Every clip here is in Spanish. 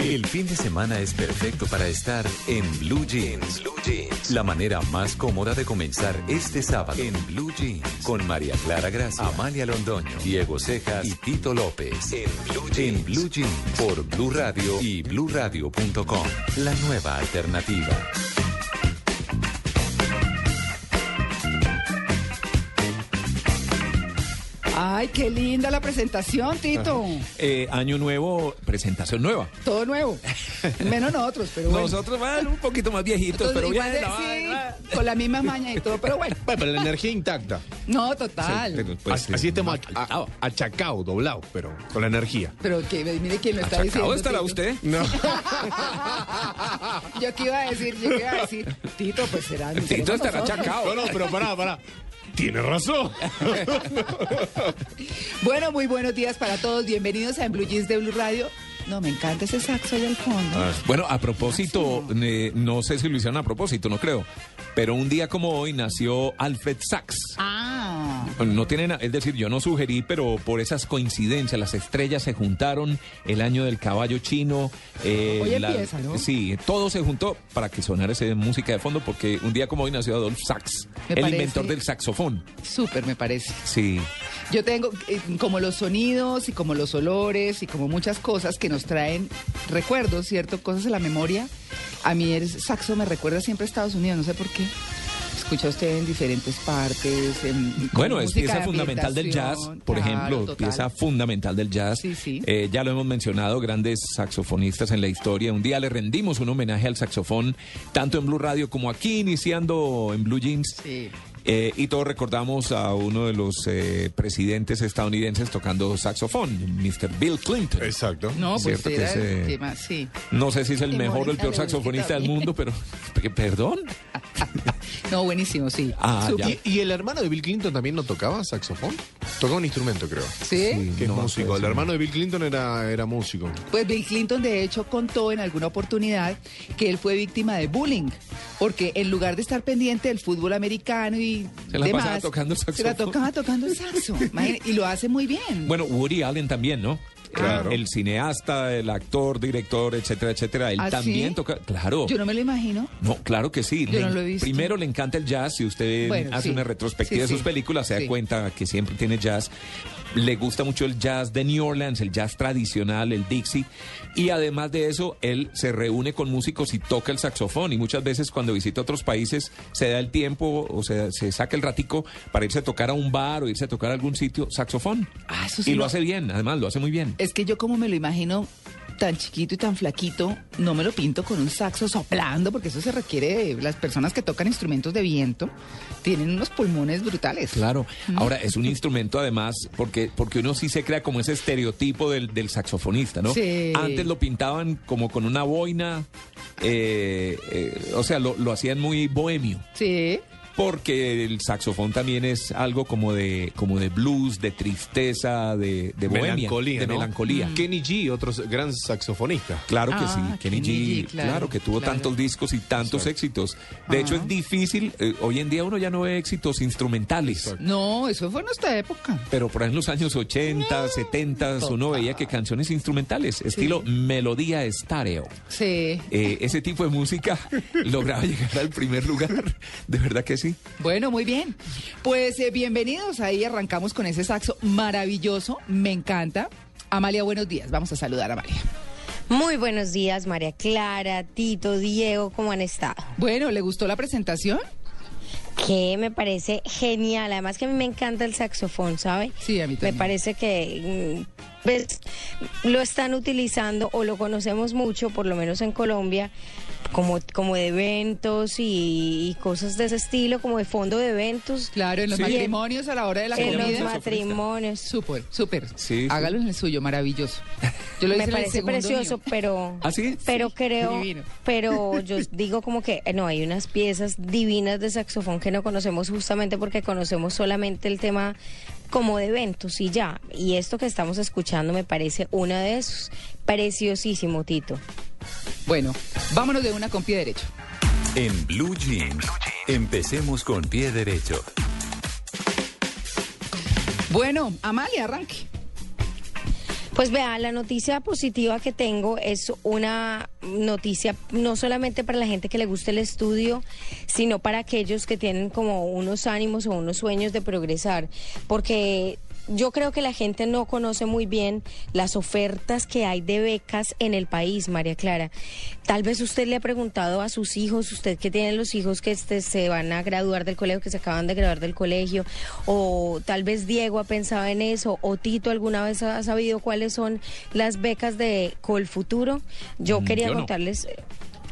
El fin de semana es perfecto para estar en Blue Jeans. Blue Jeans. La manera más cómoda de comenzar este sábado en Blue Jeans. Con María Clara Gracia, Amalia Londoño, Diego Cejas y Tito López. En Blue Jeans. Por Blue Radio y BlueRadio.com. La nueva alternativa. Ay, qué linda la presentación, Tito. Eh, año nuevo, presentación nueva. Todo nuevo. Menos nosotros, pero bueno. Nosotros van un poquito más viejitos, Entonces, pero igual bien. de- la sí, con la misma maña y todo, pero bueno. Bueno, pero la energía intacta. No, total. Pero, pues, Así- Así estemos mal- a- a- achacados, doblados, pero con la energía. Pero que mire quién lo está ¿Achacado diciendo. estará Tito. usted? No. Yo qué iba a decir, yo qué iba a decir. Tito, pues será. Tito estará nosotros. achacado. No, no, pero pará, pará. Tiene razón. Bueno, muy buenos días para todos. Bienvenidos a En Blue Jeans de Blue Radio. No, me encanta ese saxo ahí al fondo. Bueno, a propósito, eh, no sé si lo hicieron a propósito, no creo. Pero un día como hoy nació Alfred Sachs. Ah. No tienen, es decir, yo no sugerí, pero por esas coincidencias, las estrellas se juntaron, el año del caballo chino. eh, Hoy empieza, ¿no? Sí, todo se juntó para que sonara esa música de fondo, porque un día como hoy nació Adolf Sachs, Me el inventor del saxofón. Súper, me parece. Sí. Yo tengo eh, como los sonidos y como los olores y como muchas cosas que nos traen recuerdos, ¿cierto? Cosas en la memoria. A mí el saxo me recuerda siempre a Estados Unidos, no sé por qué. Escucha usted en diferentes partes. en- Bueno, es pieza de fundamental del jazz, por claro, ejemplo, total. pieza fundamental del jazz. Sí, sí. Eh, ya lo hemos mencionado, grandes saxofonistas en la historia. Un día le rendimos un homenaje al saxofón, tanto en Blue Radio como aquí, iniciando en Blue Jeans. Sí. Eh, y todos recordamos a uno de los eh, presidentes estadounidenses tocando saxofón, Mr. Bill Clinton. Exacto. No, pues Cierto que era ese- el tema, sí. No sé si es el Y mejor o el peor saxofonista del mundo, pero... ¿Perdón? No, buenísimo, sí. Ah. ¿Y, y el hermano de Bill Clinton también no tocaba saxofón? Tocaba un instrumento, creo. ¿Sí? Que es No, músico. El hermano de Bill Clinton era, era músico. Pues Bill Clinton de hecho contó en alguna oportunidad que él fue víctima de bullying, porque en lugar de estar pendiente del fútbol americano y Se la demás, pasaba tocando el se la saxofón. tocaba tocando el saxo, y lo hace muy bien. Bueno, Woody Allen también, ¿no? Claro. El cineasta, el actor, director, etcétera, etcétera. Él ¿Ah, también sí? toca. Claro. Yo no me lo imagino. No, claro que sí. Yo Le- no lo he visto. Primero le encanta el jazz. Si usted Bueno, hace sí. una retrospectiva Sí, de sus sí. películas, se da cuenta que siempre tiene jazz. Le gusta mucho el jazz de New Orleans, el jazz tradicional, el Dixie. Y además de eso, él se reúne con músicos y toca el saxofón. Y muchas veces cuando visita otros países, se da el tiempo o sea, se saca el ratico para irse a tocar a un bar o irse a tocar a algún sitio saxofón. Ah, eso sí y lo lo- hace bien, además, lo hace muy bien. Es que yo como me lo imagino tan chiquito y tan flaquito, no me lo pinto con un saxo soplando, porque eso se requiere de las personas que tocan instrumentos de viento, tienen unos pulmones brutales. Claro. Ahora, es un instrumento además, porque, porque uno sí se crea como ese estereotipo del, del saxofonista, ¿no? Sí. Antes lo pintaban como con una boina, eh, eh, o sea, lo, lo hacían muy bohemio. Sí. Porque el saxofón también es algo como de, como de blues, de tristeza, de, de bohemia, melancolía, de ¿no? melancolía. Kenny G, otro gran saxofonista. Claro que Ah, sí, Kenny, Kenny G, G, claro, claro, que tuvo claro. tantos discos y tantos éxitos. De hecho, es difícil, eh, hoy en día uno ya no ve éxitos instrumentales. Exacto. No, eso fue en nuestra época. Pero por ahí en los años 80, 70, uno veía que canciones instrumentales, estilo melodía estéreo. Sí. Eh, ese tipo de música lograba llegar al primer lugar. De verdad que sí. Bueno, muy bien. Pues eh, bienvenidos. Ahí arrancamos con ese saxo maravilloso. Me encanta. Amalia, buenos días. Vamos a saludar a Amalia. Muy buenos días, María Clara, Tito, Diego, ¿cómo han estado? Bueno, ¿le gustó la presentación? Que me parece genial, además que a mí me encanta el saxofón, ¿sabe? Sí, a mí Me también. parece que mm, pues, lo están utilizando o lo conocemos mucho, por lo menos en Colombia, como, como de eventos y, y cosas de ese estilo, como de fondo de eventos. Claro, en los Sí. matrimonios a la hora de la en los matrimonios. Súper, súper. Sí, sí. Hágalo en el suyo, maravilloso. Yo lo hice Me en el parece precioso, mío. pero ¿Ah, sí? pero Sí, creo divino. pero yo digo como que eh, no hay unas piezas divinas de saxofón que no conocemos justamente porque conocemos solamente el tema como de eventos y ya y esto que estamos escuchando me parece uno de esos preciosísimo Tito Bueno, vámonos de una con pie derecho. En Blue Jeans, empecemos con pie derecho. Bueno, Amalia, arranque. Pues vea, la noticia positiva que tengo es una noticia no solamente para la gente que le gusta el estudio, sino para aquellos que tienen como unos ánimos o unos sueños de progresar, porque yo creo que la gente no conoce muy bien las ofertas que hay de becas en el país, María Clara. Tal vez usted le ha preguntado a sus hijos, usted que tiene los hijos que este, se van a graduar del colegio, que se acaban de graduar del colegio, o tal vez Diego ha pensado en eso, o Tito alguna vez ha sabido cuáles son las becas de Colfuturo. Yo Mm, quería yo no.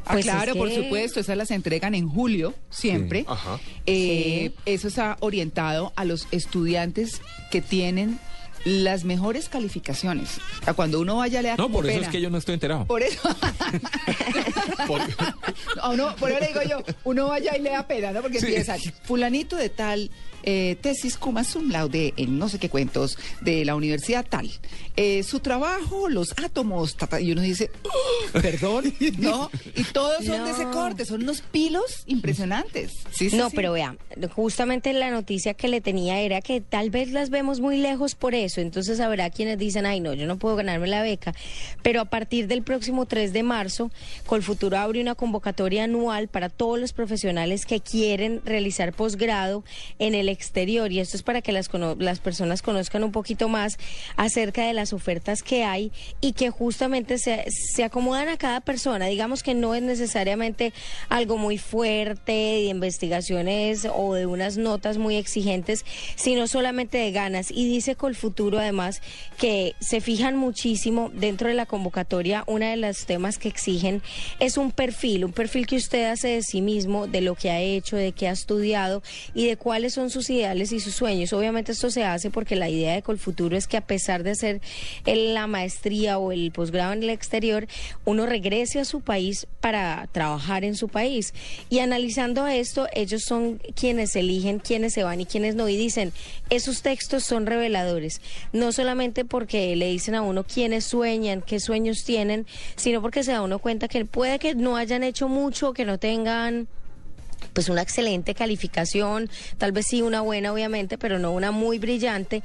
Ah, pues, claro, es por supuesto, esas las entregan en julio, siempre. Sí, ajá. Eh, Eso está orientado a los estudiantes que tienen las mejores calificaciones. O sea, cuando uno vaya le da No, por eso es que yo no estoy enterado. Por eso. A uno, por eso le digo yo, uno vaya y le da pena, ¿no? Porque Sí. empiezan, fulanito de tal, eh, tesis cum sum laude en no sé qué cuentos de la universidad tal. Eh, su trabajo, los átomos, y uno dice, "Oh, perdón, ¿no? Y todos son de ese corte, son unos pilos impresionantes. Sí, sí, no, sí. pero vea, justamente la noticia que le tenía era que tal vez las vemos muy lejos por eso, entonces habrá quienes dicen, ay no, yo no puedo ganarme la beca, pero a partir del próximo 3 de marzo, Colfuturo abre una convocatoria anual para todos los profesionales que quieren realizar posgrado en el exterior y esto es para que las, las personas conozcan un poquito más acerca de las ofertas que hay y que justamente se, se acomodan a cada persona. Digamos que no es necesariamente algo muy fuerte de investigaciones o de unas notas muy exigentes, sino solamente de ganas. Y dice Colfuturo además que se fijan muchísimo dentro de la convocatoria, uno de los temas que exigen es un perfil, un perfil que usted hace de sí mismo, de lo que ha hecho, de qué ha estudiado y de cuáles son sus ideales y sus sueños. Obviamente esto se hace porque la idea de Colfuturo es que a pesar de hacer la maestría o el posgrado en el exterior, uno regrese a su país para trabajar en su país. Y analizando esto, ellos son quienes eligen quiénes se van y quiénes no. Y dicen, esos textos son reveladores, no solamente porque le dicen a uno quiénes sueñan, qué sueños tienen, sino porque se da uno cuenta que puede que no hayan hecho mucho, que no tengan pues una excelente calificación, tal vez sí una buena obviamente, pero no una muy brillante,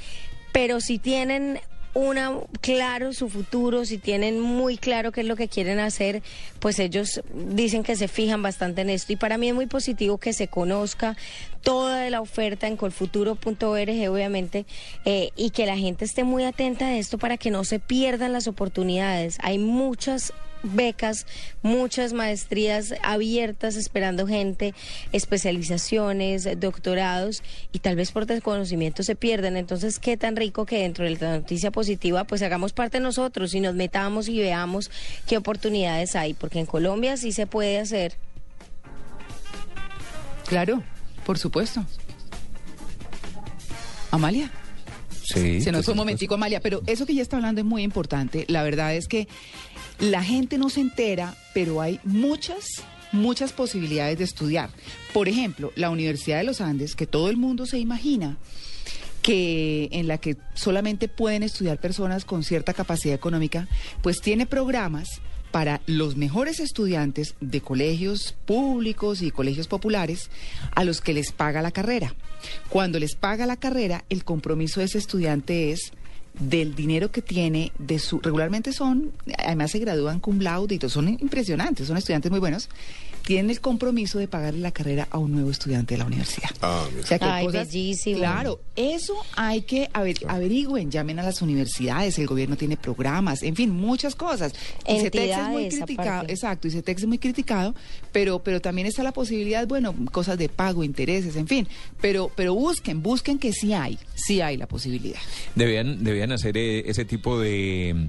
pero si tienen una claro su futuro, si tienen muy claro qué es lo que quieren hacer, pues ellos dicen que se fijan bastante en esto y para mí es muy positivo que se conozca toda la oferta en colfuturo.org obviamente eh, y que la gente esté muy atenta a esto para que no se pierdan las oportunidades. Hay muchas becas, muchas maestrías abiertas esperando gente, especializaciones, doctorados y tal vez por desconocimiento se pierden. Entonces, qué tan rico que dentro de la noticia positiva pues hagamos parte nosotros y nos metamos y veamos qué oportunidades hay, porque en Colombia sí se puede hacer. Claro, por supuesto. Amalia. Sí. Se nos fue un momentico, Amalia, pero eso que ya está hablando es muy importante. La verdad es que la gente no se entera, pero hay muchas, muchas posibilidades de estudiar. Por ejemplo, la Universidad de los Andes, que todo el mundo se imagina que en la que solamente pueden estudiar personas con cierta capacidad económica, pues tiene programas para los mejores estudiantes de colegios públicos y colegios populares a los que les paga la carrera. Cuando les paga la carrera, el compromiso de ese estudiante es del dinero que tiene, de su regularmente son, además se gradúan cum laude y todo, son impresionantes, son estudiantes muy buenos, tienen el compromiso de pagarle la carrera a un nuevo estudiante de la universidad. Ah. O sea, que hay Ay, cosas- bellísimo. Claro, eso hay que aver- averigüen, llamen a las universidades, el gobierno tiene programas, en fin, muchas cosas. Y CETEX es muy criticado, aparte. exacto, y CETEX es muy criticado, pero, pero también está la posibilidad, bueno, cosas de pago, intereses, en fin, pero, pero busquen, busquen que sí hay, sí hay la posibilidad. Debían, debían hacer eh, ese tipo de,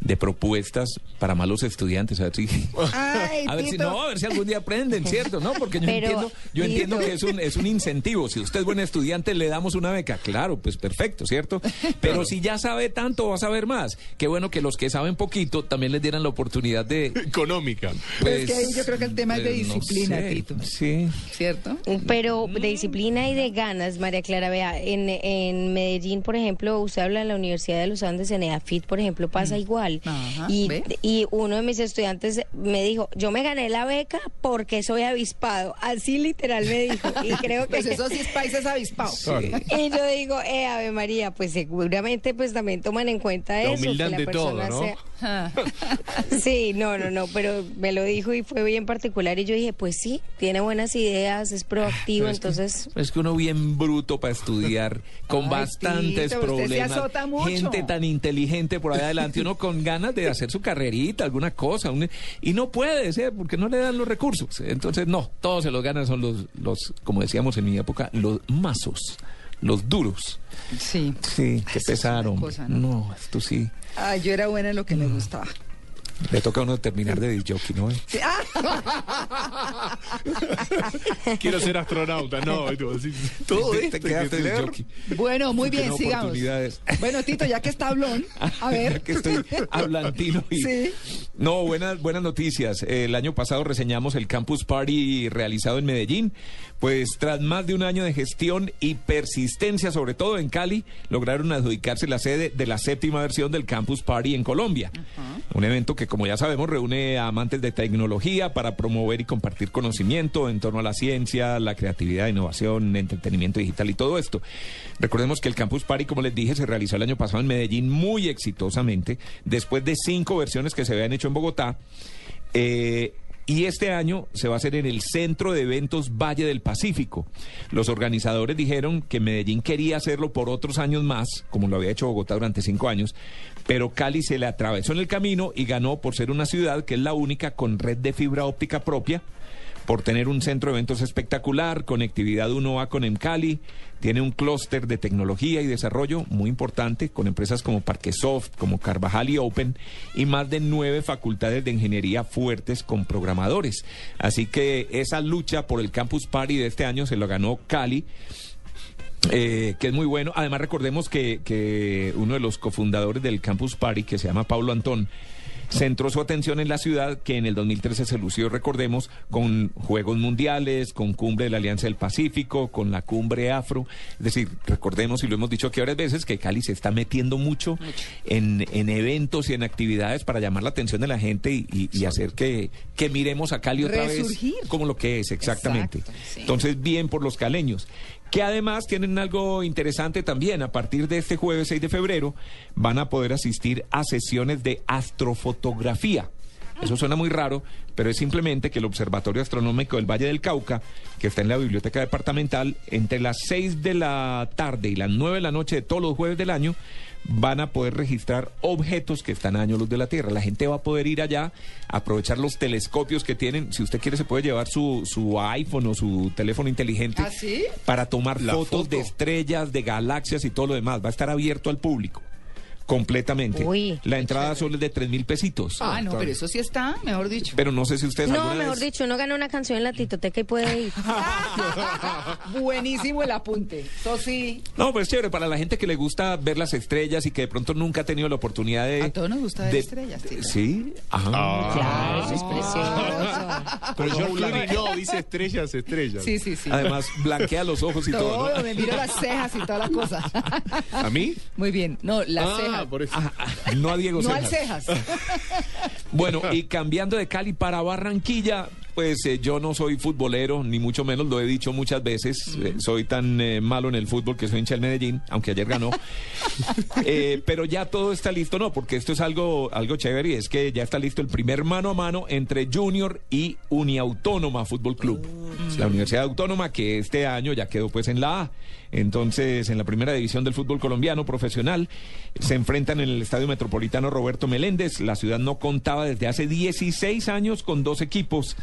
de propuestas para malos estudiantes. A ver si, Ay, a ver si, Tito. no, a ver si algún día aprenden, ¿cierto? ¿No? Porque yo Pero, entiendo, yo Tito. entiendo que es un, es un incentivo. Si usted es buen estudiante, le damos una beca. Claro, pues perfecto, ¿cierto? Pero si ya sabe tanto, va a saber más. Qué bueno que los que saben poquito también les dieran la oportunidad de... Económica. Pero es que ahí yo creo que el tema es de pues, no disciplina, sé, Tito. Sí. ¿Cierto? Pero de disciplina y de ganas, María Clara, vea, en, en Medellín, por ejemplo, usted habla de la Universidad de los Andes, en EAFIT, por ejemplo, pasa igual. Virtual. Ajá, y, ¿ve? y uno de mis estudiantes me dijo, yo me gané la beca porque soy avispado. Así literal me dijo. Y creo que... Pues eso sí es países avispados. Y yo digo, eh, Ave María, pues seguramente pues también toman en cuenta La eso. humildad que la de todo, persona ¿no? sea- Sí, no, no, no, pero me lo dijo y fue bien particular y yo dije, pues sí, tiene buenas ideas, es proactivo, que- entonces... Es que uno bien bruto para estudiar, con Ay, bastantes Tito, usted se problemas. azota mucho. Gente tan inteligente por ahí adelante, uno con ganas de hacer su carrerita, alguna cosa, un- y no puede ser porque no le dan los recursos. Entonces, no, todos se los ganan son los, los, como decíamos en mi época, los mazos, los duros. sí. Sí, qué Eso es pesar, una hombre. cosa, ¿no? ¿no? esto sí. Ay, yo era buena en lo que me gustaba. Le toca a uno terminar de disjockey, ¿no? Sí, ah, Quiero ser astronauta, no. todo Te esto. quedaste que de leer. jockey. bueno, muy bien, sigamos. Bueno, Tito, ya que está hablón, a ver. Ya que estoy hablantino y... Sí. No, buenas, buenas noticias. El año pasado reseñamos el Campus Party realizado en Medellín. Pues tras más de un año de gestión y persistencia, sobre todo en Cali, lograron adjudicarse la sede de la séptima versión del Campus Party en Colombia. Un evento que, como ya sabemos, reúne a amantes de tecnología para promover y compartir conocimiento en torno a la ciencia, la creatividad, innovación, entretenimiento digital y todo esto. Recordemos que el Campus Party, como les dije, se realizó el año pasado en Medellín muy exitosamente, después de cinco versiones que se habían hecho en Bogotá. Eh, y este año se va a hacer en el Centro de Eventos Valle del Pacífico. Los organizadores dijeron que Medellín quería hacerlo por otros años más, como lo había hecho Bogotá durante cinco años, pero Cali se le atravesó en el camino y ganó por ser una ciudad que es la única con red de fibra óptica propia por tener un centro de eventos espectacular, conectividad 1A con Emcali, tiene un clúster de tecnología y desarrollo muy importante con empresas como Parquesoft, como Carvajal y Open y más de nueve facultades de ingeniería fuertes con programadores. Así que esa lucha por el Campus Party de este año se lo ganó Cali. Eh, que es muy bueno. Además, recordemos que, que uno de los cofundadores del Campus Party, que se llama Pablo Antón, centró su atención en la ciudad que en el 2013 se lució, recordemos, con Juegos Mundiales, con Cumbre de la Alianza del Pacífico, con la Cumbre Afro. Es decir, recordemos, y lo hemos dicho aquí varias veces, que Cali se está metiendo mucho en, en eventos y en actividades para llamar la atención de la gente y, y- y hacer que, que miremos a Cali otra Resurgir. vez como lo que es, exactamente. Exacto, sí. Entonces, bien por los caleños. Que además tienen algo interesante también. A partir de este jueves 6 de febrero van a poder asistir a sesiones de astrofotografía. Eso suena muy raro, pero es simplemente que el Observatorio Astronómico del Valle del Cauca, que está en la Biblioteca Departamental, entre las 6 de la tarde y las 9 de la noche de todos los jueves del año, van a poder registrar objetos que están a años luz de la Tierra. La gente va a poder ir allá, aprovechar los telescopios que tienen. Si usted quiere, se puede llevar su, su iPhone o su teléfono inteligente ¿Ah, sí? para tomar La fotos foto. de estrellas, de galaxias y todo lo demás. Va a estar abierto al público. Completamente. Uy, la entrada solo es de tres mil pesitos. Ah, no, pero eso sí está, mejor dicho. Pero no sé si ustedes No, mejor vez- dicho, uno gana una canción en la titoteca y puede ir. Buenísimo el apunte. Eso sí. No, pues chévere, para la gente que le gusta ver las estrellas y que de pronto nunca ha tenido la oportunidad de... A todos nos gusta ver de- estrellas, Tito. Sí, ajá. Claro, eso es precioso. Pero Clooney no, dice estrellas, estrellas. Sí, sí, sí. Además, blanquea los ojos y todo, Todo, ¿no? me miro las cejas y toda la cosa. ¿A mí? Muy bien. No, las ah, cejas. Por eso. Ah, ah, no a Diego No al Cejas. cejas. Bueno, y cambiando de Cali para Barranquilla, pues eh, yo no soy futbolero, ni mucho menos, lo he dicho muchas veces. eh, soy tan eh, malo en el fútbol que soy hincha del Medellín, aunque ayer ganó. Eh, pero ya todo está listo, no, porque esto es algo, algo chévere y es que ya está listo el primer mano a mano entre Junior y Uniautónoma Fútbol Club. La Universidad Autónoma que este año ya quedó pues en la A. Entonces, en la primera división del fútbol colombiano profesional, se enfrentan en el Estadio Metropolitano Roberto Meléndez. La ciudad no contaba desde hace 16 años con dos equipos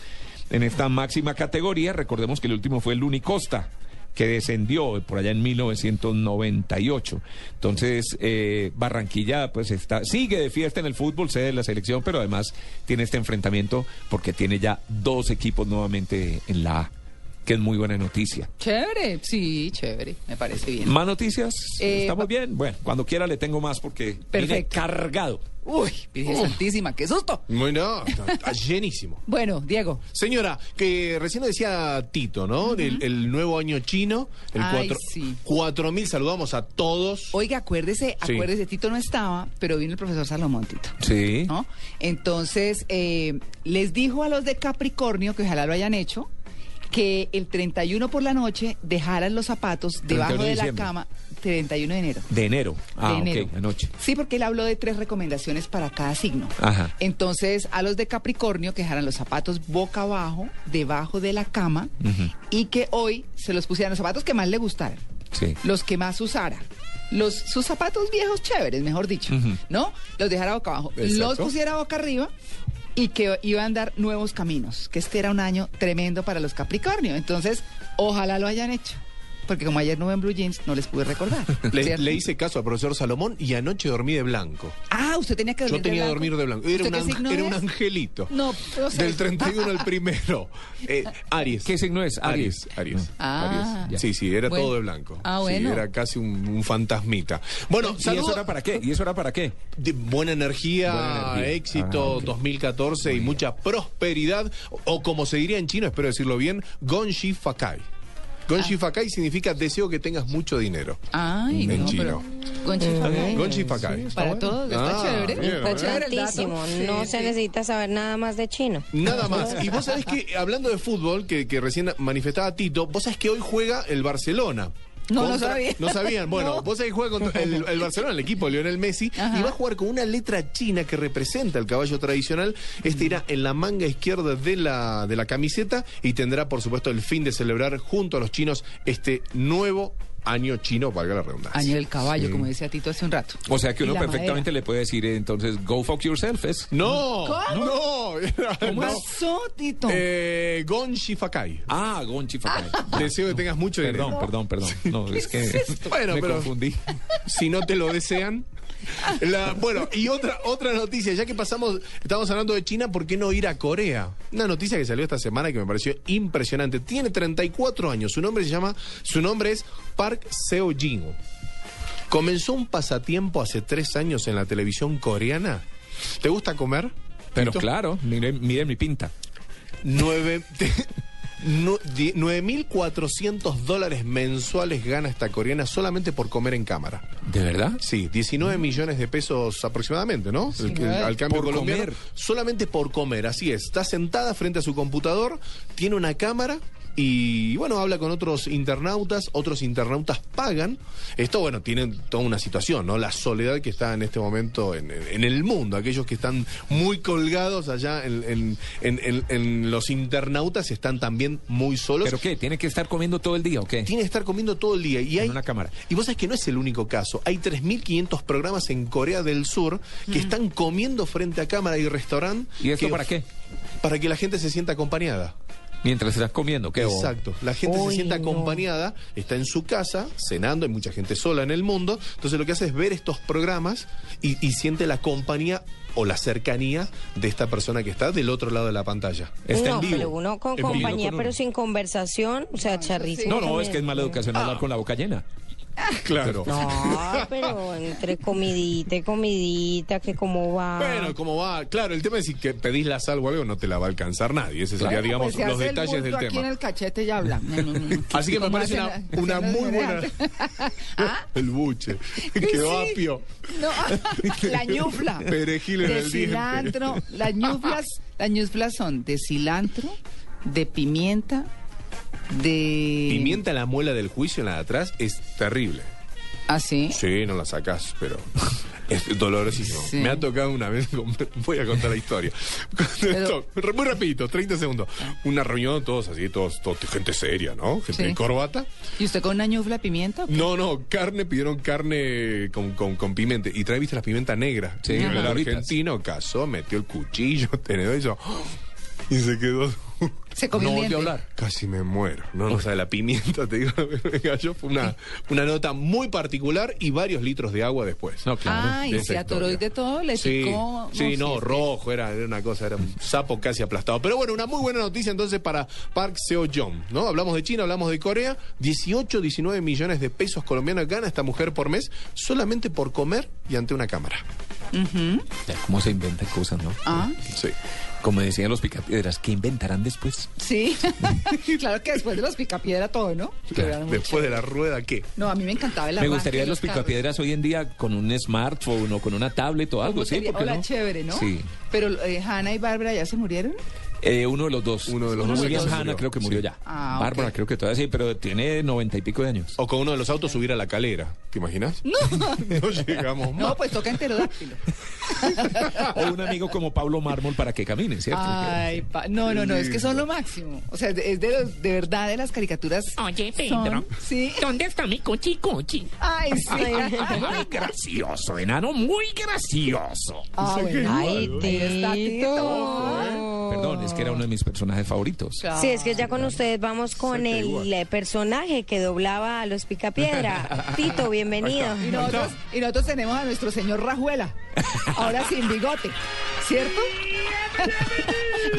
en esta máxima categoría. Recordemos que el último fue el Unicosta que descendió por allá en 1998. Entonces, eh, Barranquilla pues está, sigue de fiesta en el fútbol, sede de la selección, pero además tiene este enfrentamiento porque tiene ya dos equipos nuevamente en la que es muy buena noticia. Chévere, sí, chévere. Me parece bien. ¿Más noticias? Eh, ¿Estamos bien? Bueno, cuando quiera le tengo más porque viene Perfecto. cargado. Uy, Virgen Santísima, qué susto. Bueno, está, está llenísimo. Bueno, Diego. Señora, que recién lo decía Tito, ¿no? el, el nuevo año chino, el Ay, 4 sí. 4000, saludamos a todos. Oiga, acuérdese, Sí. acuérdese, Tito no estaba, pero vino el profesor Salomón, Tito. Sí. ¿no? Entonces, eh, les dijo a los de Capricornio, que ojalá lo hayan hecho, que el 31 por la noche dejaran los zapatos 31 debajo de de la cama. 31 de enero. De enero. Ah, de enero. ok, anoche. Sí, porque él habló de tres recomendaciones para cada signo. Ajá. Entonces, a los de Capricornio que dejaran los zapatos boca abajo, debajo de la cama, y que hoy se los pusieran los zapatos que más le gustaran Sí. los que más usara. Los, sus zapatos viejos chéveres, mejor dicho. ¿no? Los dejara boca abajo. Exacto. Los pusiera boca arriba y que iba a andar nuevos caminos, que este era un año tremendo para los Capricornio. Entonces, ojalá lo hayan hecho. Porque como ayer no ven Blue Jeans, no les pude recordar. Le, hice caso al profesor Salomón y anoche dormí de blanco. Ah, usted tenía que dormir Yo tenía que de dormir de blanco. Era, ¿Usted un, ang- era un angelito. No. Del 31 al primero. Eh, Aries. ¿Qué signo es? Aries. Aries. Aries. Ah. Aries. Sí, sí, era Bueno. todo de blanco. Ah, Sí, bueno. era casi un, un fantasmita. Bueno, ¿Y saludo- eso era para qué? ¿Y eso era para qué? de buena energía, Buena energía. éxito Ah, ok. 2014 y mucha prosperidad, o, o como se diría en chino, espero decirlo bien, Gonshi Fakai. Gonshi Ah. Fakai significa deseo que tengas mucho dinero. Ay, En no, chino. Gonchi Fakai. Gonshi Fakai. Para todos, está Ah, chévere. bien, está chévere dato. Importantísimo. No Sí, se sí. necesita saber nada más de chino. Nada más. Y vos sabés que, hablando de fútbol, que, que recién manifestaba Tito, vos sabés que hoy juega el Barcelona. No, no sabía. No sabían. Bueno, No. vos que juega contra el, el Barcelona, el equipo Lionel Messi, Ajá. y va a jugar con una letra china que representa el caballo tradicional. Este irá en la manga izquierda de la, de la camiseta y tendrá, por supuesto, el fin de celebrar junto a los chinos este nuevo año chino, valga la redundancia. Año del caballo, como decía Tito hace un rato. O sea que uno perfectamente le puede decir entonces, go fuck yourself. Es. No, ¿Cómo? no, ¿Cómo no. pasó, Tito? Eh, Gonshi Fakai. Ah, Gonchi Fakai. Deseo que tengas mucho Perdón, dinero. perdón, perdón. No, es que Bueno, me pero- confundí. si no te lo desean. La- bueno, y otra otra noticia, ya que pasamos, estamos hablando de China, ¿por qué no ir a Corea? Una noticia que salió esta semana que me pareció impresionante. Tiene 34 años, su nombre se llama, su nombre es Park Seo Jin. Comenzó un pasatiempo hace tres años en la televisión coreana. ¿Te gusta comer? Pero claro, miren, miren mi pinta. Nueve- 9.400 dólares mensuales gana esta coreana solamente por comer en cámara. ¿De verdad? Sí, 19 millones de pesos aproximadamente, ¿no? El al cambio Por colombiano. comer. Solamente por comer, así es. Está sentada frente a su computador, tiene una cámara y, bueno, habla con otros internautas. Otros internautas pagan. Esto, bueno, tiene toda una situación, ¿no? La soledad que está en este momento en, en- en el mundo. Aquellos que están muy colgados allá en, en- en- en- en los internautas están también muy solos. ¿Pero qué? ¿Tiene que estar comiendo todo el día o qué? Tiene que estar comiendo todo el día. Y En hay, una cámara. Y vos sabés que no es el único caso. Hay 3.500 programas en Corea del Sur que están comiendo frente a cámara y restaurante. ¿Y esto que- para qué? Para que la gente se sienta acompañada. Mientras estás comiendo, ¿qué? Exacto. La gente se sienta no. acompañada, está en su casa, cenando, hay mucha gente sola en el mundo. Entonces lo que hace es ver estos programas y, y siente la compañía o la cercanía de esta persona que está del otro lado de la pantalla. Está no, en vivo. pero uno con En vivo, compañía, con uno. pero sin conversación, o sea, charrísimo. No, no, es que es mala educación hablar con la boca llena. Claro. No, pero entre comidita y comidita, que cómo va. Bueno, ¿cómo va? Claro, el tema es si que pedís la sal o algo, no te la va a alcanzar nadie. Ese sería, digamos, pues se los el detalles del bulto aquí en tema. el cachete y habla. Así que me parece una, muy buena. generales. El buche. ¿Qué Quedó sí? apio. No, la ñufla. Perejil en de el diente. cilantro. Las ñuflas, las ñuflas son de cilantro, de pimienta, de... Pimienta en la muela del juicio, en la de atrás, es terrible. ¿Ah, sí? Sí, no la sacás, pero es dolorosísimo. Sí. Me ha tocado una vez, voy a contar la historia. Pero- Esto, muy rapidito, 30 segundos. Una reunión, todos así, todos, todos gente seria, ¿no? Gente Sí. en corbata. ¿Y usted con una ñufla pimienta? No, no, carne, pidieron carne con, con, con pimienta. Y trae, viste, la pimienta negra. Sí, el argentino casó, metió el cuchillo, tenedor. Y se quedó Se comió no volvió a diente. hablar. Casi me muero. No, no sabe la pimienta, te digo. Me cayó. Fue una, una nota muy particular y varios litros de agua después. No, claro. Ah, de y se atoró y de todo, le Sí, picó. sí, no, rojo, era, era una cosa, era un sapo casi aplastado. Pero bueno, una muy buena noticia entonces para Park Seo-jong, ¿no? Hablamos de China, hablamos de Corea, 18, 19 millones de pesos colombianos gana esta mujer por mes solamente por comer y ante una cámara. Ya, ¿Cómo se inventan cosas, no? Ah, Sí. Como decían los picapiedras, ¿qué inventarán después? sí. claro que después de los picapiedra todo, ¿no? Después de la rueda, ¿qué? No, a mí me encantaba el Me gustaría los carros. picapiedras hoy en día con un smartphone o con una tablet o algo, ¿Cómo ¿sí? sería? ¿Por qué Hola, no? chévere, ¿no? Sí. Pero eh, Hannah y Bárbara ya se murieron. Eh, uno de los dos. Uno de los dos William Hanna creo que murió Sí. ya. Ah, Bárbara creo que todavía sí, pero tiene noventa y pico de años. O con uno de los autos subir a la calera, ¿te imaginas? No. no llegamos más. No, pues toca enterodáctilo. O un amigo como Pablo Mármol para que camine, ¿cierto? Ay, pa- no, no, no, es que son lo máximo. O sea, es de, los- de verdad de las caricaturas. Oye, son- Pedro. Sí. ¿Dónde está mi cochi cochi? Ay, sí. Muy gracioso, enano, muy gracioso. Ah, bueno. Ay. Tito. Perdón, es que era uno de mis personajes favoritos. Sí, es que ya con ustedes vamos con el eh, personaje que doblaba a los Picapiedra. Tito, bienvenido. Y nosotros, y nosotros tenemos a nuestro señor Rajuela. Ahora sin bigote. ¿Cierto?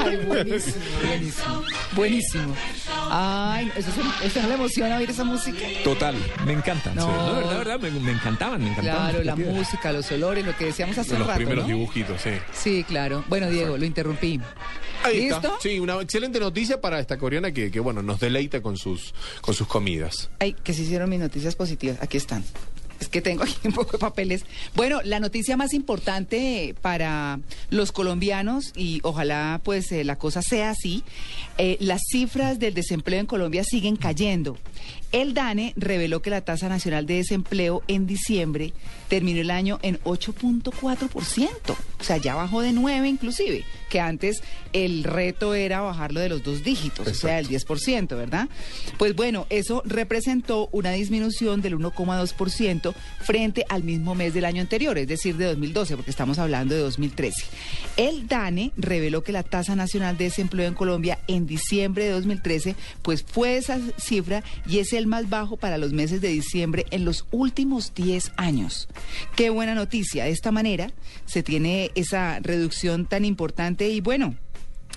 Ay, buenísimo, buenísimo. Buenísimo. Ay, ¿eso, eso no le emociona oír esa música? Total, me encantan. No. sí. No, de verdad, me, me encantaban, me encantaban. Claro, la música, los olores, lo que decíamos hace los rato. primeros ¿no? dibujitos, sí. Sí, claro. Bueno, Diego, lo interrumpí. Ahí ¿Listo? está. Sí, una excelente noticia para esta coreana que, que, bueno, nos deleita con sus, con sus comidas. Ay, que se hicieron mis noticias positivas. Aquí están. Es que tengo aquí un poco de papeles. Bueno, la noticia más importante para los colombianos, y ojalá pues eh, la cosa sea así, eh, las cifras del desempleo en Colombia siguen cayendo. El DANE reveló que la tasa nacional de desempleo en diciembre terminó el año en 8.4%. O sea, ya bajó de 9 inclusive, que antes el reto era bajarlo de los dos dígitos, o sea, el 10%, ¿verdad? Pues bueno, eso representó una disminución del 1,2% frente al mismo mes del año anterior, es decir, de 2012, porque estamos hablando de 2013. El DANE reveló que la tasa nacional de desempleo en Colombia en diciembre de 2013, pues fue esa cifra y es el más bajo para los meses de diciembre en los últimos 10 años. Qué buena noticia. De esta manera se tiene esa reducción tan importante y bueno.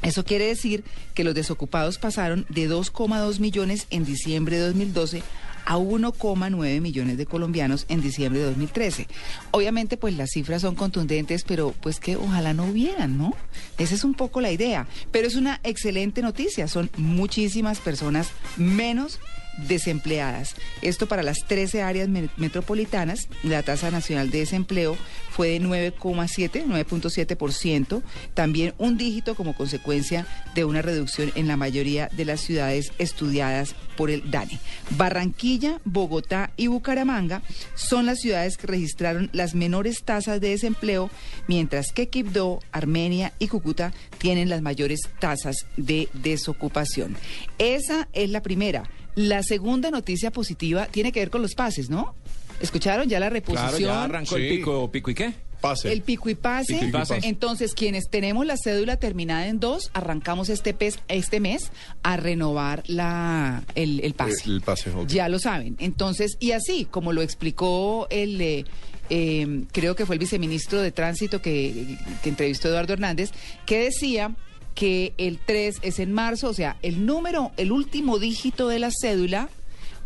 Eso quiere decir que los desocupados pasaron de 2,2 millones en diciembre de 2012 a 1,9 millones de colombianos en diciembre de 2013. Obviamente, pues las cifras son contundentes, pero pues que ojalá no hubieran, ¿no? Esa es un poco la idea. Pero es una excelente noticia. Son muchísimas personas menos desempleadas. Esto para las 13 áreas me- metropolitanas, la tasa nacional de desempleo fue de 9,7, 9.7%, también un dígito como consecuencia de una reducción en la mayoría de las ciudades estudiadas por el DANE. Barranquilla, Bogotá y Bucaramanga son las ciudades que registraron las menores tasas de desempleo, mientras que Quibdó, Armenia y Cúcuta tienen las mayores tasas de desocupación. Esa es la primera. La segunda noticia positiva tiene que ver con los pases, ¿no? ¿Escucharon ya la Claro, reposición? ya arrancó Sí. el pico, pico y qué. Pase. El pico y pase. Pico y pase. Entonces, quienes tenemos la cédula terminada en dos, arrancamos este, pes- este mes a renovar la, el, el pase. El pase, ok. Ya lo saben. Entonces, y así, como lo explicó el, eh, eh, creo que fue el viceministro de Tránsito que, que entrevistó a Eduardo Hernández, que decía que el 3 es en marzo, o sea, el número, el último dígito de la cédula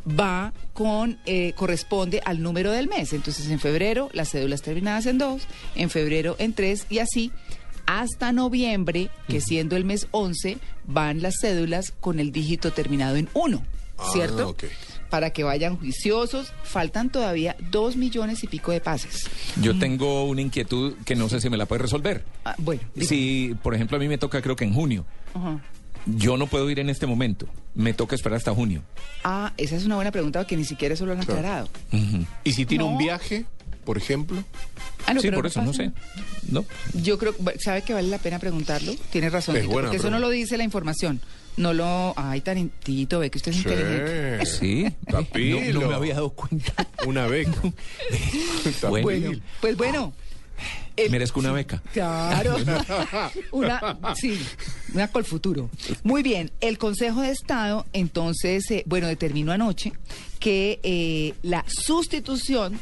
va con, eh, corresponde al número del mes. Entonces, en febrero, las cédulas terminadas en dos, en febrero en tres, y así hasta noviembre, que siendo el mes 11, van las cédulas con el dígito terminado en uno, Ah, ¿cierto? Para que vayan juiciosos, faltan todavía dos millones y pico de pases. Yo tengo una inquietud que no sé si me la puede resolver. Ah, bueno. Si, por ejemplo, a mí me toca creo que en junio. Ajá. Yo no puedo ir en este momento. Me toca esperar hasta junio. Ah, esa es una buena pregunta porque ni siquiera eso lo han aclarado. ¿Y si tiene No. un viaje, por ejemplo? Ah, no, sí, por eso, no sé. No. Yo creo, ¿sabe que vale la pena preguntarlo? Tiene razón, Es Tito, buena porque eso no lo dice la información. No lo... Ay, tan Tito, ve que usted es inteligente. Sí. No, no me había dado cuenta. Una beca. Bueno. Bueno, pues bueno. el- Merezco una beca. Claro. Una, sí. una Colfuturo. Muy bien, el Consejo de Estado entonces, eh, bueno, determinó anoche que eh, la sustitución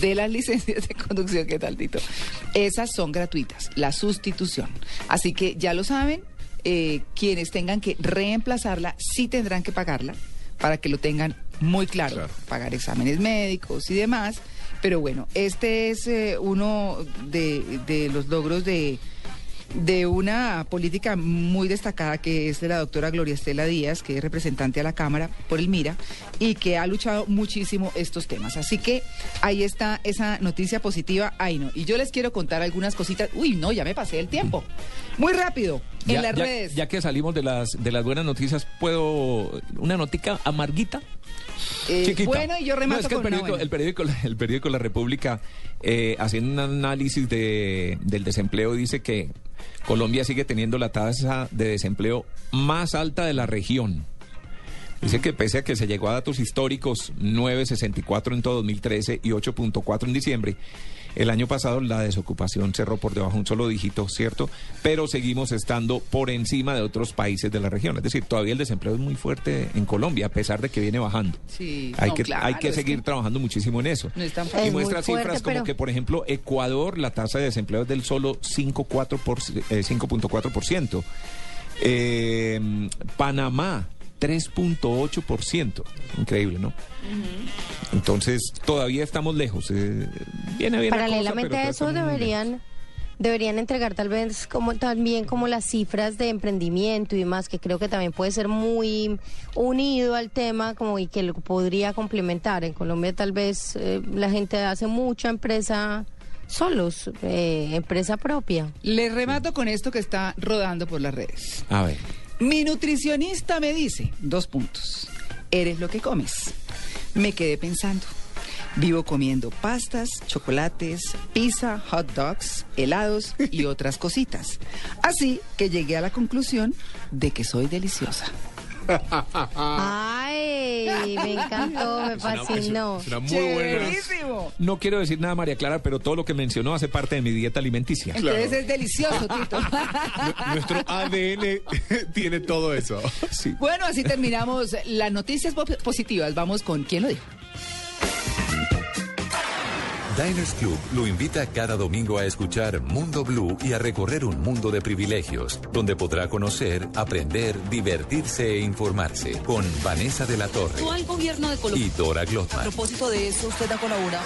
de las licencias de conducción, ¿qué tal, Tito? Esas son gratuitas, la sustitución. Así que ya lo saben, eh, quienes tengan que reemplazarla sí tendrán que pagarla para que lo tengan muy claro, Claro. pagar exámenes médicos y demás. Pero bueno, este es eh, uno de, de los logros de, de una política muy destacada que es de la doctora Gloria Estela Díaz, que es representante a la Cámara por el MIRA y que ha luchado muchísimo estos temas. Así que ahí está esa noticia positiva. Ay, no. Y yo les quiero contar algunas cositas. Uy, no, ya me pasé el tiempo. Muy rápido, en las ya- redes. Ya que salimos de las, de las buenas noticias, ¿puedo una notica amarguita? Eh, bueno, y yo remato No, es que el con periódico, el periódico, el periódico La República, eh, haciendo un análisis de, del desempleo, dice que Colombia sigue teniendo la tasa de desempleo más alta de la región. Dice que pese a que se llegó a datos históricos 9.64 en todo 2013 y 8.4 en diciembre, el año pasado la desocupación cerró por debajo de un solo dígito, ¿cierto? Pero seguimos estando por encima de otros países de la región. Es decir, todavía el desempleo es muy fuerte en Colombia, a pesar de que viene bajando. Sí, hay, no, que, claro, hay que seguir que- trabajando muchísimo en eso. No es tan y muestra fuerte, cifras como pero- que, por ejemplo, Ecuador, la tasa de desempleo es del solo 5.4%. por- eh, 5.4%. Eh, Panamá, 3.8%. Increíble, ¿no? Entonces, todavía estamos lejos. eh, viene bien cosa, Paralelamente a eso deberían deberían entregar tal vez como también como las cifras de emprendimiento y demás que creo que también puede ser muy unido al tema como y que lo podría complementar en Colombia tal vez eh, la gente hace mucha empresa solos eh, empresa propia Les remato con esto que está rodando por las redes. A ver. Mi nutricionista me dice, dos puntos, eres lo que comes. Me quedé pensando, vivo comiendo pastas, chocolates, pizza, hot dogs, helados y otras cositas. Así que llegué a la conclusión de que soy deliciosa. Ay me encantó me fascinó Es una muy. No quiero decir nada, María Clara, pero todo lo que mencionó hace parte de mi dieta alimenticia. Entonces Claro. es delicioso, Tito. Nu- Nuestro ADN tiene todo eso. Sí. bueno, así terminamos las noticias po- positivas. Vamos con quién lo dijo. Diners Club lo invita cada domingo a escuchar Mundo Blue y a recorrer un mundo de privilegios, donde podrá conocer, aprender, divertirse e informarse con Vanessa de la Torre al gobierno de Colombia. y Dora A Glotman. propósito de eso, usted ha colaborado.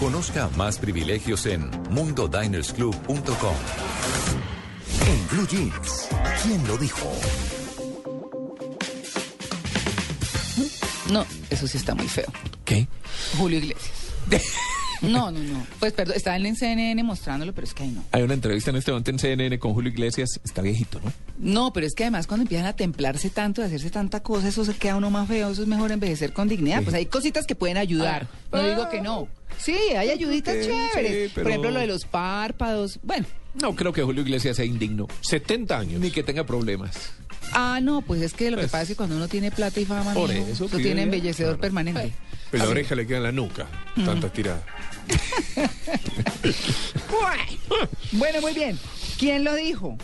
Conozca más privilegios en mundodinersclub.com. En Blue Jeans, ¿quién lo dijo? No, eso sí está muy feo. ¿Qué? Julio Iglesias. No, no, no. Pues perdón, está en CNN mostrándolo, pero es que ahí no. Hay una entrevista en este momento en CNN con Julio Iglesias. Está viejito, ¿no? No, pero es que además cuando empiezan a templarse tanto, a hacerse tanta cosa, eso se queda uno más feo, eso es mejor envejecer con dignidad. Pues hay cositas que pueden ayudar. No digo que no. Sí, hay ayuditas chéveres. sí, pero- Por ejemplo, lo de los párpados. Bueno. No creo que Julio Iglesias sea indigno. 70 años. Ni que tenga problemas. Ah, no, pues es que lo que Pues, pasa es que cuando uno tiene plata y fama, mijo, eso, eso tiene embellecedor Claro. permanente. Pero la oreja le queda en la nuca. Tanta estirada. Bueno, muy bien. ¿Quién lo dijo?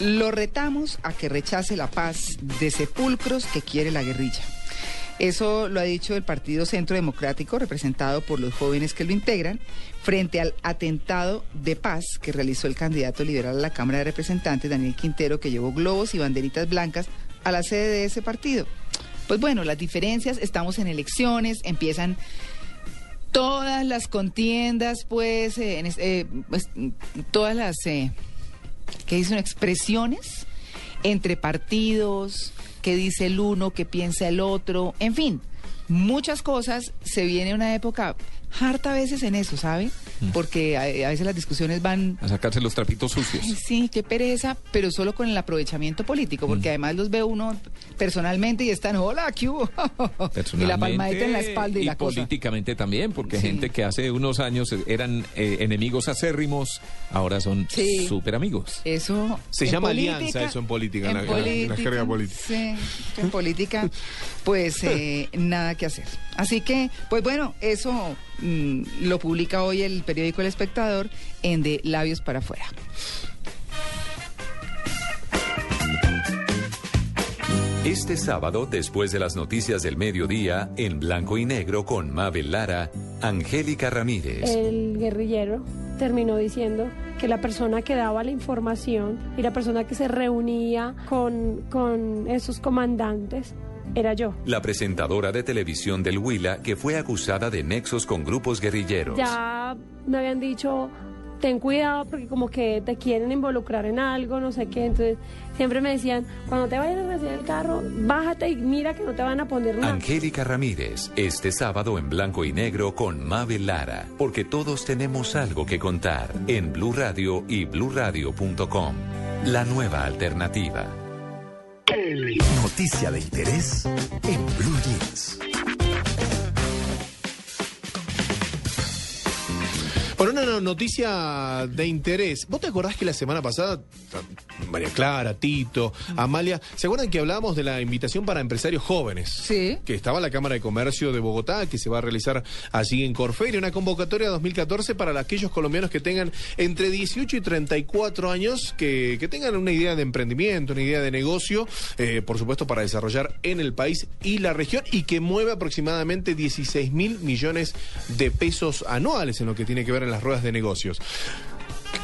Lo retamos a que rechace la paz de sepulcros que quiere la guerrilla. Eso lo ha dicho el Partido Centro Democrático, representado por los jóvenes que lo integran, frente al atentado de paz que realizó el candidato liberal a la Cámara de Representantes, Daniel Quintero, que llevó globos y banderitas blancas a la sede de ese partido. Pues bueno, las diferencias, estamos en elecciones, empiezan todas las contiendas, pues, eh, en eh, pues, todas las, eh, ¿qué dicen? Expresiones entre partidos, qué dice el uno, qué piensa el otro, en fin, muchas cosas. Se viene una época harta a veces en eso, ¿sabe? Porque a, a veces las discusiones van A sacarse los trapitos sucios. Ay, sí, qué pereza, pero solo con el aprovechamiento político, porque además los ve uno personalmente y están, hola, ¿qué hubo? y la palmadita en la espalda y, la cosa. políticamente también, porque Sí. gente que hace unos años eran eh, enemigos acérrimos, ahora son Sí. súper amigos. Eso. Se llama política- alianza eso en política, en la- la jerga política. Sí, en política, pues eh, nada que hacer. Así que, pues bueno, eso mm, lo publica hoy el periódico El Espectador en De Labios para Afuera. Este sábado, después de las noticias del mediodía, en blanco y negro con Mabel Lara, Angélica Ramírez. El guerrillero terminó diciendo que la persona que daba la información y la persona que se reunía con, con esos comandantes era yo. La presentadora de televisión del Huila que fue acusada de nexos con grupos guerrilleros. Ya me habían dicho, ten cuidado porque como que te quieren involucrar en algo, no sé qué. Entonces siempre me decían, cuando te vayas a recibir el carro, bájate y mira que no te van a poner nada. Angélica Ramírez, este sábado en blanco y negro con Mabel Lara, porque todos tenemos algo que contar en Blue Radio y bluradio.com. La nueva alternativa. Noticia de interés en Blue Jeans. Por una no- noticia de interés, ¿vos te acordás que la semana pasada, María Clara, Tito, Amalia, ¿se acuerdan que hablábamos de la invitación para empresarios jóvenes? Sí. Que estaba la Cámara de Comercio de Bogotá, que se va a realizar allí en Corferia, una convocatoria 2014 para aquellos colombianos que tengan entre 18 y 34 años, que, que tengan una idea de emprendimiento, una idea de negocio, eh, por supuesto para desarrollar en el país y la región, y que mueve aproximadamente 16 mil millones de pesos anuales en lo que tiene que ver en las ruedas de negocios.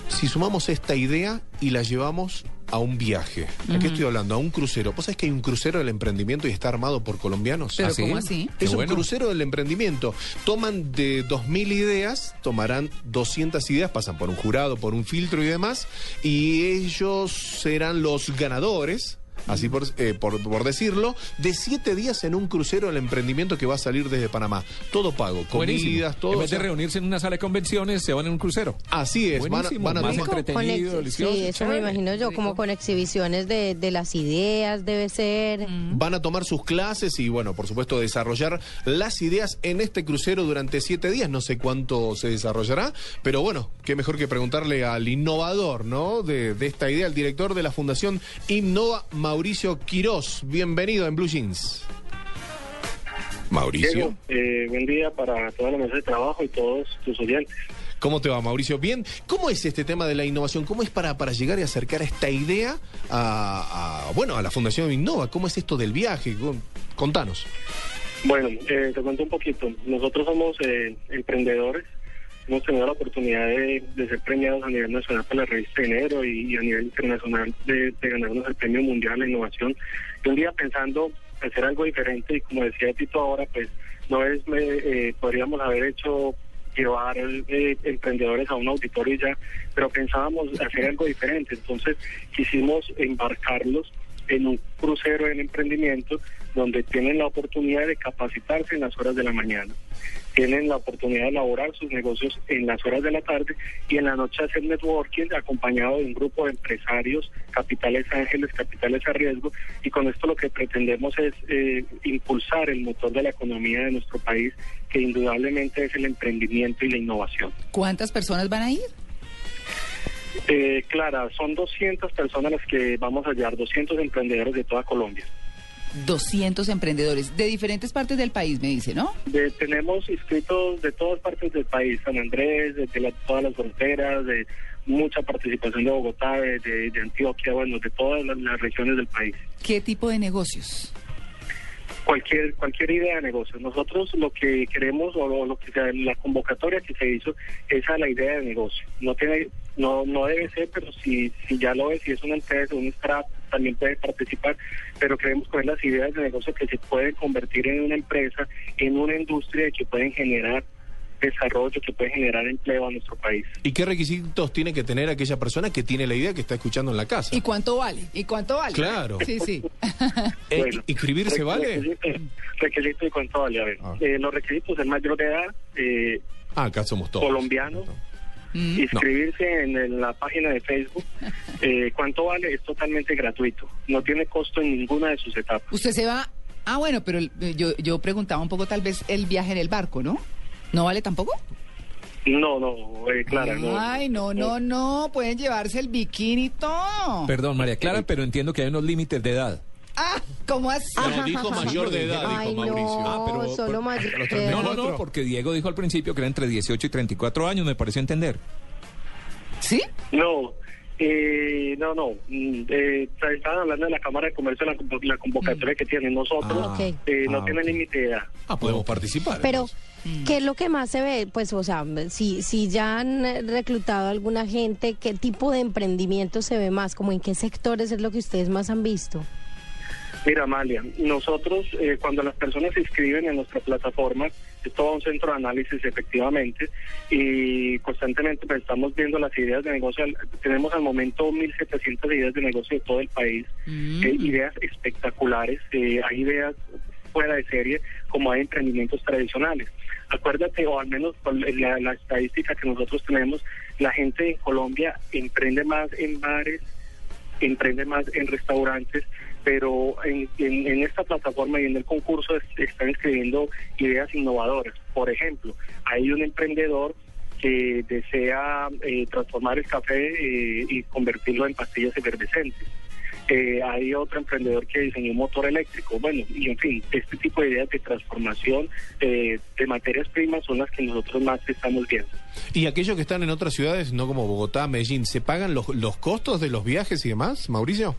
Si sumamos esta idea y la llevamos a un viaje, ¿a qué estoy hablando? A un crucero. ¿Vos sabés que hay un crucero del emprendimiento y está armado por colombianos? Pero ¿Ah? ¿cómo así? Qué Es un bueno. crucero del emprendimiento. Toman de 2.000 ideas, tomarán 200 ideas, pasan por un jurado, por un filtro y demás, y ellos serán los ganadores. Así por, eh, por, por decirlo, de siete días en un crucero del emprendimiento que va a salir desde Panamá. Todo pago, Buenísimo. comidas, todo. En o vez de reunirse en una sala de convenciones, se van en un crucero. así es, van, a- van a más entretenido, Con delicioso. sí, eso me imagino yo, como con exhibiciones de, de las ideas, debe ser. Van a tomar sus clases y, bueno, por supuesto, desarrollar las ideas en este crucero durante siete días. No sé cuánto se desarrollará, pero bueno, qué mejor que preguntarle al innovador, ¿no? De, de esta idea, al director de la Fundación Innova, Mauricio Quirós. Bienvenido en Blue Jeans. Mauricio. Diego, eh, buen día para toda la mesa de trabajo y todos tus oyentes. ¿Cómo te va, Mauricio? Bien. ¿Cómo es este tema de la innovación? ¿Cómo es para, para llegar y acercar esta idea a, a, bueno, a la Fundación Innova? ¿Cómo es esto del viaje? Con- Contanos. Bueno, eh, te cuento un poquito. Nosotros somos eh, emprendedores. Hemos tenido la oportunidad de, ser premiados a nivel nacional por la revista Enero y, a nivel internacional de, ganarnos el Premio Mundial de Innovación. Y un día pensando hacer algo diferente y como decía Tito ahora, pues no es, me- eh, podríamos haber hecho llevar eh, emprendedores a un auditorio ya, pero pensábamos hacer algo diferente. Entonces quisimos embarcarlos en un crucero en emprendimiento donde tienen la oportunidad de capacitarse en las horas de la mañana. Tienen la oportunidad de elaborar sus negocios en las horas de la tarde y en la noche hacer networking acompañado de un grupo de empresarios, capitales ángeles, capitales a riesgo. Y con esto lo que pretendemos es eh, impulsar el motor de la economía de nuestro país, que indudablemente es el emprendimiento y la innovación. ¿Cuántas personas van a ir? Eh, Clara, son 200 personas las que vamos a hallar, 200 emprendedores de toda Colombia. 200 emprendedores de diferentes partes del país, me dice, ¿no? De- tenemos inscritos de todas partes del país, San Andrés, de, la- todas las fronteras, de mucha participación de Bogotá, de, de- de Antioquia, bueno, de todas las, las regiones del país. ¿Qué tipo de negocios? Cualquier cualquier idea de negocio. Nosotros lo que queremos o lo, lo que sea, la convocatoria que se hizo es a la idea de negocio. No tiene no no debe ser, pero si si ya lo es, si es una empresa, un startup, también puede participar, pero queremos coger las ideas de negocio que se pueden convertir en una empresa, en una industria que pueden generar desarrollo, que pueden generar empleo a nuestro país. ¿Y qué requisitos tiene que tener aquella persona que tiene la idea que está escuchando en la casa? ¿Y cuánto vale? ¿Y cuánto vale? Claro. Sí, sí. Eh, Bueno, ¿Inscribirse requ- vale? Requisitos, requisitos y cuánto vale. A ver, Ah. eh, los requisitos, el mayor de edad, eh, Ah, acá somos todos. colombiano, Mm. inscribirse en, el- la página de Facebook. Eh, ¿Cuánto vale? Es totalmente gratuito. No tiene costo en ninguna de sus etapas. Usted se va... Ah, bueno, pero el- yo, yo preguntaba un poco tal vez el viaje en el barco, ¿no? ¿No vale tampoco? No, no, eh, Clara, no. Ay, no, no, no. Pueden llevarse el bikini y todo. Perdón, María Clara, pero entiendo que hay unos límites de edad. Ah, ¿cómo así? No, dijo mayor de edad, Ay, dijo Mauricio. no, Ah, pero- solo mayor los de edad. No, no, porque Diego dijo al principio que era entre 18 y 34 años, me pareció entender. ¿Sí? No, Eh, no, no. mm, Eh, estaban hablando de la Cámara de Comercio, la, convo- la convocatoria que tienen nosotros. Ah, eh, no Ah, tienen ok. límite de edad. Ah, podemos participar. Pero, entonces. ¿qué es lo que más se ve? Pues, o sea, si, si ya han reclutado a alguna gente, ¿qué tipo de emprendimiento se ve más? ¿Como en qué sectores es lo que ustedes más han visto? Mira, Amalia, nosotros eh, cuando las personas se inscriben en nuestra plataforma, es todo un centro de análisis efectivamente y constantemente pues, estamos viendo las ideas de negocio. Tenemos al momento 1.700 ideas de negocio de todo el país, Mm. eh, ideas espectaculares, eh, hay ideas fuera de serie como hay emprendimientos tradicionales. Acuérdate, o al menos la, la estadística que nosotros tenemos, la gente en Colombia emprende más en bares, emprende más en restaurantes, pero en, en- esta plataforma y en el concurso es- están escribiendo ideas innovadoras. Por ejemplo, hay un emprendedor que desea eh, transformar el café eh, y convertirlo en pastillas efervescentes. Eh, hay otro emprendedor que diseñó un motor eléctrico. Bueno, y en fin, este tipo de ideas de transformación eh, de materias primas son las que nosotros más estamos viendo. ¿Y aquellos que están en otras ciudades, no como Bogotá, Medellín, se pagan los, los costos de los viajes y demás, Mauricio?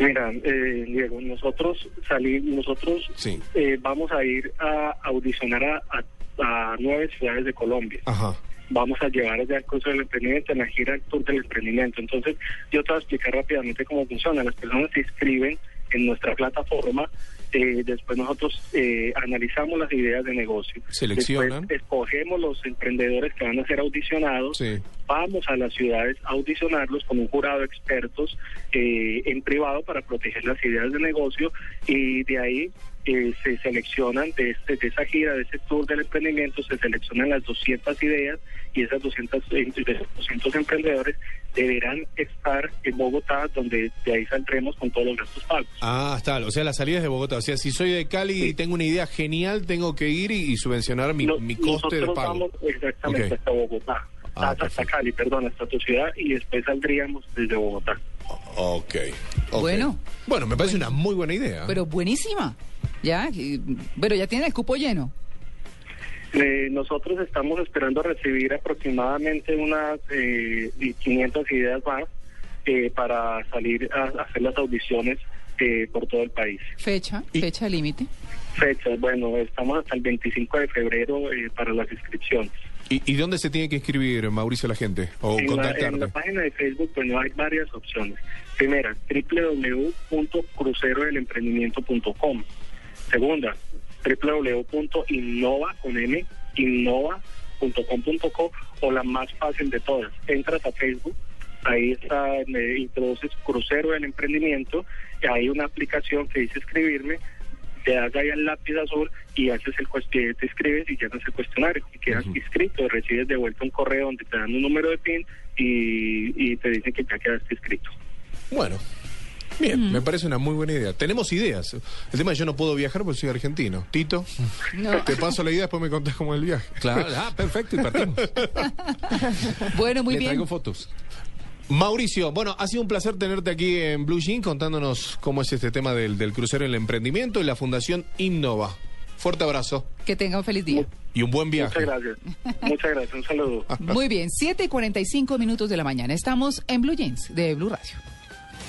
Mira, eh, Diego, nosotros salir, nosotros Sí. eh, vamos a ir a audicionar a, a- a nueve ciudades de Colombia. Ajá. Vamos a llevar allá el curso del emprendimiento, en la gira el tour del emprendimiento. Entonces, yo te voy a explicar rápidamente cómo funciona. Las personas se inscriben en nuestra plataforma, eh, después nosotros eh, analizamos las ideas de negocio. Seleccionan. Después escogemos los emprendedores que van a ser audicionados Sí. vamos a las ciudades a audicionarlos con un jurado de expertos eh, en privado para proteger las ideas de negocio y de ahí eh, se seleccionan de, este, de esa gira, de ese tour del emprendimiento, se seleccionan las 200 ideas y esas 200, eh, de esos 200 emprendedores deberán estar en Bogotá, donde de ahí saldremos con todos los gastos pagos. Ah, está. O sea, las salidas de Bogotá. O sea, si soy de Cali y tengo una idea genial, tengo que ir y, y subvencionar mi, No- mi coste de pago. vamos exactamente hasta Bogotá, Ah, hasta, hasta Cali, perdón, hasta tu ciudad y después saldríamos desde Bogotá. Ok. ok. Bueno. Bueno, me parece una muy buena idea. Pero buenísima. Ya, pero ya tiene el cupo lleno. Eh, nosotros estamos esperando recibir aproximadamente unas eh, 500 ideas más eh, para salir a, a hacer las audiciones eh, por todo el país. Fecha, Y- fecha límite. Fechas, bueno, estamos hasta el 25 de febrero eh, para las inscripciones. ¿Y, y dónde se tiene que inscribir, Mauricio, la gente? O En la, en la página de Facebook, bueno, hay varias opciones. Primera, www.crucerodelemprendimiento.com. Segunda, www.innova con M, innova.com.co o la más fácil de todas. Entras a Facebook, ahí está, me introduces Crucero del Emprendimiento, y hay una aplicación que dice escribirme, te das ahí al lápiz azul y haces el cuestionario, te escribes y llenas el cuestionario y quedas inscrito, recibes de vuelta un correo donde te dan un número de PIN y, y te dicen que ya quedaste inscrito. Bueno. Bien, me parece una muy buena idea. Tenemos ideas. El tema es que yo no puedo viajar porque soy argentino. Tito, No. te paso la idea, después me contás cómo es el viaje. Claro, ah, perfecto, y partimos. Bueno, muy Le bien. traigo fotos. Mauricio, bueno, ha sido un placer tenerte aquí en Blue Jean contándonos cómo es este tema del, del crucero en el emprendimiento y la Fundación Innova. Fuerte abrazo Que tenga un feliz día. y un buen viaje. Muchas gracias. Muchas gracias. Un saludo. Muy bien, 7 y 45 minutos de la mañana. Estamos en Blue Jeans de Blue Radio.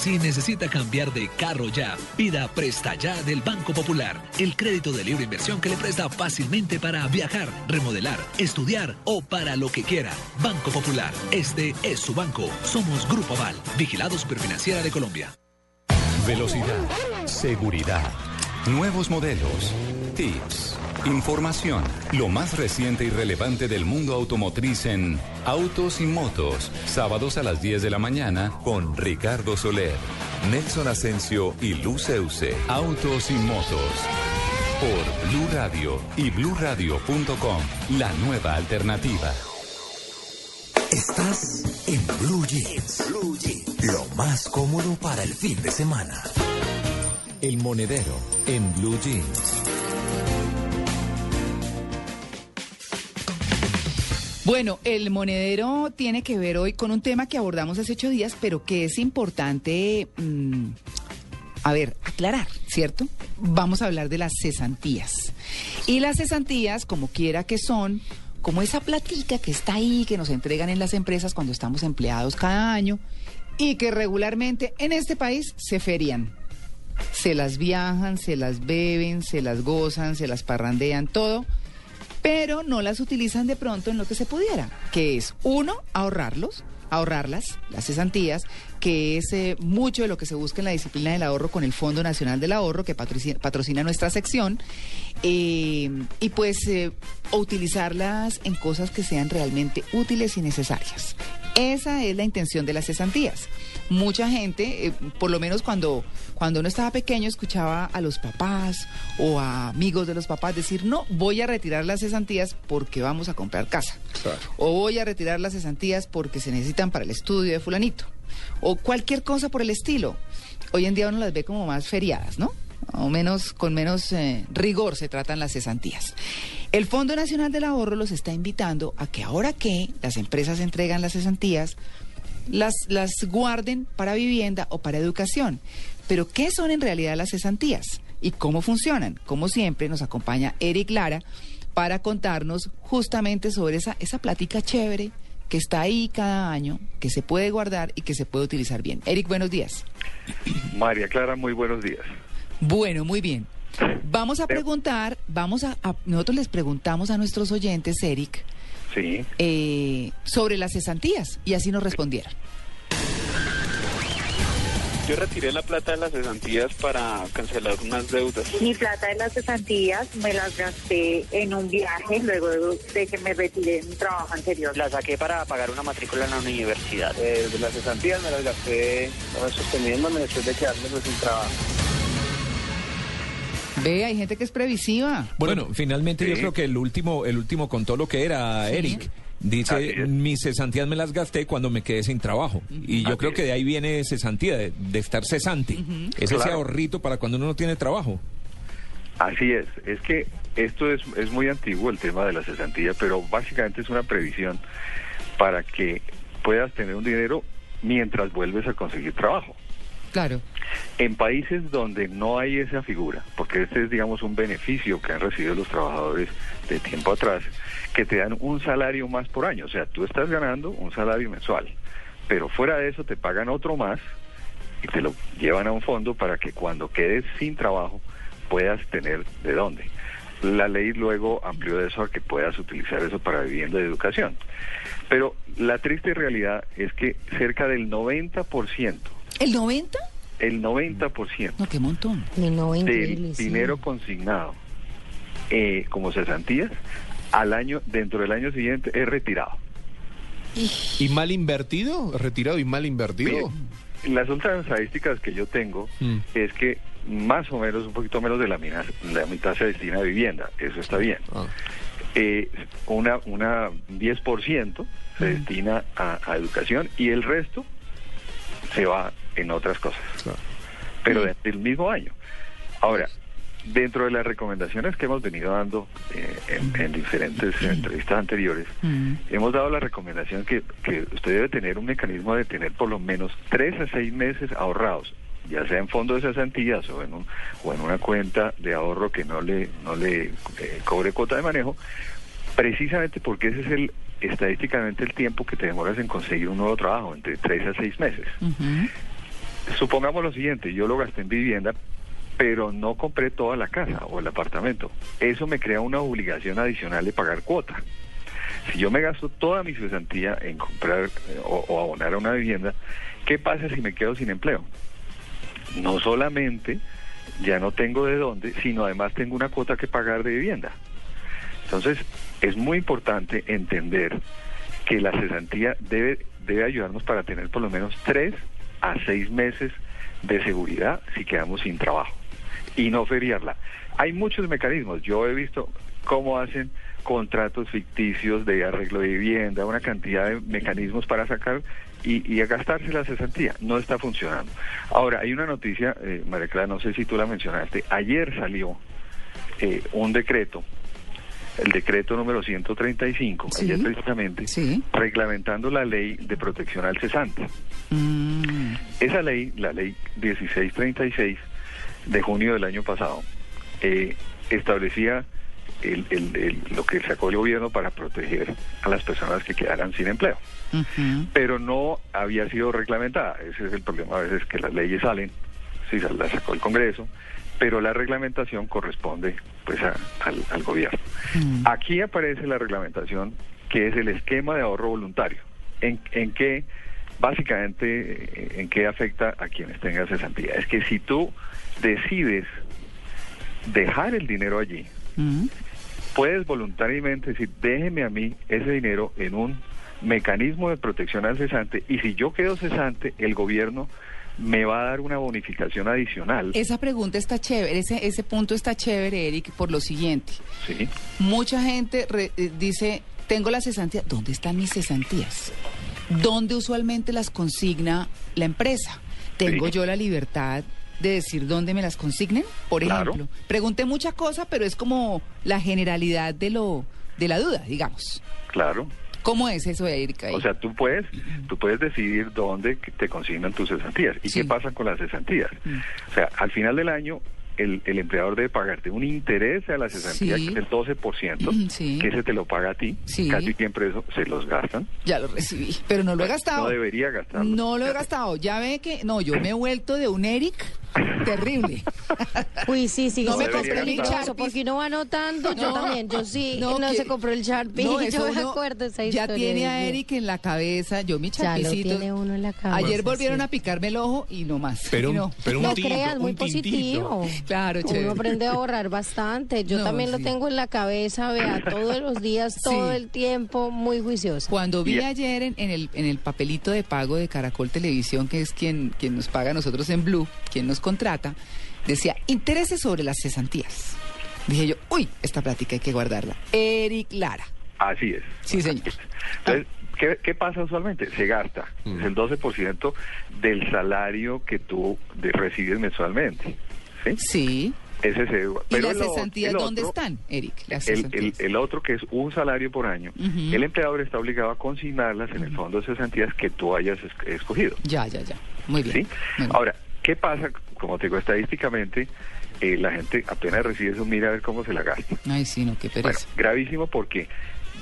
Si necesita cambiar de carro ya, pida Presta Ya del Banco Popular, el crédito de libre inversión que le presta fácilmente para viajar, remodelar, estudiar o para lo que quiera. Banco Popular, este es su banco. Somos Grupo Aval, Vigilados Superfinanciera de Colombia. Velocidad, seguridad, nuevos modelos, tips, información, lo más reciente y relevante del mundo automotriz en Autos y Motos, sábados a las 10 de la mañana con Ricardo Soler, Nelson Asensio y Luz Euse. Autos y Motos por Blue Radio y bluradio.com, la nueva alternativa. Estás en Blue Jeans. Blue Jeans. Lo más cómodo para el fin de semana. El Monedero en Blue Jeans. Bueno, el monedero tiene que ver hoy con un tema que abordamos hace ocho días, pero que es importante, mm, a ver, aclarar, ¿cierto? Vamos a hablar de las cesantías. Y las cesantías, como quiera que son, como esa platica que está ahí, que nos entregan en las empresas cuando estamos empleados cada año y que regularmente en este país se ferian. Se las viajan, se las beben, se las gozan, se las parrandean, todo pero no las utilizan de pronto en lo que se pudiera, que es, uno, ahorrarlos, ahorrarlas, las cesantías, que es eh, mucho de lo que se busca en la disciplina del ahorro con el Fondo Nacional del Ahorro, que patrocina, nuestra sección, eh, y pues eh, utilizarlas en cosas que sean realmente útiles y necesarias. Esa es la intención de las cesantías. Mucha gente, eh, por lo menos cuando, cuando uno estaba pequeño, escuchaba a los papás o a amigos de los papás decir, no, voy a retirar las cesantías porque vamos a comprar casa. O voy a retirar las cesantías porque se necesitan para el estudio de fulanito. O cualquier cosa por el estilo. Hoy en día uno las ve como más feriadas, ¿no? O menos, con menos eh, rigor se tratan las cesantías. El Fondo Nacional del Ahorro los está invitando a que ahora que las empresas entregan las cesantías, las, las guarden para vivienda o para educación. Pero, ¿qué son en realidad las cesantías? ¿Y cómo funcionan? Como siempre, nos acompaña Eric Lara para contarnos justamente sobre esa, esa plática chévere que está ahí cada año, que se puede guardar y que se puede utilizar bien. Eric, buenos días. María Clara, muy buenos días. Bueno, muy bien. Vamos a preguntar, vamos a, a nosotros les preguntamos a nuestros oyentes, Eric, Sí. eh, sobre las cesantías y así nos respondieron. Yo retiré la plata de las cesantías para cancelar unas deudas. Mi plata de las cesantías me las gasté en un viaje luego de que me retiré de mi trabajo anterior. La saqué para pagar una matrícula en la universidad. Eh, de las cesantías me las gasté sosteniéndome después de quedarme pues, sin trabajo. Ve, hay gente que es previsiva. Bueno, finalmente yo creo que el último, el último contó lo que era Sí. Eric. Dice, mis cesantías me las gasté cuando me quedé sin trabajo. Y yo Así creo es. que de ahí viene cesantía, de, de estar cesante. Es ese ahorrito para cuando uno no tiene trabajo. Así es, es que esto es, es muy antiguo el tema de la cesantía, pero básicamente es una previsión para que puedas tener un dinero mientras vuelves a conseguir trabajo. Claro. En países donde no hay esa figura, porque este es, digamos, un beneficio que han recibido los trabajadores de tiempo atrás, que te dan un salario más por año. O sea, tú estás ganando un salario mensual, pero fuera de eso te pagan otro más y te lo llevan a un fondo para que cuando quedes sin trabajo puedas tener de dónde. La ley luego amplió eso a que puedas utilizar eso para vivienda y educación. Pero la triste realidad es que cerca del 90%, ¿El 90? el 90%, No, qué montón. del dinero consignado eh, como cesantías al año dentro del año siguiente es retirado. ¿Y mal invertido? ¿Retirado y mal invertido? Las últimas estadísticas que yo tengo Mm. es que más o menos, un poquito menos de la, mina- la mitad se destina a vivienda, eso está bien. Ah. Eh, una, una 10% se destina a, a educación y el resto se va en otras cosas, pero del mismo año. Ahora, dentro de las recomendaciones que hemos venido dando eh, en, en diferentes entrevistas anteriores, hemos dado la recomendación que, que usted debe tener un mecanismo de tener por lo menos tres a seis meses ahorrados, ya sea en fondos de cesantías o en, un- o en una cuenta de ahorro que no le, no le eh, cobre cuota de manejo, precisamente porque ese es el estadísticamente el tiempo que te demoras en conseguir un nuevo trabajo, entre tres a seis meses. Supongamos lo siguiente, yo lo gasté en vivienda, pero no compré toda la casa o el apartamento. Eso me crea una obligación adicional de pagar cuota. Si yo me gasto toda mi cesantía en comprar eh, o, o abonar a una vivienda, ¿qué pasa si me quedo sin empleo? No solamente ya no tengo de dónde, sino además tengo una cuota que pagar de vivienda. Entonces, es muy importante entender que la cesantía debe, debe ayudarnos para tener por lo menos tres a seis meses de seguridad si quedamos sin trabajo y no feriarla. Hay muchos mecanismos. Yo he visto cómo hacen contratos ficticios de arreglo de vivienda, una cantidad de mecanismos para sacar y, y a gastarse la cesantía. No está funcionando. Ahora, hay una noticia, eh, María Clara, no sé si tú la mencionaste. Ayer salió eh, un decreto, el decreto número 135, ayer precisamente, reglamentando la ley de protección al cesante. Mm. Esa ley, la ley 1636 de junio del año pasado, eh, establecía el- el- el- lo que sacó el gobierno para proteger a las personas que quedaran sin empleo. Pero no había sido reglamentada. Ese es el problema a veces que las leyes salen, sí, se las sacó el Congreso, pero la reglamentación corresponde pues a- al, al gobierno. Aquí aparece la reglamentación que es el esquema de ahorro voluntario. ¿En, en qué, básicamente, en qué afecta a quienes tengan cesantía? Es que si tú decides dejar el dinero allí, puedes voluntariamente decir, déjeme a mí ese dinero en un mecanismo de protección al cesante y si yo quedo cesante, el gobierno me va a dar una bonificación adicional. Esa pregunta está chévere, ese, ese punto está chévere, Eric, por lo siguiente. Sí. Mucha gente re- eh, dice, tengo la cesantía. ¿Dónde están mis cesantías? ¿Dónde usualmente las consigna la empresa? ¿Tengo Sí. yo la libertad de decir dónde me las consignen? Por Claro. ejemplo, pregunté mucha cosa, pero es como la generalidad de lo de la duda, digamos. Claro. ¿Cómo es eso, Erika? O sea, tú puedes, tú puedes decidir dónde te consignan tus cesantías. ¿Y qué pasa con las cesantías? O sea, al final del año, el, el empleador debe pagarte un interés a la cesantía, Sí. que es el 12%, Sí. que ese te lo paga a ti. Sí. Casi siempre eso se los gastan. Ya lo recibí, pero no lo he gastado. No debería gastarlo. No lo he gastado. Ya ve que, no, yo me he vuelto de un Eric terrible. Uy, sí, sí, No sí, me compré mi Sharpies. porque uno va anotando, yo No. también, yo sí, no, No, que- se compró el Sharpie, No, yo me acuerdo esa Ya historia, tiene Dios a. Eric en la cabeza, yo mi Ya lo tiene uno en la cabeza, Ayer volvieron sí. a picarme el ojo y no más. Pero no. pero un no tinto, creas, muy tintito. positivo. Claro, chévere. Uno aprende a ahorrar bastante. Yo No, también lo sí. tengo en la cabeza, vea, todos los días, todo Sí. el tiempo, muy juiciosa. Cuando vi ayer en, en el, en el papelito de pago de Caracol Televisión, que es quien, quien nos paga a nosotros en Blue, quien nos contrata, decía intereses sobre las cesantías. Dije yo, uy, esta plática hay que guardarla. Eric Lara. Así es. Sí, señor. Entonces, ¿qué, qué pasa usualmente? Se gasta. Es el 12% del salario que tú recibes mensualmente. ¿Sí? Sí. Ese se, ¿Y pero las el cesantías el dónde están, Eric? Las El, el- el otro que es un salario por año, el empleador está obligado a consignarlas en el fondo de cesantías que tú hayas es- escogido. Ya, ya, ya. Muy bien. ¿sí? Ahora, ¿qué pasa? Como te digo, estadísticamente, eh, la gente apenas recibe eso, mira a ver cómo se la gasta. Ay, sí, no, qué Bueno, pereza. gravísimo porque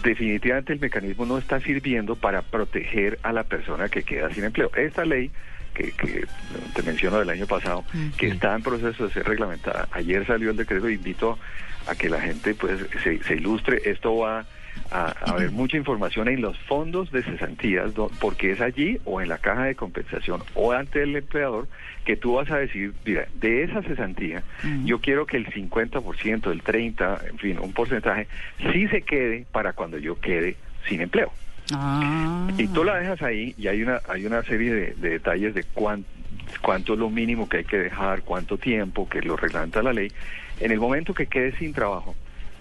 definitivamente el mecanismo no está sirviendo para proteger a la persona que queda sin empleo. Esta ley que, que te menciono del año pasado, que está en proceso de ser reglamentada, ayer salió el decreto, invito a que la gente pues se, se ilustre, esto va a, a haber mucha información en los fondos de cesantías, do- porque es allí o en la caja de compensación o ante el empleador que tú vas a decir, mira, de esa cesantía, yo quiero que el 50%, el 30%, en fin, un porcentaje, sí se quede para cuando yo quede sin empleo. Ah. Y tú la dejas ahí y hay una hay una serie de, de detalles de cuán- cuánto es lo mínimo que hay que dejar, cuánto tiempo, que lo reglamenta la ley. En el momento que quedes sin trabajo,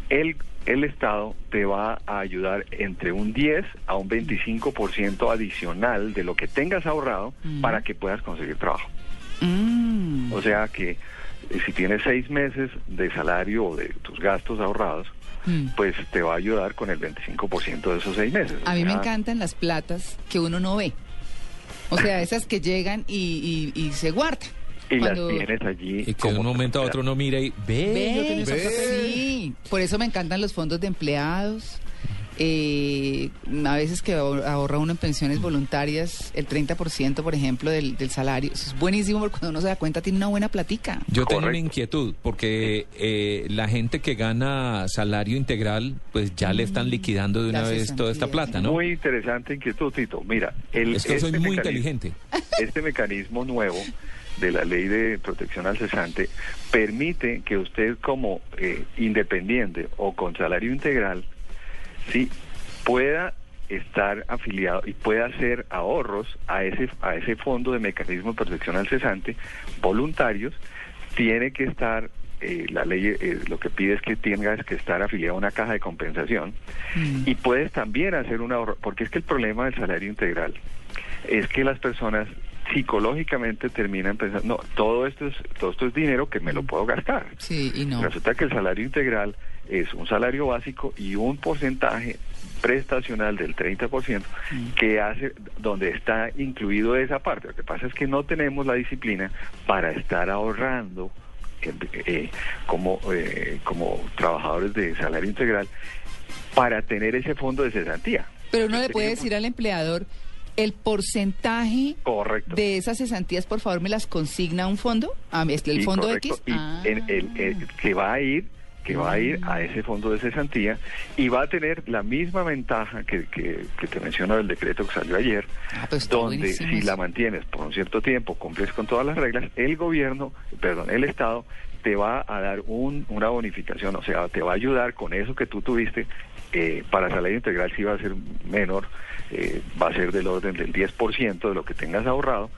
el, el Estado te va a ayudar entre un 10 a un 25% adicional de lo que tengas ahorrado para que puedas conseguir trabajo. Mm. O sea que eh, si tienes seis meses de salario o de tus gastos ahorrados, Mm. pues te va a ayudar con el 25% de esos seis meses. A mí me encantan las platas que uno no ve. O sea, esas que llegan y, y- y se guardan. Y Cuando- las tienes allí. Y que de un momento a otro uno mira y ve. Ve, yo. Sí, por eso me encantan los fondos de empleados. Eh, a veces que ahor- ahorra uno en pensiones voluntarias el 30%, por ejemplo, del, del salario. Eso es buenísimo porque cuando uno se da cuenta tiene una buena platica. Yo tengo una inquietud, porque eh, la gente que gana salario integral, pues ya le están liquidando de una vez toda esta plata, ¿no? Muy interesante inquietud, Tito. Mira, el, Es que soy muy inteligente. Este mecanismo nuevo de la ley de protección al cesante permite que usted como eh, independiente o con salario integral, sí, pueda estar afiliado y pueda hacer ahorros a ese a ese fondo de mecanismo de protección al cesante voluntarios tiene que estar eh, la ley eh, lo que pide es que tengas que estar afiliado a una caja de compensación y puedes también hacer un ahorro porque es que el problema del salario integral es que las personas psicológicamente terminan pensando, no, todo esto es, todo esto es dinero que me lo puedo gastar. Sí, y no. Resulta que el salario integral es un salario básico y un porcentaje prestacional del 30% que hace donde está incluido esa parte. Lo que pasa es que no tenemos la disciplina para estar ahorrando eh, eh, como eh, como trabajadores de salario integral para tener ese fondo de cesantía. Pero uno le puede decir al empleador el porcentaje Correcto. de esas cesantías, por favor, me las consigna a un fondo, a el Sí, fondo correcto. X. Y Ah. el- el- el que va a ir que va a ir a ese fondo de cesantía y va a tener la misma ventaja que, que, que te menciono del decreto que salió ayer, pues donde si la mantienes por un cierto tiempo, cumples con todas las reglas, el gobierno, perdón, el Estado te va a dar un, una bonificación, o sea, te va a ayudar con eso que tú tuviste, eh, para salario integral sí va a ser menor, eh, va a ser del orden del 10% de lo que tengas ahorrado,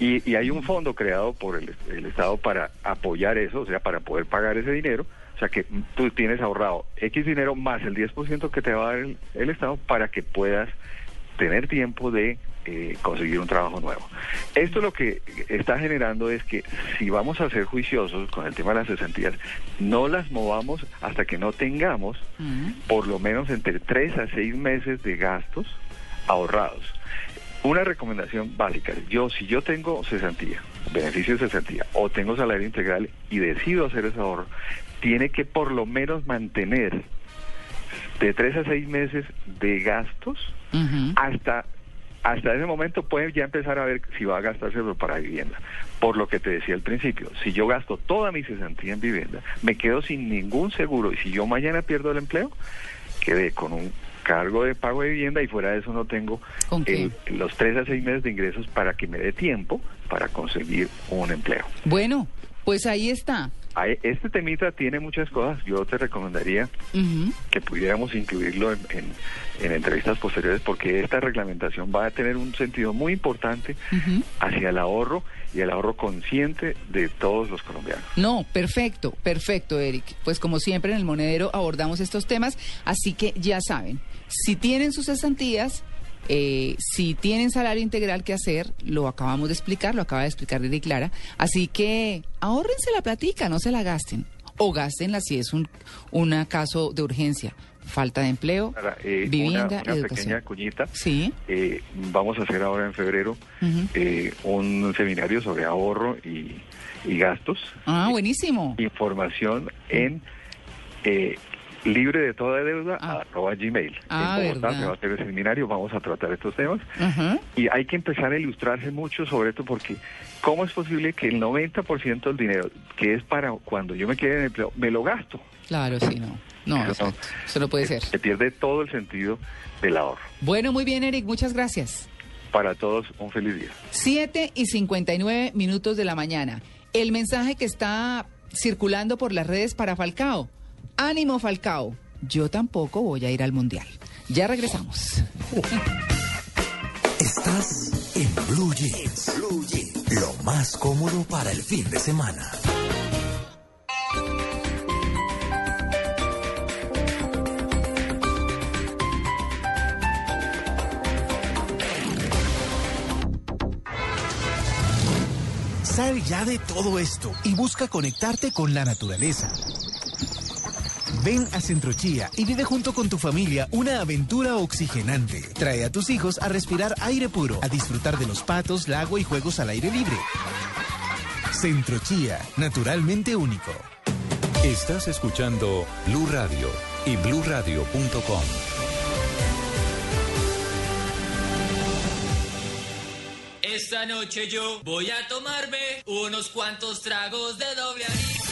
y, y hay un fondo creado por el, el Estado para apoyar eso, o sea, para poder pagar ese dinero. O sea, que tú tienes ahorrado X dinero más el 10% que te va a dar el, el Estado para que puedas tener tiempo de eh, conseguir un trabajo nuevo. Esto lo que está generando es que si vamos a ser juiciosos con el tema de las cesantías, no las movamos hasta que no tengamos por lo menos entre 3 a 6 meses de gastos ahorrados. Una recomendación básica, yo si yo tengo cesantía, beneficio de cesantía, o tengo salario integral y decido hacer ese ahorro, tiene que por lo menos mantener de tres a seis meses de gastos hasta hasta ese momento puede ya empezar a ver si va a gastárselo para vivienda. Por lo que te decía al principio, si yo gasto toda mi cesantía en vivienda, me quedo sin ningún seguro y si yo mañana pierdo el empleo, quedé con un cargo de pago de vivienda y fuera de eso no tengo el- los tres a seis meses de ingresos para que me dé tiempo para conseguir un empleo. Bueno, pues ahí está. Este temita tiene muchas cosas. Yo te recomendaría que pudiéramos incluirlo en, en- en entrevistas posteriores porque esta reglamentación va a tener un sentido muy importante hacia el ahorro y el ahorro consciente de todos los colombianos. No, perfecto, perfecto, Eric. Pues como siempre en el monedero abordamos estos temas, así que ya saben, si tienen sus cesantías, eh, si tienen salario integral que hacer, lo acabamos de explicar, lo acaba de explicar Eric Clara, así que ahórrense la platica, no se la gasten, o gástenla si es un, un caso de urgencia, falta de empleo, Ahora, eh, vivienda, una, una educación. pequeña cuñita. Sí. Eh, vamos a hacer ahora en febrero eh, un seminario sobre ahorro y, y gastos. Ah, buenísimo. Información en eh, libre de toda deuda arroba gmail. Ah, en Bogotá verdad. se va a hacer el seminario, vamos a tratar estos temas. Y hay que empezar a ilustrarse mucho sobre esto porque ¿cómo es posible que el 90% del dinero que es para cuando yo me quede en empleo, me lo gasto? Claro, sí, no. No, Eso no-. Eso no puede ser. Se pierde todo el sentido del ahorro. Bueno, muy bien, Eric, muchas gracias. Para todos, un feliz día. 7 y 59 minutos de la mañana. El mensaje que está circulando por las redes para Falcao. Ánimo, Falcao. Yo tampoco voy a ir al Mundial. Ya regresamos. Estás en Blue Jeans. Blue Jeans. Lo más cómodo para el fin de semana. Sal ya de todo esto y busca conectarte con la naturaleza. Ven a Centrochía y vive junto con tu familia una aventura oxigenante. Trae a tus hijos a respirar aire puro, a disfrutar de los patos, lago y juegos al aire libre. Centrochía, naturalmente único. Estás escuchando Blue Radio y bluradio.com. Esta noche yo voy a tomarme unos cuantos tragos de doble anís.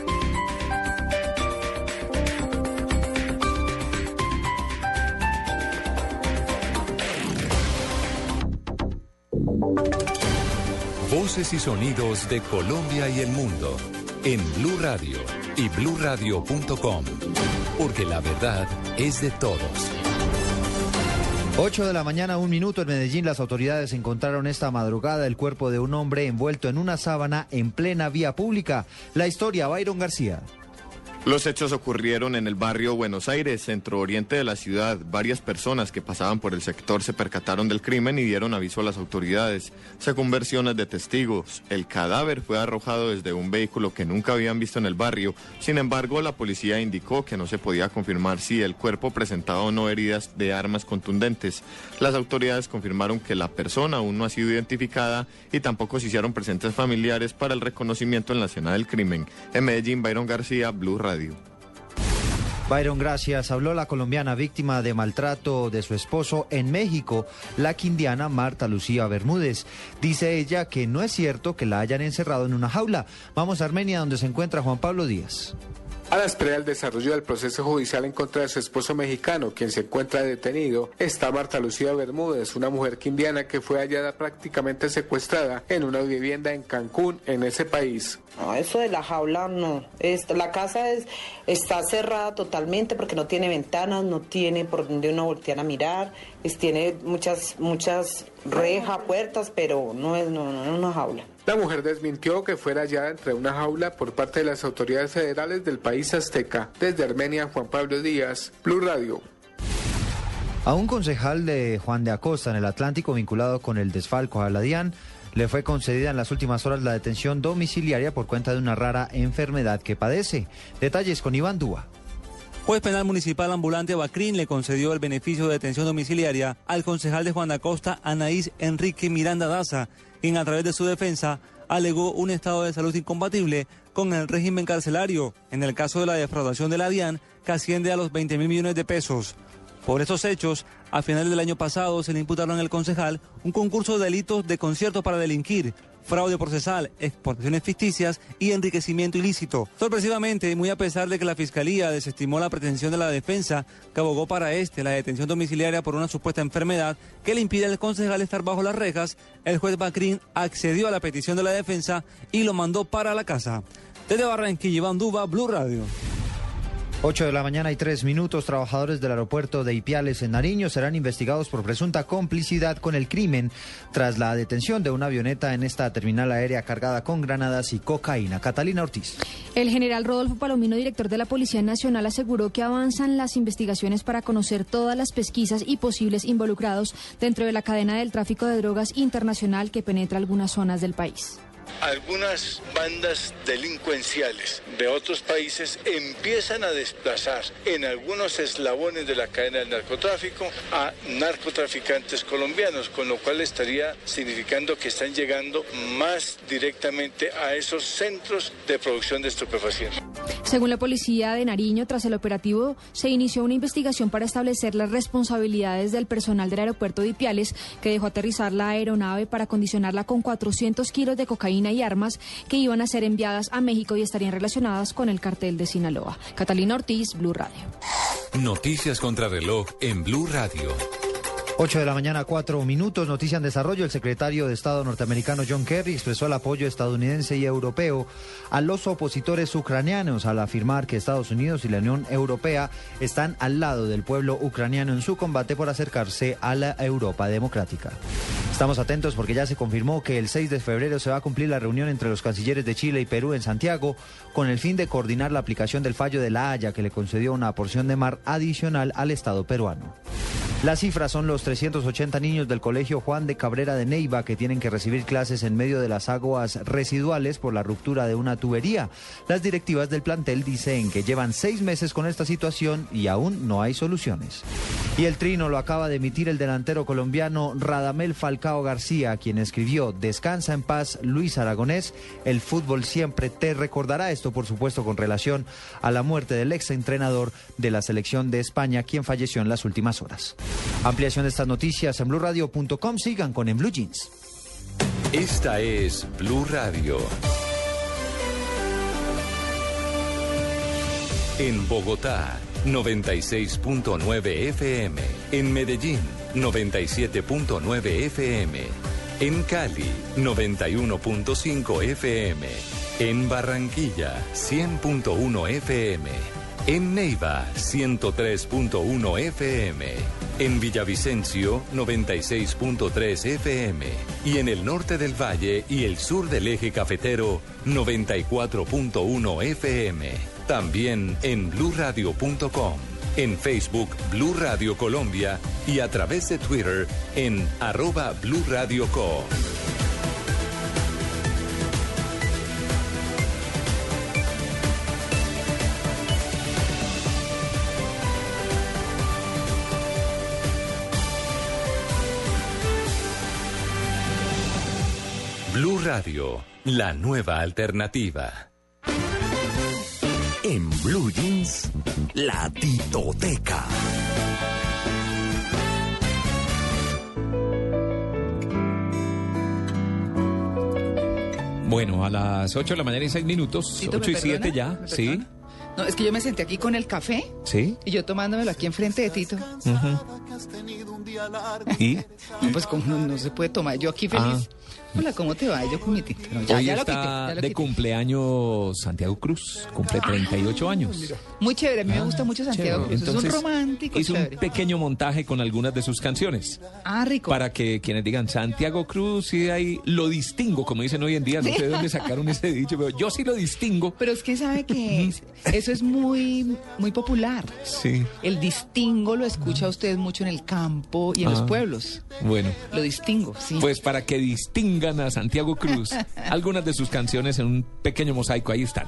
Voces y sonidos de Colombia y el mundo en Blue Radio y bluradio.com, porque la verdad es de todos. 8 de la mañana, un minuto en Medellín, las autoridades encontraron esta madrugada el cuerpo de un hombre envuelto en una sábana en plena vía pública. La historia, Byron García. Los hechos ocurrieron en el barrio Buenos Aires, centro oriente de la ciudad. Varias personas que pasaban por el sector se percataron del crimen y dieron aviso a las autoridades. Según versiones de testigos, el cadáver fue arrojado desde un vehículo que nunca habían visto en el barrio. Sin embargo, la policía indicó que no se podía confirmar si el cuerpo presentaba o no heridas de armas contundentes. Las autoridades confirmaron que la persona aún no ha sido identificada y tampoco se hicieron presentes familiares para el reconocimiento en la escena del crimen. En Medellín, Byron García, Blue. Byron, gracias. Habló la colombiana víctima de maltrato de su esposo en México, la quindiana Marta Lucía Bermúdez. Dice ella que no es cierto que la hayan encerrado en una jaula. Vamos a Armenia, donde se encuentra Juan Pablo Díaz. A la espera del desarrollo del proceso judicial en contra de su esposo mexicano, quien se encuentra detenido, está Marta Lucía Bermúdez, una mujer quindiana que fue hallada prácticamente secuestrada en una vivienda en Cancún, en ese país. No, eso de la jaula no. la casa es, está cerrada totalmente porque no tiene ventanas, no tiene por donde uno voltear a mirar, es, tiene muchas, muchas rejas, puertas, pero no es, no, no es una jaula. La mujer desmintió que fuera hallada entre una jaula por parte de las autoridades federales del país azteca. Desde Armenia, Juan Pablo Díaz, Blue Radio. A un concejal de Juan de Acosta en el Atlántico vinculado con el desfalco a la DIAN le fue concedida en las últimas horas la detención domiciliaria por cuenta de una rara enfermedad que padece. Detalles con Iván Dúa. Juez Penal Municipal Ambulante Bacrín le concedió el beneficio de detención domiciliaria al concejal de Juan Acosta, Anaís Enrique Miranda Daza, quien a través de su defensa alegó un estado de salud incompatible con el régimen carcelario en el caso de la defraudación de la DIAN que asciende a los 20 mil millones de pesos. Por estos hechos, a finales del año pasado se le imputaron al concejal un concurso de delitos de concierto para delinquir, fraude procesal, exportaciones ficticias y enriquecimiento ilícito. Sorpresivamente, muy a pesar de que la Fiscalía desestimó la pretensión de la defensa, que abogó para este la detención domiciliaria por una supuesta enfermedad que le impide al concejal estar bajo las rejas, el juez Bacrín accedió a la petición de la defensa y lo mandó para la casa. Desde Barranquilla, Iván Duba, Blue Radio. 8 de la mañana y 3 minutos, trabajadores del aeropuerto de Ipiales en Nariño serán investigados por presunta complicidad con el crimen tras la detención de una avioneta en esta terminal aérea cargada con granadas y cocaína. Catalina Ortiz. El general Rodolfo Palomino, director de la Policía Nacional, aseguró que avanzan las investigaciones para conocer todas las pesquisas y posibles involucrados dentro de la cadena del tráfico de drogas internacional que penetra algunas zonas del país algunas bandas delincuenciales de otros países empiezan a desplazar en algunos eslabones de la cadena del narcotráfico a narcotraficantes colombianos, con lo cual estaría significando que están llegando más directamente a esos centros de producción de estupefacientes. Según la policía de Nariño, tras el operativo se inició una investigación para establecer las responsabilidades del personal del aeropuerto de Ipiales que dejó aterrizar la aeronave para condicionarla con 400 kilos de cocaína y armas que iban a ser enviadas a México y estarían relacionadas con el cartel de Sinaloa. Catalina Ortiz, Blue Radio. Noticias contra reloj en Blue Radio. 8 de la mañana, 4 minutos. Noticia en desarrollo. El secretario de Estado norteamericano John Kerry expresó el apoyo estadounidense y europeo a los opositores ucranianos al afirmar que Estados Unidos y la Unión Europea están al lado del pueblo ucraniano en su combate por acercarse a la Europa democrática. Estamos atentos porque ya se confirmó que el 6 de febrero se va a cumplir la reunión entre los cancilleres de Chile y Perú en Santiago con el fin de coordinar la aplicación del fallo de la Haya que le concedió una porción de mar adicional al Estado peruano. Las cifras son los 380 niños del Colegio Juan de Cabrera de Neiva que tienen que recibir clases en medio de las aguas residuales por la ruptura de una tubería. Las directivas del plantel dicen que llevan seis meses con esta situación y aún no hay soluciones. Y el trino lo acaba de emitir el delantero colombiano Radamel Falcao García, quien escribió Descansa en paz Luis Aragonés, el fútbol siempre te recordará esto, por supuesto, con relación a la muerte del ex entrenador de la selección de España, quien falleció en las últimas horas. Ampliación de estas noticias en blueradio.com. Sigan con En Blue Jeans. Esta es Blue Radio. En Bogotá, 96.9 FM. En Medellín, 97.9 FM. En Cali, 91.5 FM. En Barranquilla, 100.1 FM. En Neiva, 103.1 FM. En Villavicencio, 96.3 FM. Y en el norte del valle y el sur del eje cafetero, 94.1 FM. También en bluradio.com. En Facebook, Blue Radio Colombia y a través de Twitter en arroba Blue. Radio, la nueva alternativa. En Blue Jeans, la titoteca. Bueno, a las 8 de la mañana y 6 minutos, Tito, ¿me 8 y 7 perdona? ya, ¿Me ¿sí? No, es que yo me senté aquí con el café ¿Sí? y yo tomándomelo aquí enfrente de Tito. Ujú. ¿Y? No, pues como no, no se puede tomar. Yo aquí feliz. Hola, ¿cómo te va? Yo con mi Tito. No, ya, Ah. Hoy ya lo está quité, ya lo de quité. cumpleaños Santiago Cruz, cumple 38 años. Muy chévere, a mí me gusta mucho Santiago Cruz. es un romántico hizo chévere. un pequeño montaje con algunas de sus canciones. Ah, rico. Para que quienes digan Santiago Cruz, y ahí lo distingo, como dicen hoy en día, no Sí. sé de dónde sacaron ese dicho, pero yo sí lo distingo. Pero es que sabe que es- eso es muy, muy popular. Sí. El distingo lo escucha usted mucho en el campo y en los Ah. pueblos. Bueno, Lo distingo, sí. pues para que distingan a Santiago Cruz, algunas de sus canciones en un pequeño mosaico, ahí están.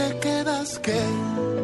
te quedas, ¿qué?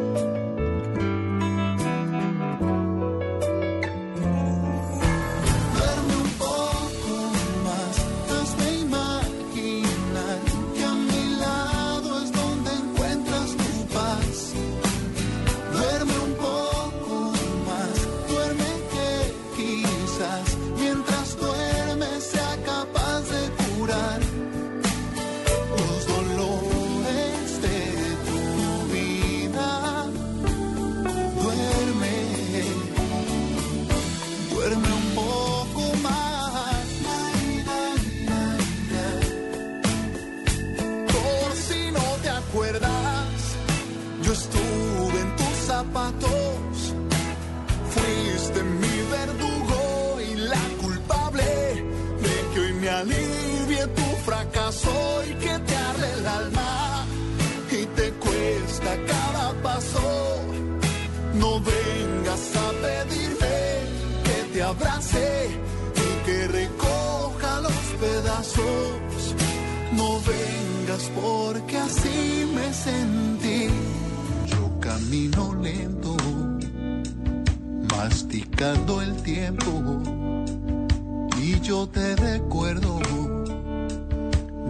Porque así me sentí. Yo camino lento, masticando el tiempo. Y yo te recuerdo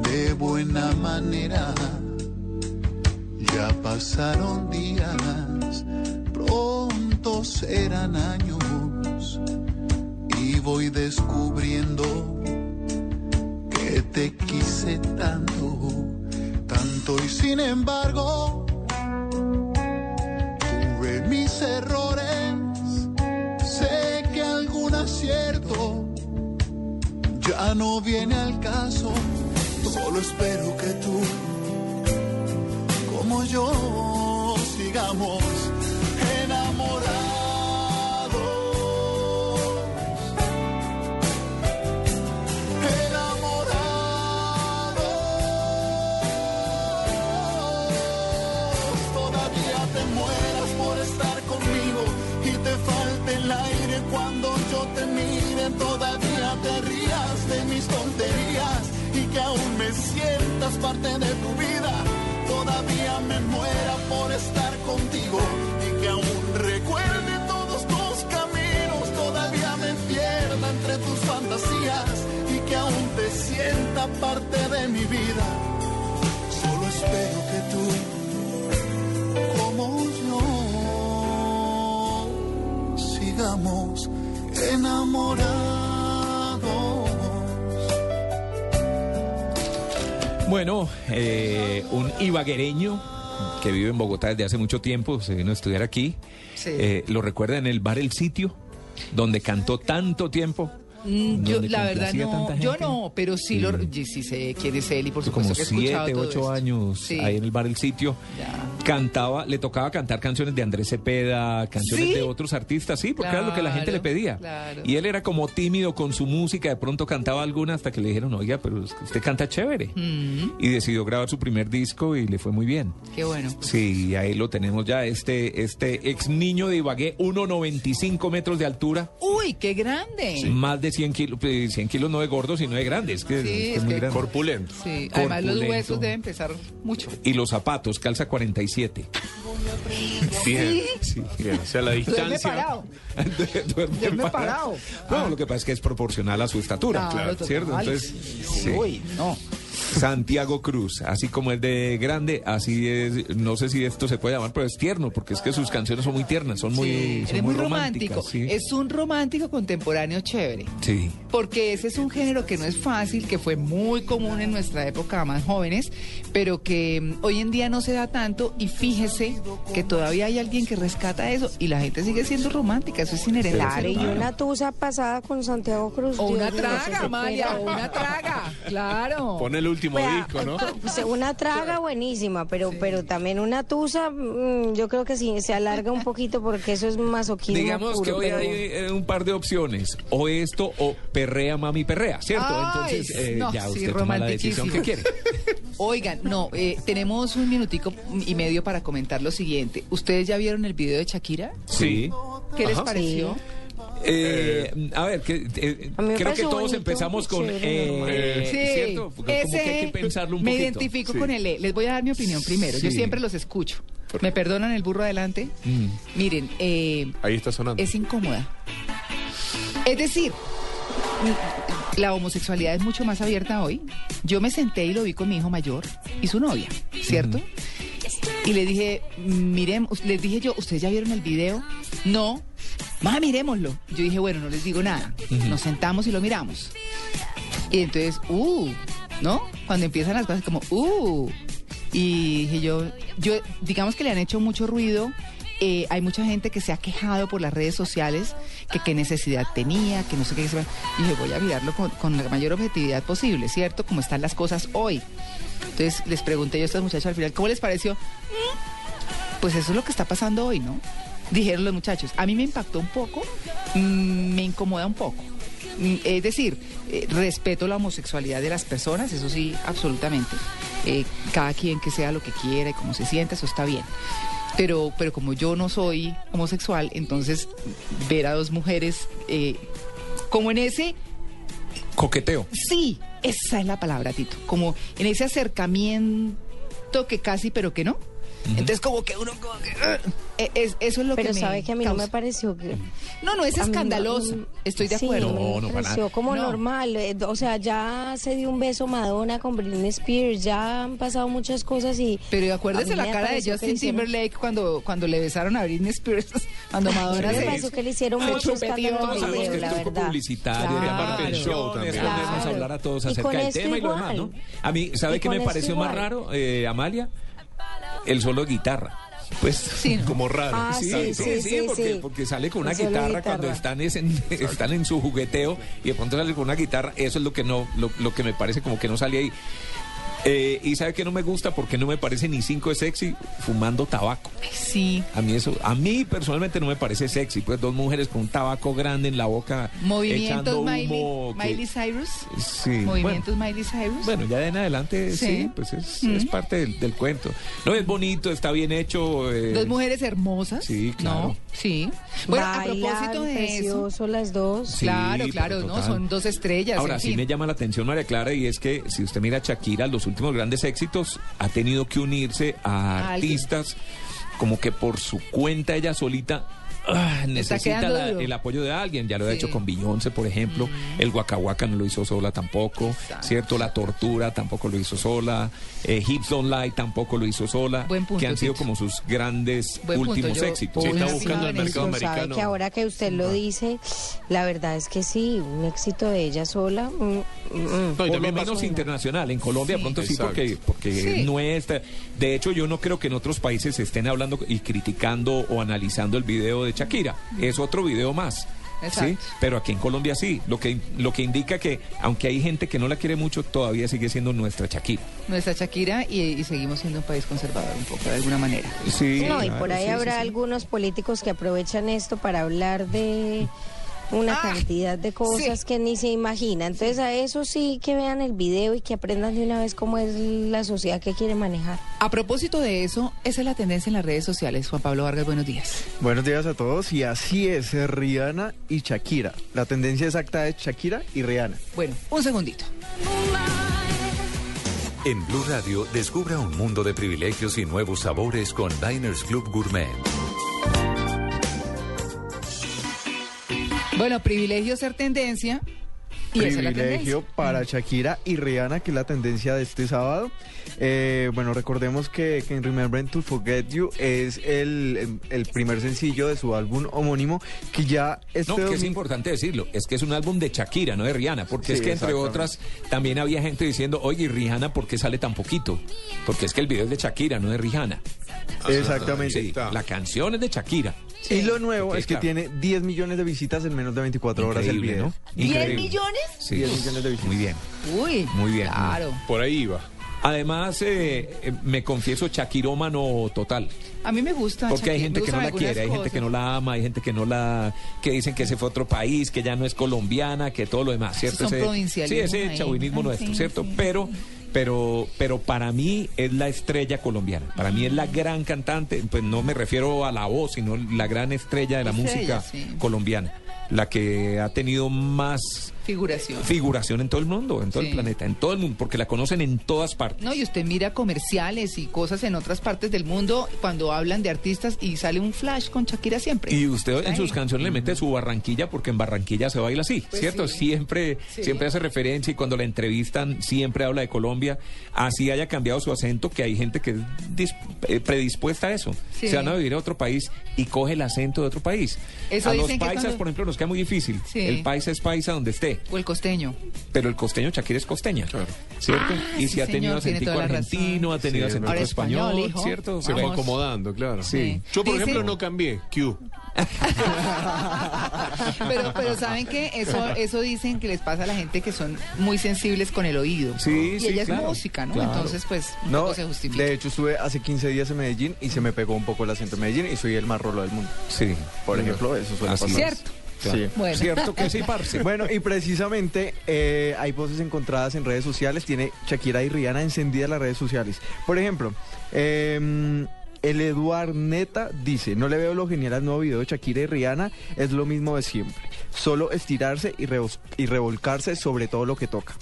de buena manera. Ya pasaron días, pronto serán años. Y voy descubriendo que te quise tanto, tanto y sin embargo tuve mis errores, sé que algún acierto ya no viene al caso, solo espero que tú como yo sigamos te mire, todavía te rías de mis tonterías y que aún me sientas parte de tu vida, todavía me muera por estar contigo y que aún recuerde todos tus caminos, todavía me pierda entre tus fantasías y que aún te sienta parte de mi vida. Solo espero que tú, como yo, sigamos enamorados. Bueno, eh, un ibaguereño que vive en Bogotá desde hace mucho tiempo, se vino a estudiar aquí. Sí. Eh, ¿Lo recuerda en el bar El Sitio? Donde cantó tanto tiempo. Mm, Yo, la verdad, no, yo no, pero sí, lo, y sí sé quién es él y por como supuesto que he escuchado siete, todo ocho esto. años Sí. ahí en el bar El Sitio. Cantaba, le tocaba cantar canciones de Andrés Cepeda, canciones ¿Sí? de otros artistas, sí, porque era lo que la gente le pedía. claro. Y él era como tímido con su música, de pronto cantaba alguna hasta que le dijeron, oiga, pero usted canta chévere. Mm, Y decidió grabar su primer disco y le fue muy bien. qué bueno. Sí, ahí lo tenemos ya, este, este ex niño de Ibagué, 1,95 metros de altura, Uy, qué grande. más de 100 kilos, pues, 100 kilos no de gordo, sino de grande, es que, Sí, es es es muy que- grande. Corpulento. Sí, además los Corpulento. huesos deben pesar mucho. Y los zapatos, calza 47. Bien, Sí. bien. O sea, la Duerme distancia. parado. Duerme parado. parado. No, lo que pasa es que es proporcional a su estatura, Claro, ¿cierto? total. Entonces, sí. Uy, no. Santiago Cruz, así como es de grande, así es, no sé si esto se puede llamar, pero es tierno, porque es que sus canciones son muy tiernas, son muy, Sí, son muy muy romántico. Sí. Es un romántico contemporáneo chévere. Sí. Porque ese es un género que no es fácil, que fue muy común en nuestra época más jóvenes, pero que mm, hoy en día no se da tanto y fíjese que todavía hay alguien que rescata eso y la gente sigue siendo romántica, eso es inherente. Claro, y una tusa pasada con Santiago Cruz. O Dios una traga, Amalia, queda- o una traga, claro. Pon el último Vea, disco, ¿no? pues, Una traga buenísima, pero pero también una tusa, mm, yo creo que sí, se alarga un poquito porque eso es masoquismo Digamos puro, que hoy pero- hay eh, un par de opciones, o esto o perrea mami perrea, ¿cierto? Ay, Entonces eh, no, ya sí, usted toma la decisión que quiere. Oigan, no, eh, tenemos un minutico y medio para comentar lo siguiente. ¿Ustedes ya vieron el video de Shakira? Sí. ¿Qué les pareció? Eh, a ver, que, eh, A me creo que todos bonito, empezamos con... chévere, eh, Sí, ¿Cierto? Como que hay que pensarlo un Me poquito. identifico Sí. con el E. Les voy a dar mi opinión primero. Yo siempre los escucho. ¿Me perdonan el burro adelante? Mm. Miren, eh, Ahí está sonando. es incómoda. Es decir, la homosexualidad es mucho más abierta hoy. Yo me senté y lo vi con mi hijo mayor y su novia, ¿cierto? Y le dije, miren, les dije yo, ¿ustedes ya vieron el video? No. Más miremoslo. Yo dije, bueno, no les digo nada. Nos sentamos y lo miramos. Y entonces, uh, ¿no? Cuando empiezan las cosas como, uh. Y dije yo, yo, digamos que le han hecho mucho ruido. eh, hay mucha gente que se ha quejado por las redes sociales que qué necesidad tenía, que no sé qué. Y dije, voy a mirarlo con, con la mayor objetividad posible, ¿cierto? Como están las cosas hoy. Entonces les pregunté yo a estos muchachos al final, ¿cómo les pareció? "Mm, Pues eso es lo que está pasando hoy, ¿no? Dijeron los muchachos. A mí me impactó un poco, mm, me incomoda un poco. Mm, Es decir, eh, respeto la homosexualidad de las personas, eso sí, absolutamente. Eh, cada quien que sea lo que quiera y como se sienta, eso está bien. Pero, pero como yo no soy homosexual, entonces ver a dos mujeres eh, como en ese Coqueteo. Sí, esa es la palabra, Tito. Como en ese acercamiento que casi, pero que no. Entonces, como que uno. como que, ah, eh, es- eso es lo Pero que me. sabe que a mí no me pareció que... No, no es no- escandalosa. Estoy de Sí, acuerdo. me pareció como No. normal. eh, O sea, ya se dio un beso Madonna con Britney Spears, ya han pasado muchas cosas y... Pero acuérdese la me cara de Justin hicieron- Timberlake cuando, cuando le besaron a Britney Spears, cuando Madonna me se... pareció que le hicieron mucho escándalo Todos sabemos que la verdad. publicitario, Claro. y aparte del show también. Claro. ponernos a hablar a todos Y acerca del tema y lo demás, ¿no? A mí, ¿sabe qué me pareció más raro, eh, Amalia? El solo de guitarra. Pues como raro. Ah, sí, sí, sí, sí, sí, sí, porque, sí. porque sale con una guitarra. cuando están, es en, están en su jugueteo y de pronto sale con una guitarra, eso es lo que no, lo, lo que me parece como que no sale ahí. Eh, y sabe que no me gusta porque no me parece ni cinco de sexy fumando tabaco. Sí. A mí eso, a mí personalmente no me parece sexy, pues dos mujeres con un tabaco grande en la boca Movimientos echando Miley, humo. que- Miley Cyrus. Sí. Movimientos Miley Cyrus. Bueno, ya de en adelante sí, Sí. pues es, Mm. es parte del, del cuento. No, es bonito, está bien hecho. eh, Dos mujeres hermosas. Sí, claro. No, sí. Bueno, a propósito de eso. precioso las dos. Sí, claro, claro, ¿no? Son dos estrellas. Ahora en sí fin. me llama la atención María Clara y es que si usted mira a Shakira, los últimos grandes éxitos ha tenido que unirse a artistas como que por su cuenta ella solita ah, necesita la- el apoyo de alguien. Ya lo ha Sí. hecho con Beyoncé, por ejemplo. Mm. El Waka no lo hizo sola tampoco. ¿Cierto? La Tortura tampoco lo hizo sola. Eh, Hips Don't Lie tampoco lo hizo sola. Buen punto, que han sido como sus grandes Buen punto, últimos yo éxitos. voy está buscando el mercado eso, sabe americano. que ahora que usted lo dice, la verdad es que sí, un éxito de ella sola. mm, mm, Por lo también menos internacional. En Colombia Sí. pronto sí, Exacto. porque, porque Sí. no está. De hecho, yo no creo que en otros países se estén hablando y criticando o analizando el video de Shakira. Es otro video más. Exacto. ¿sí? Pero aquí en Colombia sí, lo que, lo que indica que aunque hay gente que no la quiere mucho, todavía sigue siendo nuestra Shakira. Nuestra Shakira y, y seguimos siendo un país conservador un poco, de alguna manera. Sí, No, y claro, por ahí sí, habrá sí, sí. algunos políticos que aprovechan esto para hablar de una cantidad de cosas que ni se imagina. Entonces a eso sí que vean el video y que aprendan de una vez cómo es la sociedad que quiere manejar. A propósito de eso, esa es la tendencia en las redes sociales. Juan Pablo Vargas, buenos días. Buenos días a todos y así es Rihanna y Shakira. La tendencia exacta es Shakira y Rihanna. Bueno, un segundito. En Blue Radio, descubra un mundo de privilegios y nuevos sabores con Diners Club Gourmet. Bueno, privilegio ser tendencia. Y esa es la Privilegio tendencia. para Shakira y Rihanna, que es la tendencia de este sábado. Eh, bueno, recordemos que, que en Remembering to Forget You es el, el primer sencillo de su álbum homónimo, que ya este No, que es importante decirlo, es que es un álbum de Shakira, no de Rihanna, porque es que entre exactamente. otras también había gente diciendo, oye, ¿y Rihanna por qué sale tan poquito? Porque es que el video es de Shakira, no de Rihanna. Exactamente. Sí, la canción es de Shakira. Y lo nuevo es que claro. tiene 10 millones de visitas en menos de 24 horas el Increíble, video. ¿no? Increíble. millones? Sí. 10 millones de visitas. Muy bien, Uy, muy bien. claro. Por ahí iba. Además, eh, eh, me confieso chaquirómano total. A mí me gusta. Porque hay gente que no la quiere, hay gente que no la ama, hay gente que no la... que dicen que se fue a otro país, que ya no es colombiana, que todo lo demás, ¿cierto? son Ese- Sí, ese chauvinismo nuestro, ¿cierto? pero, pero, pero para mí es la estrella colombiana. Para mí es la gran cantante, pues no me refiero a la voz, sino la gran estrella de la Estrella, música sí. colombiana. La que ha tenido más Figuración. figuración en todo el mundo, en todo Sí. el planeta, en todo el mundo, porque la conocen en todas partes. No, y usted mira comerciales y cosas en otras partes del mundo cuando hablan de artistas y sale un flash con Shakira siempre. Y usted en sus canciones le mete su Barranquilla porque en Barranquilla se baila así, Pues ¿cierto? sí. Siempre, Sí. siempre hace referencia y cuando la entrevistan siempre habla de Colombia. Así haya cambiado su acento, que hay gente que es eh, predispuesta a eso. Se van a vivir a otro país y coge el acento de otro país. Eso a los paisas, cuando- por ejemplo, nos queda muy difícil. El paisa es paisa donde esté, O el costeño. pero el costeño Shakira es costeña, ¿cierto? Ah, y sí, si ha tenido acentico argentino, ha tenido Sí, acentico español, español, hijo. ¿cierto? Se fue Vamos. acomodando, claro. Sí. Yo, por Dicen- ejemplo, no cambié. Q. Pero, pero saben que eso, eso dicen que les pasa a la gente que son muy sensibles con el oído. Sí, y sí, ella claro, es música, ¿no? claro. Entonces, pues, un No, poco se justifica. de hecho estuve hace 15 días en Medellín y se me pegó un poco el acento de Medellín y soy el más rolo del mundo. Sí. Por ejemplo, eso suele Así pasar. Cierto. Sí. Bueno. Cierto que sí, parce. Bueno, y precisamente eh, hay voces encontradas en redes sociales. Tiene Shakira y Rihanna encendidas las redes sociales. Por ejemplo, eh, el Eduard Neta dice, no le veo lo genial al nuevo video de Shakira y Rihanna, es lo mismo de siempre. Solo estirarse y revolcarse sobre todo lo que toca.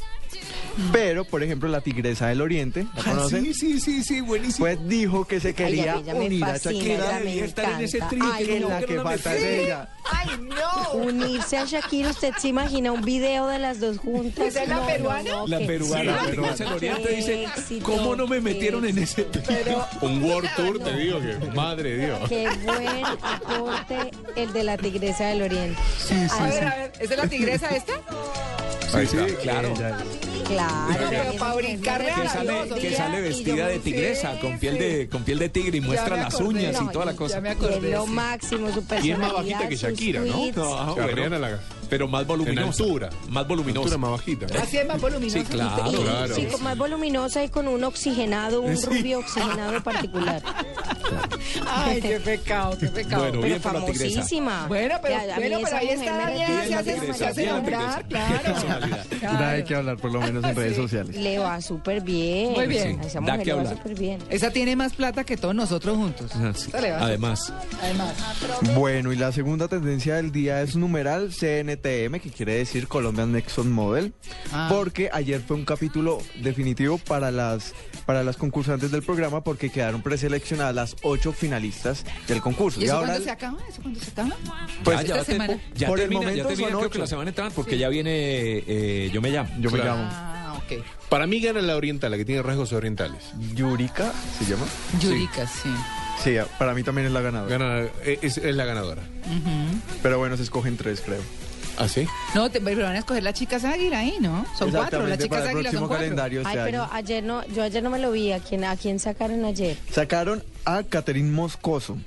Pero, por ejemplo, la Tigresa del Oriente, ¿la conocen? Ah, sí, sí, sí, buenísimo. Pues dijo que se quería Ay, a mí ella me unir a Shakira. ella me Debería estar en ese encanta. trío, Ay, que no. la que falta es ella. ¡Ay, no! Unirse a Shakira, ¿usted se imagina un video de las dos juntas? ¿Esa es la No, no, peruana? no, La qué peruana, la peruana del Oriente Qué dice, éxito, ¿cómo no me qué metieron en ese Pero, Un World Tour, te digo que, madre de Dios. Qué buen aporte el de la Tigresa del Oriente. a ver, a ver, ¿esa es la tigresa esta? Ahí está, claro. ella- Claro. pero a Que la sale, que sale vestida de tigresa, sí, con piel sí. de con piel de tigre y muestra las uñas y No, toda la cosa. ya me Y acordé. es lo máximo, su Y es más bajita que Shakira, ¿no? Ah, Se bueno. Adriana la- Pero más voluminosa. En altura. Más voluminosa. altura más bajita. Así es más voluminoso. Sí, claro. Y- Claro. Sí, con más voluminosa y con un oxigenado, un rubio oxigenado particular. Ay, qué pecado, qué pecado. Bueno, Pero bien por la tigresa. famosísima. Bueno, pero, Ya, bueno, ahí está Daniela, se la hace, se hace nombrar, claro. Claro. hay que hablar por lo menos en redes Sí. sociales. Le va súper bien. Muy bien. A esa Da mujer que le va hablar. súper bien. Esa tiene más plata que todos nosotros juntos. Ah, Además, Además. Bueno, y la segunda tendencia del día es numeral CNTM, que quiere decir Colombian Nexon Model, Ah. porque ayer fue un capítulo definitivo para las para las concursantes del programa porque quedaron preseleccionadas las ocho finalistas del concurso. ¿Y eso ahora cuándo se acaba? ¿Eso cuándo se acaba? Pues ya, esta ya, te- semana. ya Por el termina, ya momento termina, son creo que ocho. la semana entrante porque ya viene eh, Yo me llamo. yo me Claro. llamo Ah, ok. Para mí gana la oriental, la que tiene rasgos orientales. Yurika, ¿se llama? Yurika, sí. Sí, para mí también es la ganadora. Gana, eh, es, es la ganadora. Pero bueno, se escogen tres, creo. ¿Ah, sí? No, te, pero van a escoger las chicas águila ahí, ¿no? Son cuatro, las chicas águila son cuatro. calendario este Ay, pero año. ayer no, yo ayer no me lo vi. ¿A quién, a quién sacaron ayer? Sacaron a Catherine Moscoso.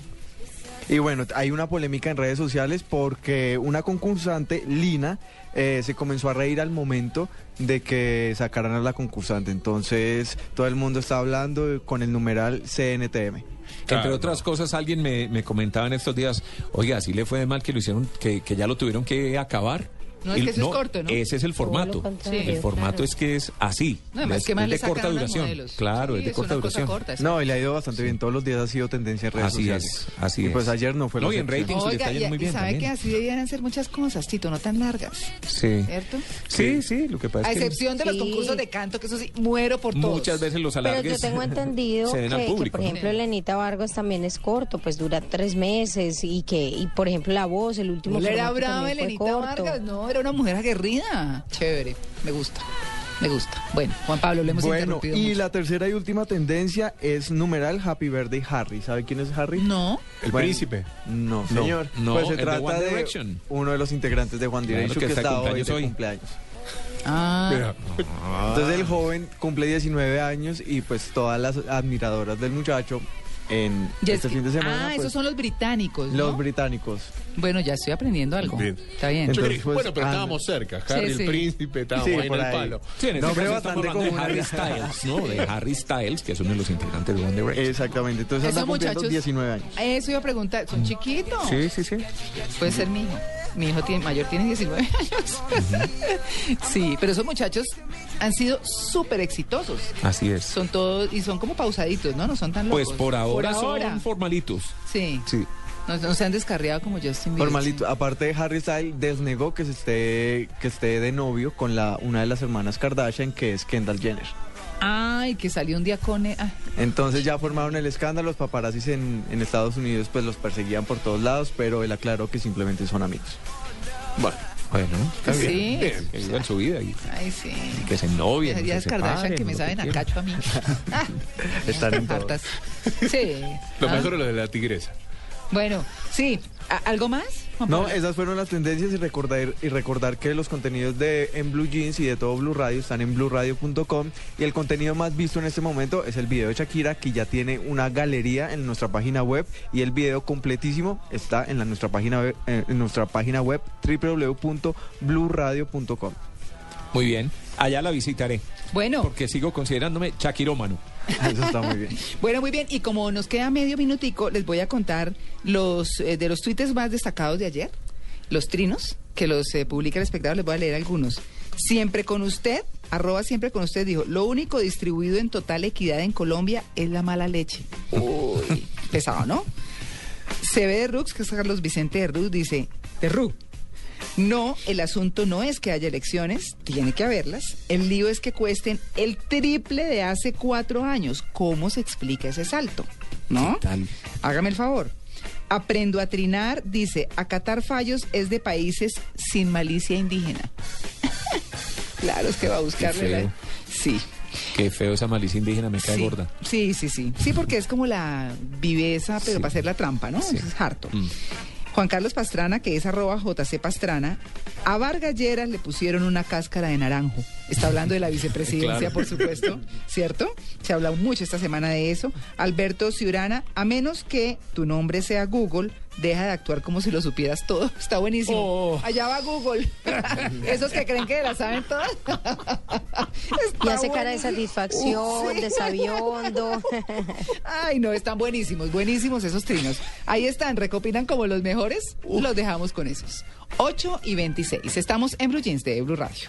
Y bueno, hay una polémica en redes sociales porque una concursante, Lina, eh, se comenzó a reír al momento de que sacaran a la concursante. Entonces, todo el mundo está hablando con el numeral CNTM. Entre otras cosas, alguien me, me comentaba en estos días, oiga, así le fue de mal que lo hicieron, que, que ya lo tuvieron que acabar. No, es Y que eso es corto, ¿no? Ese es el formato. Lo el formato claro. es que es así. No, además, es, ¿qué más es de corta duración. modelos? Claro, Sí, es de es corta duración. corta. No, y le ha ido bastante bien. Todos los días ha sido tendencia en redes Así sociales. es, así y pues es. ayer no fue No, la y en ratings le está yendo y, muy y bien sabe también. que así debían hacer muchas cosas, Tito, no tan largas, Sí. ¿cierto? Sí, sí, lo que pasa A es que excepción de los concursos de canto, que eso sí, muero por todos. muchas veces los Pero alargues yo tengo entendido que, que, por ejemplo, Lenita Vargas también es corto, pues dura tres meses y que, y por ejemplo, La Voz, el último No le era brava corto. Vargas, no, era una mujer aguerrida. Chévere, me gusta, me gusta. Bueno, Juan Pablo, lo hemos Bueno, interrumpido y mucho. la tercera y última tendencia es numeral Happy Birthday Harry. ¿Sabe quién es Harry? No, El Bueno, príncipe. No, señor. no, pues se el de trata One de, uno de los integrantes de Claro, Direction que que, está está hoy cumpleaños de hoy. cumpleaños. ah. Entonces el joven cumple 19 años y pues todas las admiradoras del muchacho en este es- fin de semana ah, pues, esos son los británicos, ¿no? los británicos. Bueno, ya estoy aprendiendo algo. Bien. Está bien. Entonces, Sí, pues, bueno, pero anda. estábamos cerca. Harry, Sí, sí. el príncipe, estábamos Sí, ahí en el ahí. palo. Sí, en este caso estamos hablando de. Harry Styles, ¿no? De Harry Styles, que es uno de los integrantes de One Direction. Exactamente. Entonces Esos anda cumpliendo muchachos- 19 años. Eso iba a preguntar, ¿son chiquitos? Sí, sí, sí. Puede ser mi hijo. Mi hijo tiene, mayor tiene 19 años. sí, pero esos muchachos han sido súper exitosos. Así es. Son todos, y son como pausaditos, ¿no? No son tan locos. Pues por ahora, ahora. son formalitos. Sí, Sí. no, no se han descarriado como Justin Bieber. Normalito. Aparte de Harry Styles desnegó que se esté que esté de novio con la una de las hermanas Kardashian que es Kendall Jenner. Ay, que salió un día con... eh, ah, Entonces ya formaron el escándalo, los paparazzis en, en Estados Unidos pues los perseguían por todos lados, pero él aclaró que simplemente son amigos. Bueno, Bueno, está Sí. bien. Bien, Que vivan su vida y, ay, sí. y que se novien. Es se Kardashian que me saben a quieran. cacho a mí. Ah, Están en hartas. Sí. lo Ah, mejor es lo de la tigresa. Bueno, sí. ¿A- ¿Algo más? No, esas fueron las tendencias y recordar, y recordar que los contenidos de En Blue Jeans y de todo Blue Radio están en blueradio.com y el contenido más visto en este momento es el video de Shakira que ya tiene una galería en nuestra página web y el video completísimo está en la, nuestra página web, eh, en nuestra página web www.blueradio.com. Muy bien. Allá la visitaré. Bueno. Porque sigo considerándome chaquirómano. Eso está muy bien. Bueno, muy bien. Y como nos queda medio minutico, les voy a contar los eh, de los tweets más destacados de ayer, los trinos, que los eh, publica el espectador, les voy a leer algunos. Siempre con usted, arroba siempre con usted, dijo, lo único distribuido en total equidad en Colombia es la mala leche. Uy, pesado, ¿no? Se ve de Rux, que es Carlos Vicente de Rux, dice, de Rux. No, el asunto no es que haya elecciones, tiene que haberlas. El lío es que cuesten el triple de hace cuatro años. ¿Cómo se explica ese salto? ¿No? Hágame el favor. Aprendo a trinar, dice, acatar fallos es de países sin malicia indígena. claro, es que va a buscarle la... Sí. Qué feo esa malicia indígena, me cae sí. gorda. Sí, sí, sí. Sí, porque es como la viveza, pero Sí. para hacer la trampa, ¿no? Sí. Es harto. Mm. Juan Carlos Pastrana, que es arroba JC Pastrana, a Vargas Lleras le pusieron una cáscara de naranjo. Está hablando de la vicepresidencia, Claro. por supuesto, ¿cierto? Se ha hablado mucho esta semana de eso. Alberto Ciurana, a menos que tu nombre sea Google, deja de actuar como si lo supieras todo. Está buenísimo. Oh. Allá va Google. Esos que creen que la saben todas. Y hace cara de satisfacción, Sí. de sabiondo. Ay, no, están buenísimos, buenísimos esos trinos. Ahí están, recopilan como los mejores, los dejamos con esos. 8 y 26. Estamos en Blue Jeans de Blue Radio.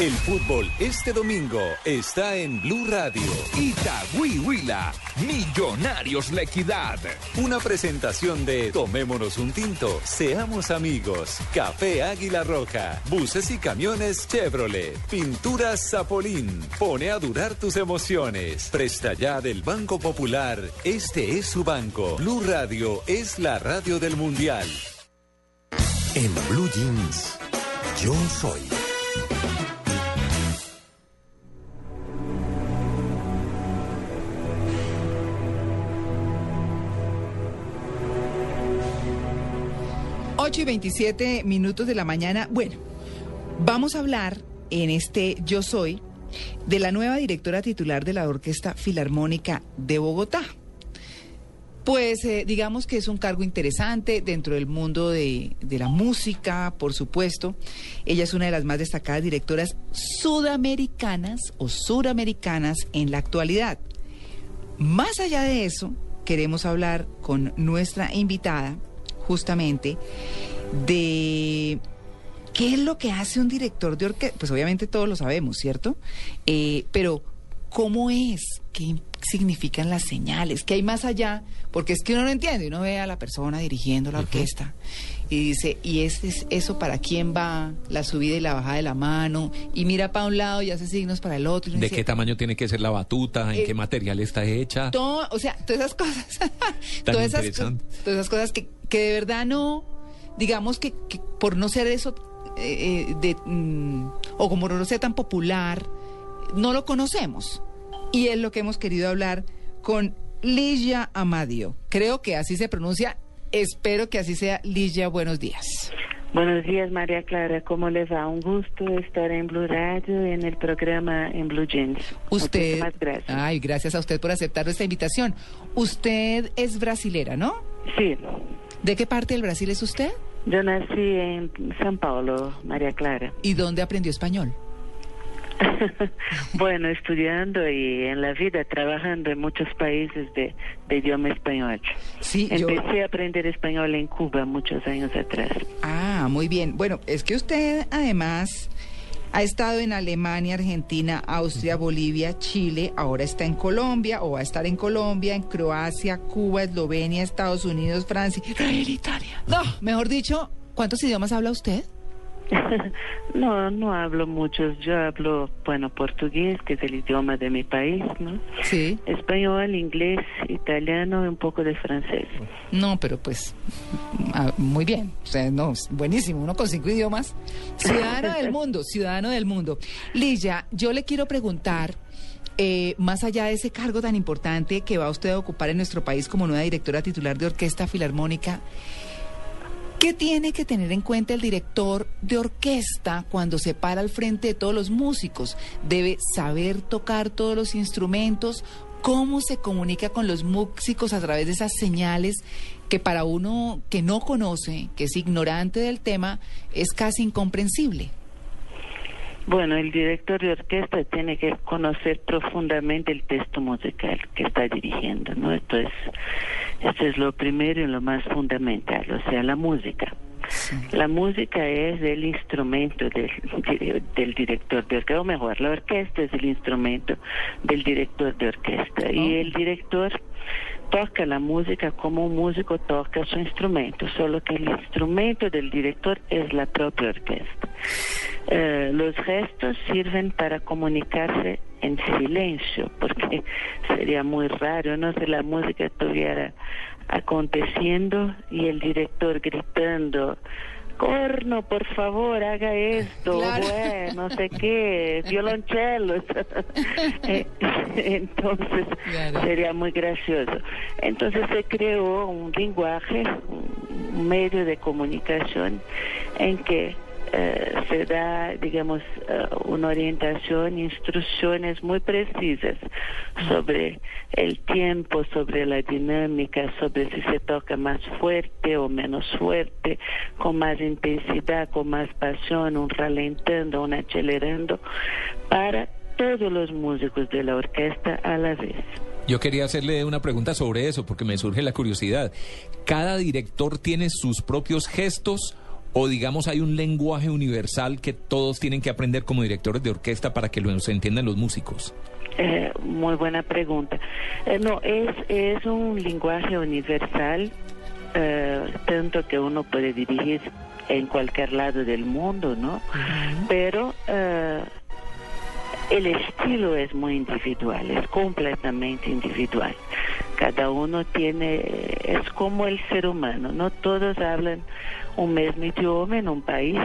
El fútbol este domingo está en Blue Radio. Itagüí Millonarios La Equidad. Una presentación de Tomémonos un tinto, seamos amigos. Café Águila Roja, buses y camiones Chevrolet, pinturas Zapolín. Pone a durar tus emociones. Presta ya del Banco Popular. Este es su banco. Blue Radio es la radio del Mundial. En Blue Jeans, yo soy. Ocho y 27 minutos de la mañana. Bueno, vamos a hablar en este Yo Soy de la nueva directora titular de la Orquesta Filarmónica de Bogotá. Pues eh, digamos que es un cargo interesante dentro del mundo de, de la música, por supuesto. Ella es una de las más destacadas directoras sudamericanas o suramericanas en la actualidad. Más allá de eso, queremos hablar con nuestra invitada, justamente, de qué es lo que hace un director de orquesta. Pues obviamente todos lo sabemos, ¿cierto? Eh, pero, ¿cómo es? ¿Qué significan las señales? ¿Qué hay más allá? Porque es que uno no entiende, uno ve a la persona dirigiendo la orquesta y dice, ¿y este es eso para quién va? La subida y la bajada de la mano, y mira para un lado y hace signos para el otro. y ¿De dice, qué tamaño tiene que ser la batuta? ¿En Eh, qué material está hecha? todo, o sea, todas esas cosas. Tan todas, esas, todas esas cosas que, que de verdad no, digamos que, que por no ser eso, eh, eh, de, mm, o como no sea tan popular, no lo conocemos. Y es lo que hemos querido hablar con Ligia Amadio. Creo que así se pronuncia. Espero que así sea. Ligia, buenos días. Buenos días, María Clara. ¿Cómo les va? Un gusto estar en Blue Radio en el programa en Blue Jeans. Usted. Muchísimas gracias. Ay, gracias a usted por aceptar nuestra invitación. Usted es brasilera, ¿no? Sí. ¿De qué parte del Brasil es usted? Yo nací en San Paulo, María Clara. ¿Y dónde aprendió español? Bueno, estudiando y en la vida trabajando en muchos países de, de idioma español. Sí, yo- Empecé a aprender español en Cuba muchos años atrás. Ah, muy bien. Bueno, es que usted además ha estado en Alemania, Argentina, Austria, Bolivia, Chile, ahora está en Colombia o va a estar en Colombia, en Croacia, Cuba, Eslovenia, Estados Unidos, Francia, Israel, Italia. No, mejor dicho, ¿cuántos idiomas habla usted? No, no hablo muchos. Yo hablo, bueno, portugués, que es el idioma de mi país, ¿no? Sí. Español, inglés, italiano y un poco de francés. No, pero pues ah, muy bien. O sea, no, buenísimo. Uno con cinco idiomas. Ciudadano del mundo, ciudadano del mundo. Lilla, yo le quiero preguntar, eh, más allá de ese cargo tan importante que va usted a ocupar en nuestro país como nueva directora titular de Orquesta Filarmónica, ¿qué tiene que tener en cuenta el director de orquesta cuando se para al frente de todos los músicos? ¿Debe saber tocar todos los instrumentos? ¿Cómo se comunica con los músicos a través de esas señales que para uno que no conoce, que es ignorante del tema, es casi incomprensible? Bueno, el director de orquesta tiene que conocer profundamente el texto musical que está dirigiendo, ¿no? Esto es, esto es lo primero y lo más fundamental, o sea, la música. La música es el instrumento del, del director de orquesta, o mejor, la orquesta es el instrumento del director de orquesta. Y el director toca la música como un músico toca su instrumento, solo que el instrumento del director es la propia orquesta. Eh, los gestos sirven para comunicarse en silencio, porque sería muy raro, no si la música estuviera aconteciendo y el director gritando corno, por favor, haga esto, bueno, no sé qué, violonchelo. Eh, Entonces sería muy gracioso. Entonces se creó un lenguaje, un medio de comunicación en que eh, se da, digamos, eh, una orientación, instrucciones muy precisas sobre el tiempo, sobre la dinámica, sobre si se toca más fuerte o menos fuerte, con más intensidad, con más pasión, un ralentando, un acelerando, para todos los músicos de la orquesta a la vez. Yo quería hacerle una pregunta sobre eso porque me surge la curiosidad. ¿Cada director tiene sus propios gestos o digamos hay un lenguaje universal que todos tienen que aprender como directores de orquesta para que lo entiendan los músicos? Eh, muy buena pregunta. Eh, no, es, es un lenguaje universal, eh, tanto que uno puede dirigir en cualquier lado del mundo, ¿no? Pero eh, el estilo es muy individual, es completamente individual. Cada uno tiene, es como el ser humano, no todos hablan un mismo idioma en un país,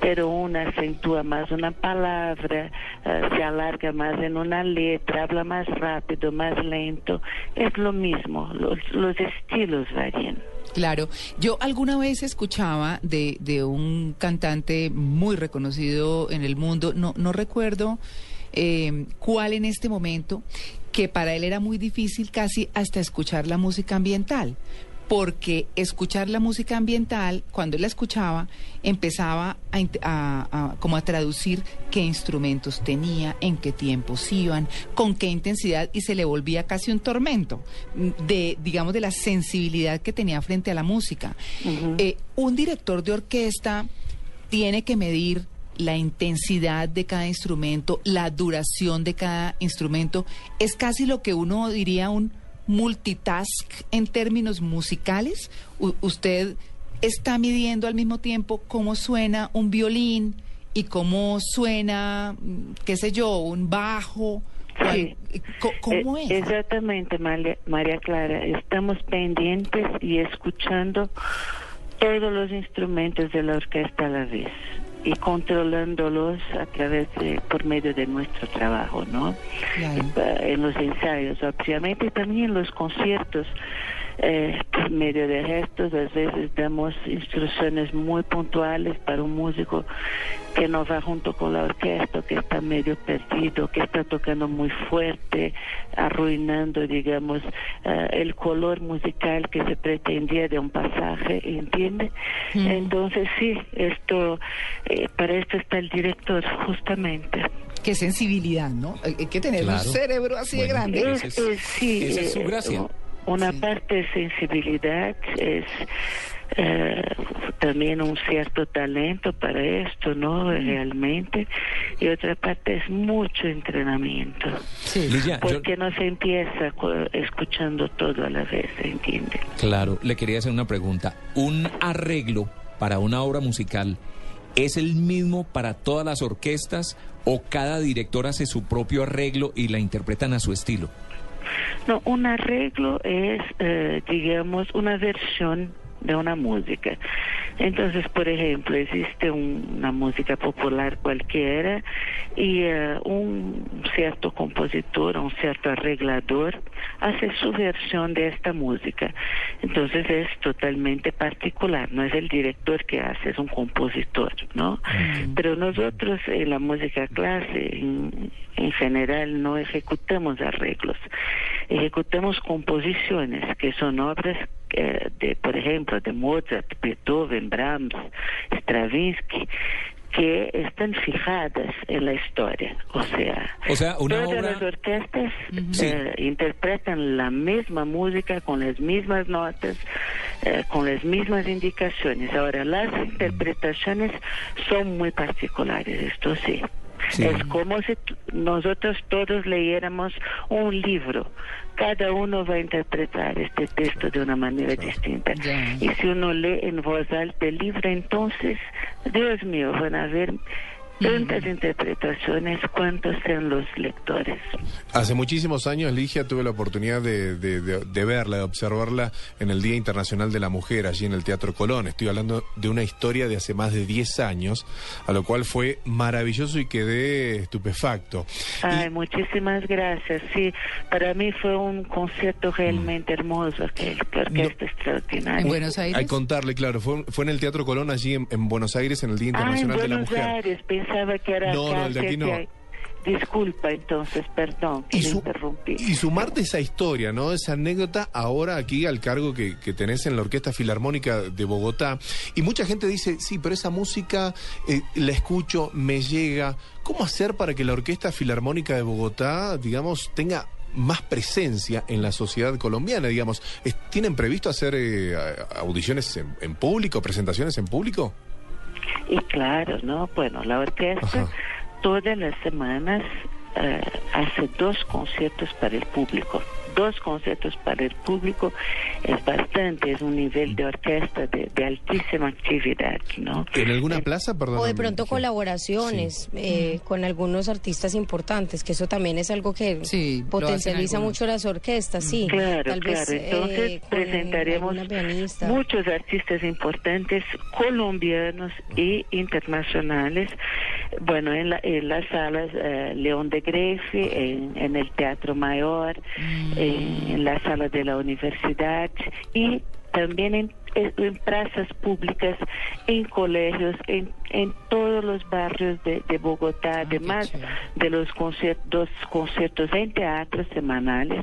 pero uno acentúa más una palabra, eh, se alarga más en una letra, habla más rápido, más lento. Es lo mismo, los, los estilos varían. Claro, yo alguna vez escuchaba de, de un cantante muy reconocido en el mundo, no, no recuerdo eh, cuál en este momento, que para él era muy difícil casi hasta escuchar la música ambiental, porque escuchar la música ambiental, cuando él la escuchaba, empezaba a, int- a- a- como a traducir qué instrumentos tenía, en qué tiempos iban, con qué intensidad, y se le volvía casi un tormento mm, de, digamos, de la sensibilidad que tenía frente a la música. Eh, un director de orquesta tiene que medir la intensidad de cada instrumento, la duración de cada instrumento. Es casi lo que uno diría un multitask en términos musicales. U- usted está midiendo al mismo tiempo cómo suena un violín y cómo suena, mm, qué sé yo, un bajo. Sí. Co- ¿Cómo Eh, es? Exactamente, María, María Clara. Estamos pendientes y escuchando todos los instrumentos de la orquesta a la vez y controlándolos a través de, por medio de nuestro trabajo, ¿no? Eh, En los ensayos, obviamente, y también en los conciertos. Eh, por medio de gestos, a veces damos instrucciones muy puntuales para un músico que no va junto con la orquesta, que está medio perdido, que está tocando muy fuerte, arruinando, digamos, eh, el color musical que se pretendía de un pasaje, ¿entiende? Entonces sí, esto, eh, para esto está el director, justamente. Qué sensibilidad, ¿no? Hay que tener Claro. un cerebro así de grande. Es- es- sí, eh, Una parte es sensibilidad, es eh, también un cierto talento para esto, ¿no? Realmente. Y otra parte es mucho entrenamiento. Yo- Porque no se empieza cu- escuchando todo a la vez, ¿entiende? Claro, le quería hacer una pregunta. ¿Un arreglo para una obra musical es el mismo para todas las orquestas o cada director hace su propio arreglo y la interpretan a su estilo? No, un arreglo es, eh, digamos, una versión de una música. Entonces, por ejemplo, existe un- una música popular cualquiera y eh, un cierto compositor, un cierto arreglador hace su versión de esta música. Entonces es totalmente particular, no es el director que hace, es un compositor, ¿no? Pero nosotros en la música clase, en, en general, no ejecutamos arreglos, ejecutamos composiciones que son obras eh, de, por ejemplo, de Mozart, Beethoven, Brahms, Stravinsky, que están fijadas en la historia. O sea, O sea, todas obra- las orquestas eh, interpretan la misma música con las mismas notas, eh, con las mismas indicaciones. Ahora, las interpretaciones son muy particulares, esto sí. Sí. Es como si nosotros todos leyéramos un libro. Cada uno va a interpretar este texto de una manera distinta. Y si uno lee en voz alta el libro, entonces, Dios mío, van a haber tantas interpretaciones cuantos sean los lectores. Hace muchísimos años, Ligia, tuve la oportunidad de, de- de- de verla, de observarla en el Día Internacional de la Mujer, allí en el Teatro Colón. Estoy hablando de una historia de hace más de 10 años, a lo cual fue maravilloso y quedé estupefacto. Ay, muchísimas gracias. Sí, para mí fue un concierto realmente hermoso, aquel, que orquesta extraordinaria. Al contarle, claro, fue, fue en el Teatro Colón, allí en, en Buenos Aires, en el Día Ah, en Internacional de la Buenos Mujer. Aires, pensaba que era No, no, el de aquí no. Disculpa, entonces, perdón, que Y su- interrumpí. Y sumarte esa historia, ¿no? Esa anécdota ahora aquí al cargo que, que tenés en la Orquesta Filarmónica de Bogotá. Y mucha gente dice, sí, pero esa música eh, la escucho, me llega. ¿Cómo hacer para que la Orquesta Filarmónica de Bogotá, digamos, tenga más presencia en la sociedad colombiana, digamos? ¿Tienen previsto hacer eh, audiciones en, en público, presentaciones en público? Y claro, ¿no? Bueno, la orquesta todas las semanas eh, hace dos conciertos para el público. Dos conciertos para el público es bastante, es un nivel de orquesta de, de altísima actividad, ¿no? ¿En alguna plaza, perdón? O de pronto colaboraciones eh, con algunos artistas importantes, que eso también es algo que potencializa algunos. mucho las orquestas, sí. Claro, Tal vez, claro. Entonces eh, con presentaremos muchos artistas importantes colombianos y internacionales. Bueno, en, la- en las salas eh, León de Grefe, en, en el Teatro Mayor, en, en la sala de la universidad y también en, en- plazas públicas, en colegios, en, en todos los barrios de, de Bogotá, además de los conciertos, conciertos en teatros semanales,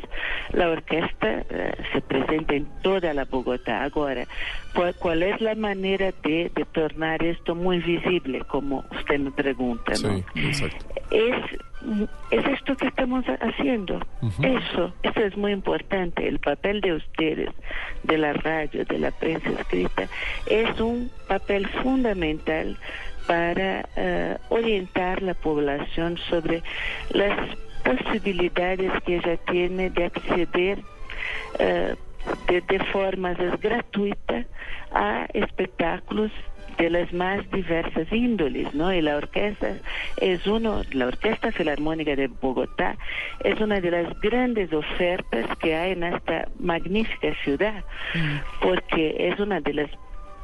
la orquesta eh, se presenta en toda la Bogotá. Ahora, ¿cuál, cuál es la manera de, de tornar esto muy visible, como usted me pregunta? ¿no? exacto. es, es esto que estamos haciendo. Eso, eso es muy importante. El papel de ustedes, de la radio, de la prensa escrita, es un papel fundamental para eh, orientar la población sobre las posibilidades que ella tiene de acceder eh, de, de forma gratuita a espectáculos de las más diversas índoles, ¿no? Y la orquesta es uno, la Orquesta Filarmónica de Bogotá es una de las grandes ofertas que hay en esta magnífica ciudad, porque es una de las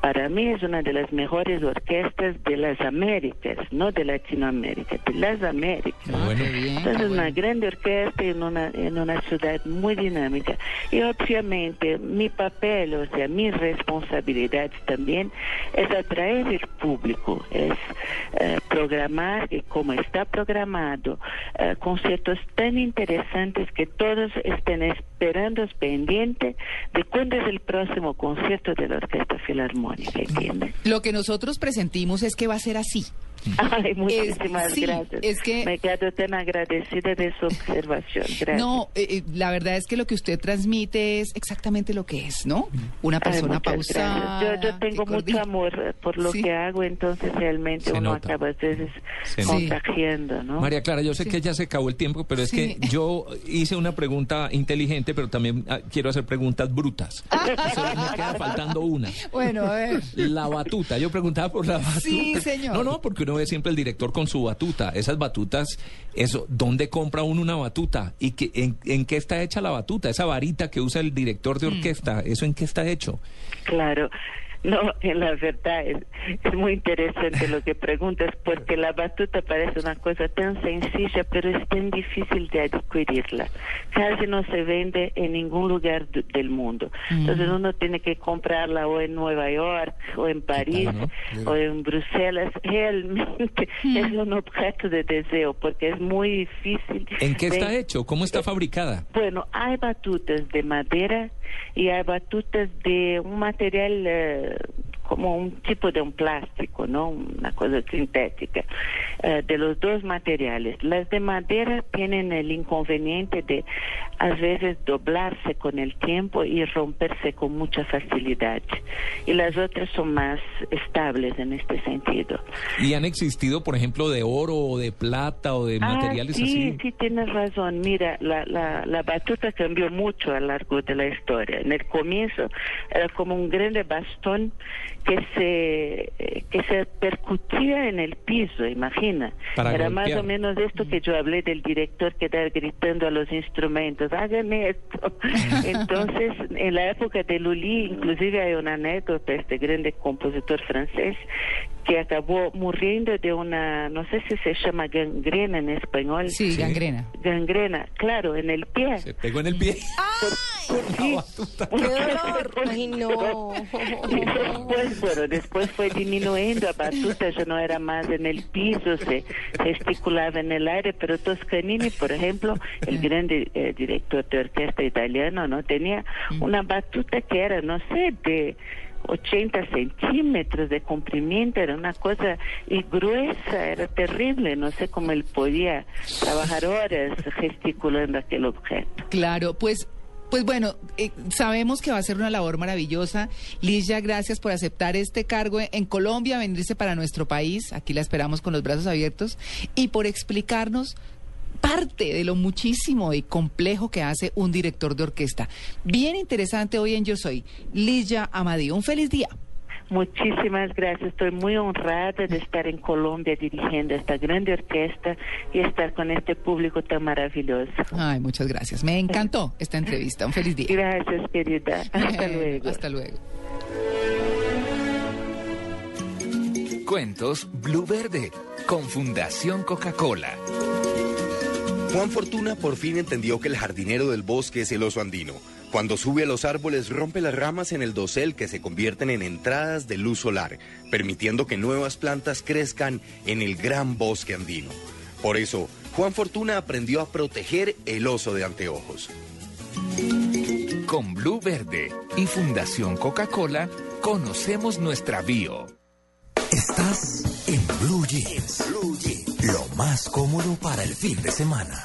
para mí es una de las mejores orquestas de las Américas, no de Latinoamérica, de las Américas. Entonces es una grande orquesta en una, en una ciudad muy dinámica. Y obviamente mi papel, o sea, mi responsabilidad también es atraer el público, es eh, programar, y como está programado, eh, conciertos tan interesantes que todos estén esperando pendiente de cuándo es el próximo concierto de la Orquesta Filarmónica, Lo que nosotros presentimos es que va a ser así. Ay, muchísimas sí, gracias. es que- Me quedo tan agradecida de su observación. Gracias. No, eh, eh, la verdad es que lo que usted transmite es exactamente lo que es, ¿no? Una Ay, persona muchas pausada. Yo, yo tengo mucho amor eh, por lo Sí. que hago, entonces realmente Se uno nota. acaba a veces contagiando, ¿no? María Clara, yo sé que ya se acabó el tiempo, pero es Sí. que yo hice una pregunta inteligente, pero también ah, quiero hacer preguntas brutas. Solo me queda faltando una. Bueno, a ver. La batuta. Yo preguntaba por la batuta. Sí, señor. No, no, porque uno ve siempre el director con su batuta. Esas batutas, eso, ¿dónde compra uno una batuta? ¿Y qué, en, en qué está hecha la batuta? Esa varita que usa el director Mm. de orquesta, ¿eso en qué está hecho? Claro. No, en la verdad es, es muy interesante lo que preguntas porque la batuta parece una cosa tan sencilla, pero es tan difícil de adquirirla. Casi no se vende en ningún lugar del mundo. Entonces uno tiene que comprarla o en Nueva York o en París o en Bruselas. Realmente es un objeto de deseo porque es muy difícil. ¿En qué está de- hecho? ¿Cómo está fabricada? bueno, hay batutas de madera y hay batutas de un material eh, uh, como un tipo de un plástico, ¿no? Una cosa sintética, eh, de los dos materiales. Las de madera tienen el inconveniente de a veces doblarse con el tiempo y romperse con mucha facilidad. Y las otras son más estables en este sentido. ¿Y han existido, por ejemplo, de oro o de plata o de materiales ah, sí, así? Sí, tienes razón. Mira, la, la, la batuta cambió mucho a lo largo de la historia. En el comienzo era como un grande bastón que se eh, que se percutía en el piso, imagina. Para Era más o menos esto que yo hablé del director que estaba gritando a los instrumentos, hagan esto. Entonces, en la época de Lully, inclusive hay una anécdota, este grande compositor francés, que acabó muriendo de una, no sé si se llama gangrena en español. Sí, Sí. gangrena. Gangrena, claro, en el pie. Se pegó en el pie. Sí. ¡Qué dolor! ¡Ay, no! Y después, bueno, después fue disminuyendo, a batuta ya no era más en el piso, se gesticulaba en el aire, pero Toscanini, por ejemplo, el grande eh, director de orquesta italiano, ¿no? Tenía una batuta que era, no sé, de 80 centímetros de comprimiento, era una cosa y gruesa, era terrible, no sé cómo él podía trabajar horas gesticulando aquel objeto. Claro, pues, pues bueno, eh, sabemos que va a ser una labor maravillosa. Ligia, gracias por aceptar este cargo en Colombia, venirse para nuestro país. Aquí la esperamos con los brazos abiertos y por explicarnos parte de lo muchísimo y complejo que hace un director de orquesta. Bien interesante hoy en Yo Soy. Ligia Amadío, un feliz día. Muchísimas gracias. Estoy muy honrada de estar en Colombia dirigiendo esta grande orquesta y estar con este público tan maravilloso. Ay, muchas gracias. Me encantó esta entrevista. Un feliz día. Gracias, querida. Hasta luego. Hasta luego. Cuentos Blue Verde con Fundación Coca-Cola. Juan Fortuna por fin entendió que el jardinero del bosque es el oso andino. Cuando sube a los árboles rompe las ramas en el dosel que se convierten en entradas de luz solar, permitiendo que nuevas plantas crezcan en el gran bosque andino. Por eso, Juan Fortuna aprendió a proteger el oso de anteojos. Con Blue Verde y Fundación Coca-Cola conocemos nuestra bio. Estás en Blue Jeans. Lo más cómodo para el fin de semana.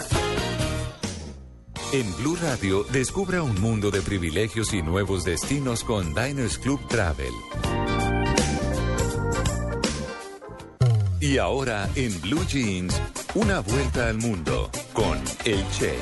En Blue Radio, descubra un mundo de privilegios y nuevos destinos con Diners Club Travel. Y ahora en Blue Jeans, una vuelta al mundo con El Che.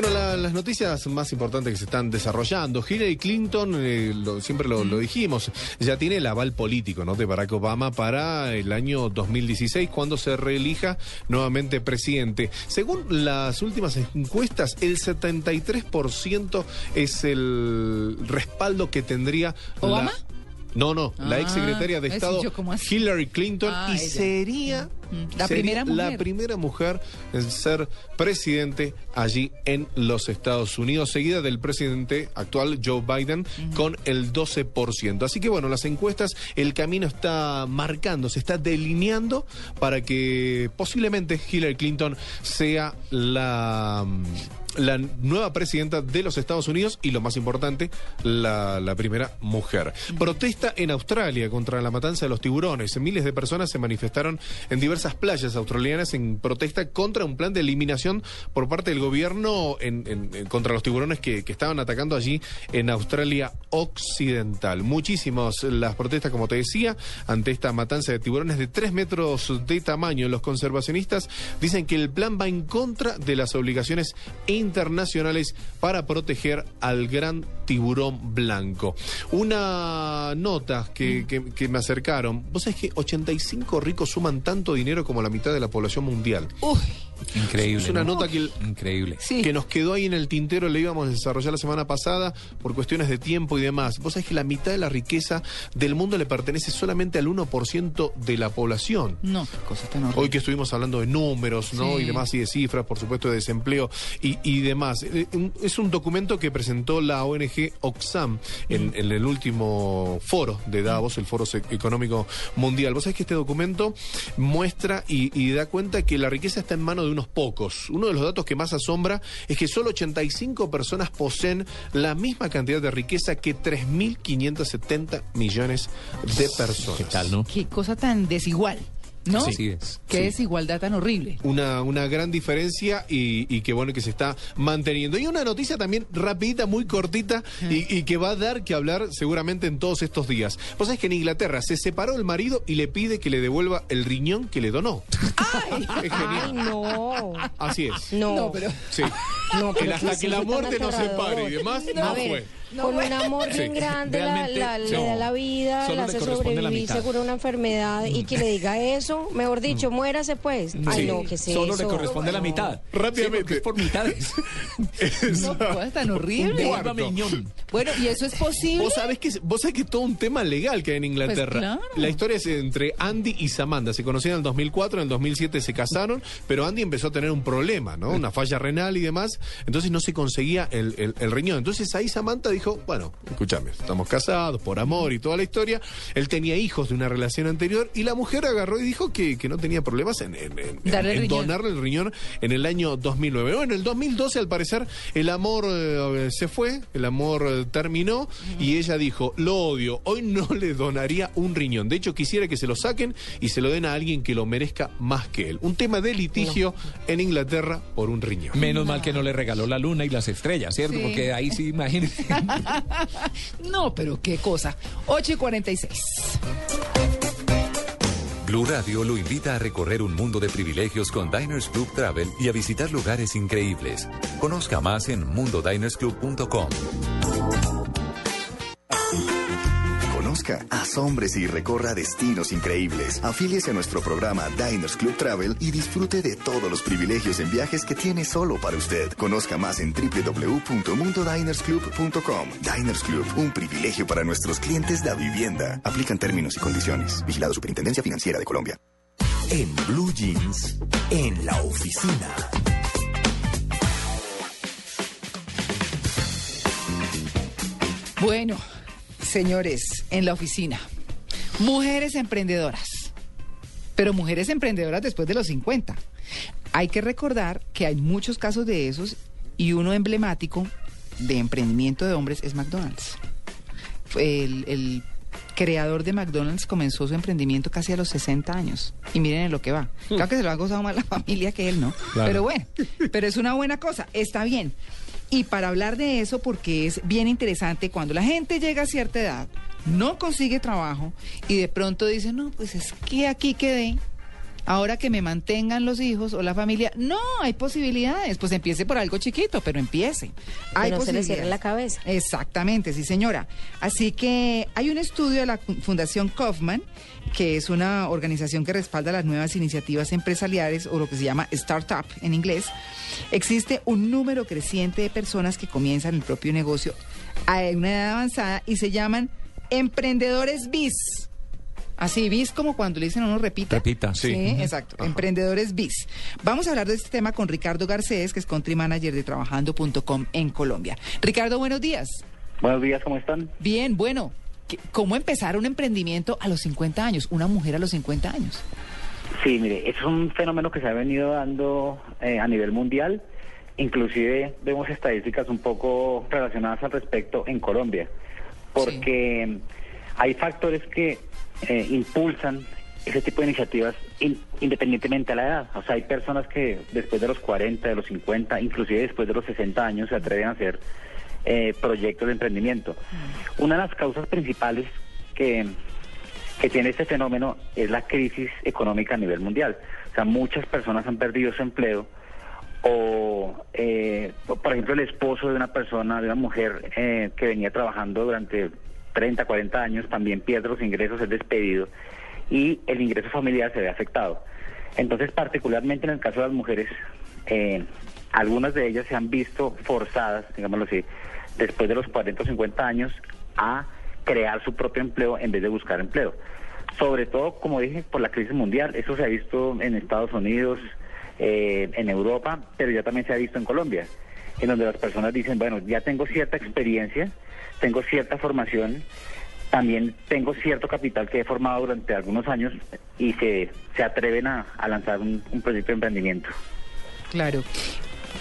Bueno, la- las noticias más importantes que se están desarrollando. Hillary Clinton, eh, lo- siempre lo, lo dijimos, ya tiene el aval político ¿no? de Barack Obama para el año 2016, cuando se reelija nuevamente presidente. Según las últimas encuestas, el 73% es el respaldo que tendría ¿Obama? la... No, no, la Ah, ex secretaria de es Estado. Hillary Clinton Ah, y ella. sería Mm, la sería primera mujer. la primera mujer en ser presidente allí en los Estados Unidos, seguida del presidente actual Joe Biden con el 12%. Así que bueno, las encuestas, el camino está marcando, se está delineando para que posiblemente Hillary Clinton sea la la nueva presidenta de los Estados Unidos y lo más importante, la, la primera mujer. Protesta en Australia contra la matanza de los tiburones. Miles de personas se manifestaron en diversas playas australianas en protesta contra un plan de eliminación por parte del gobierno en- en- en- contra los tiburones que, que estaban atacando allí en Australia Occidental. Muchísimas las protestas, como te decía, ante esta matanza de tiburones de tres metros de tamaño. Los conservacionistas dicen que el plan va en contra de las obligaciones internacionales para proteger al gran tiburón blanco. Una nota que, que- que me acercaron. Vos sabés que 85 ricos suman tanto dinero como la mitad de la población mundial. Increíble. Es una ¿no? nota que, Increíble. que nos quedó ahí en el tintero, le íbamos a desarrollar la semana pasada por cuestiones de tiempo y demás. Vos sabés que la mitad de la riqueza del mundo le pertenece solamente al 1% de la población. No, cosa tan horrible. Hoy que estuvimos hablando de números, ¿no? Sí. Y demás, y de cifras, por supuesto, de desempleo y, y demás. Eh, Es un documento que presentó la ONG Oxfam en, en el último foro de Davos, el Foro Económico Mundial. Vos sabés que este documento muestra y, y da cuenta que la riqueza está en manos de de unos pocos. Uno de los datos que más asombra es que solo 85 personas poseen la misma cantidad de riqueza que 3.570 millones de personas. ¿Qué tal, no? Qué cosa tan desigual, ¿no? Así es. Qué Sí. desigualdad tan horrible. Una, una gran diferencia y, y que bueno que se está manteniendo. Y una noticia también rapidita, muy cortita y, y que va a dar que hablar seguramente en todos estos días. Vos sabés que en Inglaterra se separó el marido y le pide que le devuelva el riñón que le donó. Es Ay, no. Así es. No. No, pero- Sí. No, Que pero hasta qué que la muerte nos separe y demás, no, ver, fue. Con un amor Sí. bien grande, la, la- le da la vida, Solo la le hace sobrevivir seguro una enfermedad y que le diga eso, mejor dicho, muérase pues. Ay, Sí. no, que es Solo eso? le corresponde la mitad. Rápidamente. Sí, por mitades. No, cosa tan horrible. Bueno, ¿y eso es posible? Vos sabés que vos sabés que es todo un tema legal que hay en Inglaterra. Pues claro. La historia es entre Andy y Samantha. Se conocían en el 2004, en el 2007 se casaron, pero Andy empezó a tener un problema, ¿no? Una falla renal y demás. Entonces no se conseguía el, el- el riñón. Entonces ahí Samantha dijo, bueno, escúchame, estamos casados por amor y toda la historia. Él tenía hijos de una relación anterior y la mujer agarró y dijo que, que no tenía problemas en, en- en- Darle el donarle el riñón en el año 2009. Bueno, en el 2012 al parecer el amor eh, se fue, el amor eh, terminó y ella dijo, lo odio, hoy no le donaría un riñón. De hecho, quisiera que se lo saquen y se lo den a alguien que lo merezca más que él. Un tema de litigio en Inglaterra por un riñón. Menos mal que no le regaló la luna y las estrellas, ¿cierto? Sí. Porque ahí sí, imagínense. No, pero qué cosa. 8 y 46. Blue Radio lo invita a recorrer un mundo de privilegios con Diners Club Travel y a visitar lugares increíbles. Conozca más en mundodinersclub.com. Conozca, y recorra destinos increíbles. Afíliese a nuestro programa Diners Club Travel y disfrute de todos los privilegios en viajes que tiene solo para usted. Conozca más en www.mundodinersclub.com. Diners Club, un privilegio para nuestros clientes de vivienda. Aplican términos y condiciones. Vigilado Superintendencia Financiera de Colombia. En Blue Jeans, en la oficina. Bueno, señores, en la oficina. Mujeres emprendedoras. Pero mujeres emprendedoras después de los 50. Hay que recordar que hay muchos casos de esos y uno emblemático de emprendimiento de hombres es McDonald's. El, el creador de McDonald's comenzó su emprendimiento casi a los 60 años. Y miren en lo que va. Claro que se lo ha gozado más la familia que él, ¿no? Claro. Pero bueno, pero es una buena cosa, está bien. Y para hablar de eso, porque es bien interesante, cuando la gente llega a cierta edad, no consigue trabajo y de pronto dice, no, pues es que aquí quedé, ahora que me mantengan los hijos o la familia, no, hay posibilidades, pues empiece por algo chiquito, pero empiece. Hay no se le cierre la cabeza. Exactamente, sí señora. Así que hay un estudio de la Fundación Kaufman, que es una organización que respalda las nuevas iniciativas empresariales o lo que se llama startup en inglés. Existe un número creciente de personas que comienzan el propio negocio a una edad avanzada y se llaman emprendedores bis. Así, bis como cuando le dicen a uno repita. Repita, sí. Ujú. exacto. Emprendedores bis. Vamos a hablar de este tema con Ricardo Garcés, que es country manager de trabajando.com en Colombia. Ricardo, buenos días. Buenos días, ¿cómo están? Bien, bueno, ¿qué- ¿cómo empezar un emprendimiento a los 50 años? Una mujer a los 50 años. Sí, mire, es un fenómeno que se ha venido dando eh, a nivel mundial. Inclusive vemos estadísticas un poco relacionadas al respecto en Colombia, porque hay factores que eh, impulsan ese tipo de iniciativas in- independientemente de la edad. O sea, hay personas que después de los 40, de los 50, inclusive después de los 60 años se atreven a hacer eh, proyectos de emprendimiento. Una de las causas principales que, que tiene este fenómeno es la crisis económica a nivel mundial. O sea, muchas personas han perdido su empleo o, eh, por ejemplo, el esposo de una persona, de una mujer eh, que venía trabajando durante 30, 40 años, también pierde los ingresos, es despedido y el ingreso familiar se ve afectado. Entonces, particularmente en el caso de las mujeres, eh, algunas de ellas se han visto forzadas, digámoslo así, después de los 40 o 50 años, a crear su propio empleo en vez de buscar empleo. Sobre todo, como dije, por la crisis mundial. Eso se ha visto en Estados Unidos, eh, en Europa, pero ya también se ha visto en Colombia, en donde las personas dicen, bueno, ya tengo cierta experiencia, tengo cierta formación, también tengo cierto capital que he formado durante algunos años y se, se atreven a, a lanzar un, un proyecto de emprendimiento. Claro.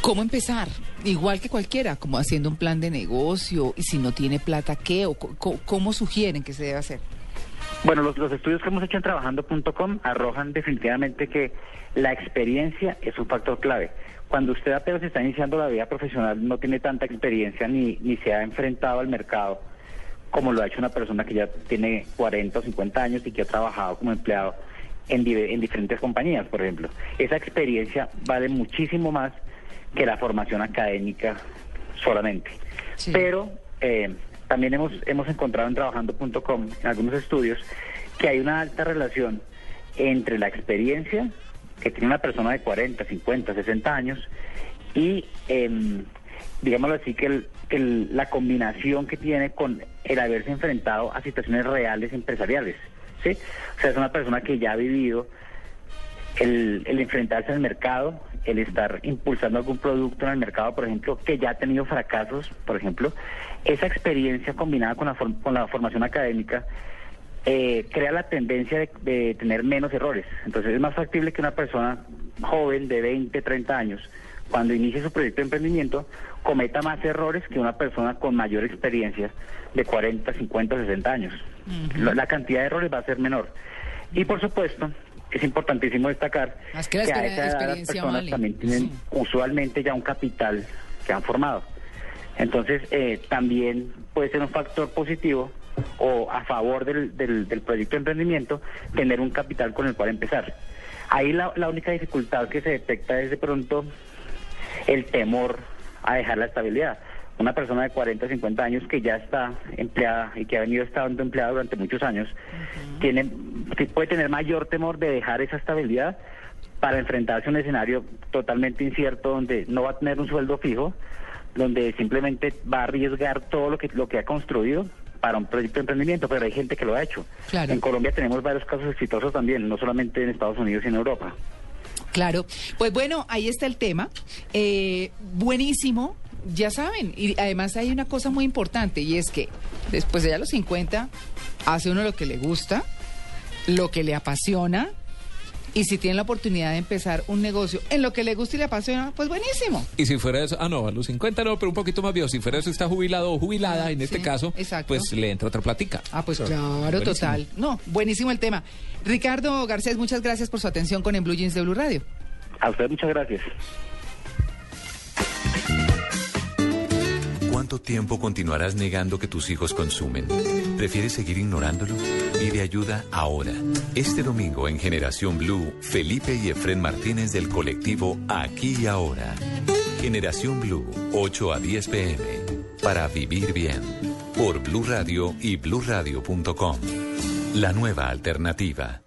¿Cómo empezar? Igual que cualquiera, como haciendo un plan de negocio y si no tiene plata, ¿qué? ¿O cómo sugieren que se debe hacer? Bueno, los, los estudios que hemos hecho en trabajando.com arrojan definitivamente que la experiencia es un factor clave. Cuando usted apenas está iniciando la vida profesional, no tiene tanta experiencia ni, ni se ha enfrentado al mercado como lo ha hecho una persona que ya tiene 40 o 50 años y que ha trabajado como empleado en, en diferentes compañías, por ejemplo. Esa experiencia vale muchísimo más que la formación académica solamente. Pero eh, también hemos, hemos encontrado en trabajando.com, en algunos estudios, que hay una alta relación entre la experiencia que tiene una persona de 40, 50, 60 años y, em, digámoslo así, que, el- que la combinación que tiene con el haberse enfrentado a situaciones reales empresariales. ¿sí? O sea, es una persona que ya ha vivido el, el enfrentarse al mercado, el estar impulsando algún producto en el mercado, por ejemplo, que ya ha tenido fracasos, por ejemplo, esa experiencia combinada con la, con la formación académica eh, crea la tendencia de, de tener menos errores. Entonces es más factible que una persona joven de 20, 30 años, cuando inicie su proyecto de emprendimiento, cometa más errores que una persona con mayor experiencia de 40, 50, 60 años. La, la cantidad de errores va a ser menor. Y por supuesto, es importantísimo destacar que a esa edad las personas vale. también tienen usualmente ya un capital que han formado. Entonces, eh, también puede ser un factor positivo o a favor del, del, del proyecto de emprendimiento tener un capital con el cual empezar. Ahí la, la única dificultad que se detecta es de pronto el temor a dejar la estabilidad. Una persona de 40, 50 años que ya está empleada y que ha venido estando empleada durante muchos años, tiene, puede tener mayor temor de dejar esa estabilidad para enfrentarse a un escenario totalmente incierto donde no va a tener un sueldo fijo, donde simplemente va a arriesgar todo lo que, lo que ha construido para un proyecto de emprendimiento, pero hay gente que lo ha hecho. Claro. En Colombia tenemos varios casos exitosos también, no solamente en Estados Unidos y en Europa. Claro. Pues bueno, ahí está el tema. Eh, buenísimo. Ya saben, y además hay una cosa muy importante y es que después de ya los 50 hace uno lo que le gusta, lo que le apasiona y si tiene la oportunidad de empezar un negocio en lo que le gusta y le apasiona, pues buenísimo. Y si fuera eso, ah, no, a los 50 no, pero un poquito más viejo. Si fuera eso, está jubilado o jubilada, en este caso, pues le entra otra platica. Ah, pues claro, Buenísimo. total. No, buenísimo el tema. Ricardo Garcés, muchas gracias por su atención con En Blue Jeans de Blue Radio. A usted muchas gracias. ¿Cuánto tiempo continuarás negando que tus hijos consumen? ¿Prefieres seguir ignorándolo? Pide ayuda ahora. Este domingo en Generación Blue, Felipe y Efren Martínez del colectivo Aquí y Ahora. Generación Blue, 8 a 10 pm. Para vivir bien. Por Blue Radio y bluradio.com. La nueva alternativa.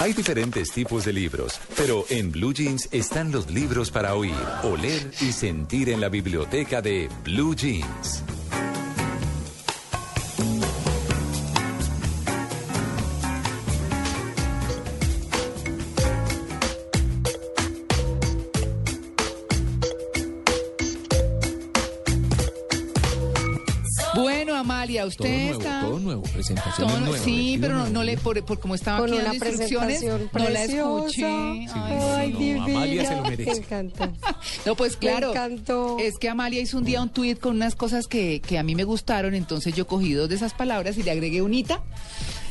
Hay diferentes tipos de libros, pero en Blue Jeans están los libros para oír, oler y sentir en la biblioteca de Blue Jeans. Usted Todo nuevo, está... todo nuevo, presentación Todo- nueva. sí, pero no, no le, por, por como estaba Con aquí dando instrucciones, no la escuché. Ay, Ay, sí. divina. Amalia se lo merece. Me encantó. No, pues claro. Me encantó. Es que Amalia hizo un día un tuit con unas cosas que, que a mí me gustaron, entonces yo cogí dos de esas palabras y le agregué unita.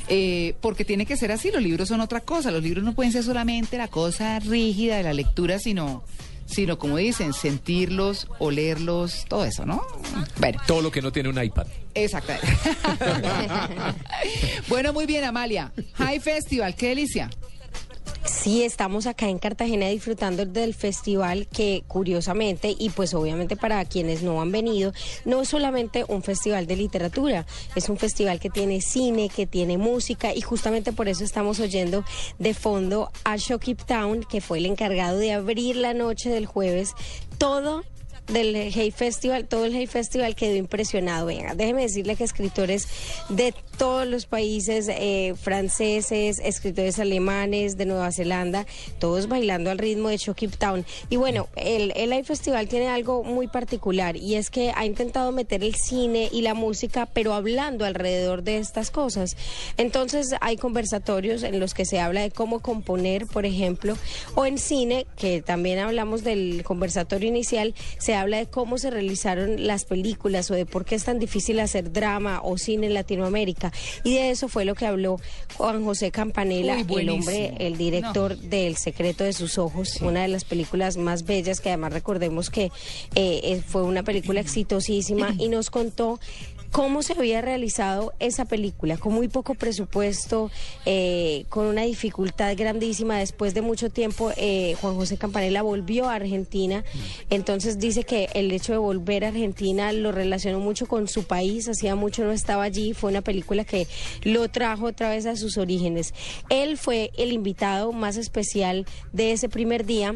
eh, porque tiene que ser así, los libros son otra cosa, los libros no pueden ser solamente la cosa rígida de la lectura, sino, sino como dicen, sentirlos, olerlos, todo eso, ¿no? Bueno, Todo lo que no tiene un iPad. exactamente. bueno, muy bien, Amalia. High Festival, qué delicia. Sí, estamos acá en Cartagena disfrutando del festival que curiosamente y pues obviamente para quienes no han venido, no es solamente un festival de literatura, es un festival que tiene cine, que tiene música y justamente por eso estamos oyendo de fondo a Shockip Town, que fue el encargado de abrir la noche del jueves todo del Hey Festival, todo el Hey Festival quedó impresionado. Venga, déjeme decirle que escritores de todos los países, eh, franceses, escritores alemanes, de Nueva Zelanda, todos bailando al ritmo de Shock Town. Y bueno, el, el Hey Festival tiene algo muy particular y es que ha intentado meter el cine y la música, pero hablando alrededor de estas cosas. Entonces hay conversatorios en los que se habla de cómo componer, por ejemplo, o en cine, que también hablamos del conversatorio inicial, se habla de cómo se realizaron las películas o de por qué es tan difícil hacer drama o cine en Latinoamérica. Y de eso fue lo que habló Juan José Campanella, Uy, el hombre, el director de El secreto de sus ojos, una de las películas más bellas que además recordemos que eh, eh, fue una película exitosísima y nos contó cómo se había realizado esa película, con muy poco presupuesto, eh, con una dificultad grandísima. Después de mucho tiempo, eh, Juan José Campanella volvió a Argentina. Entonces dice que el hecho de volver a Argentina lo relacionó mucho con su país, hacía mucho no estaba allí, fue una película que lo trajo otra vez a sus orígenes. Él fue el invitado más especial de ese primer día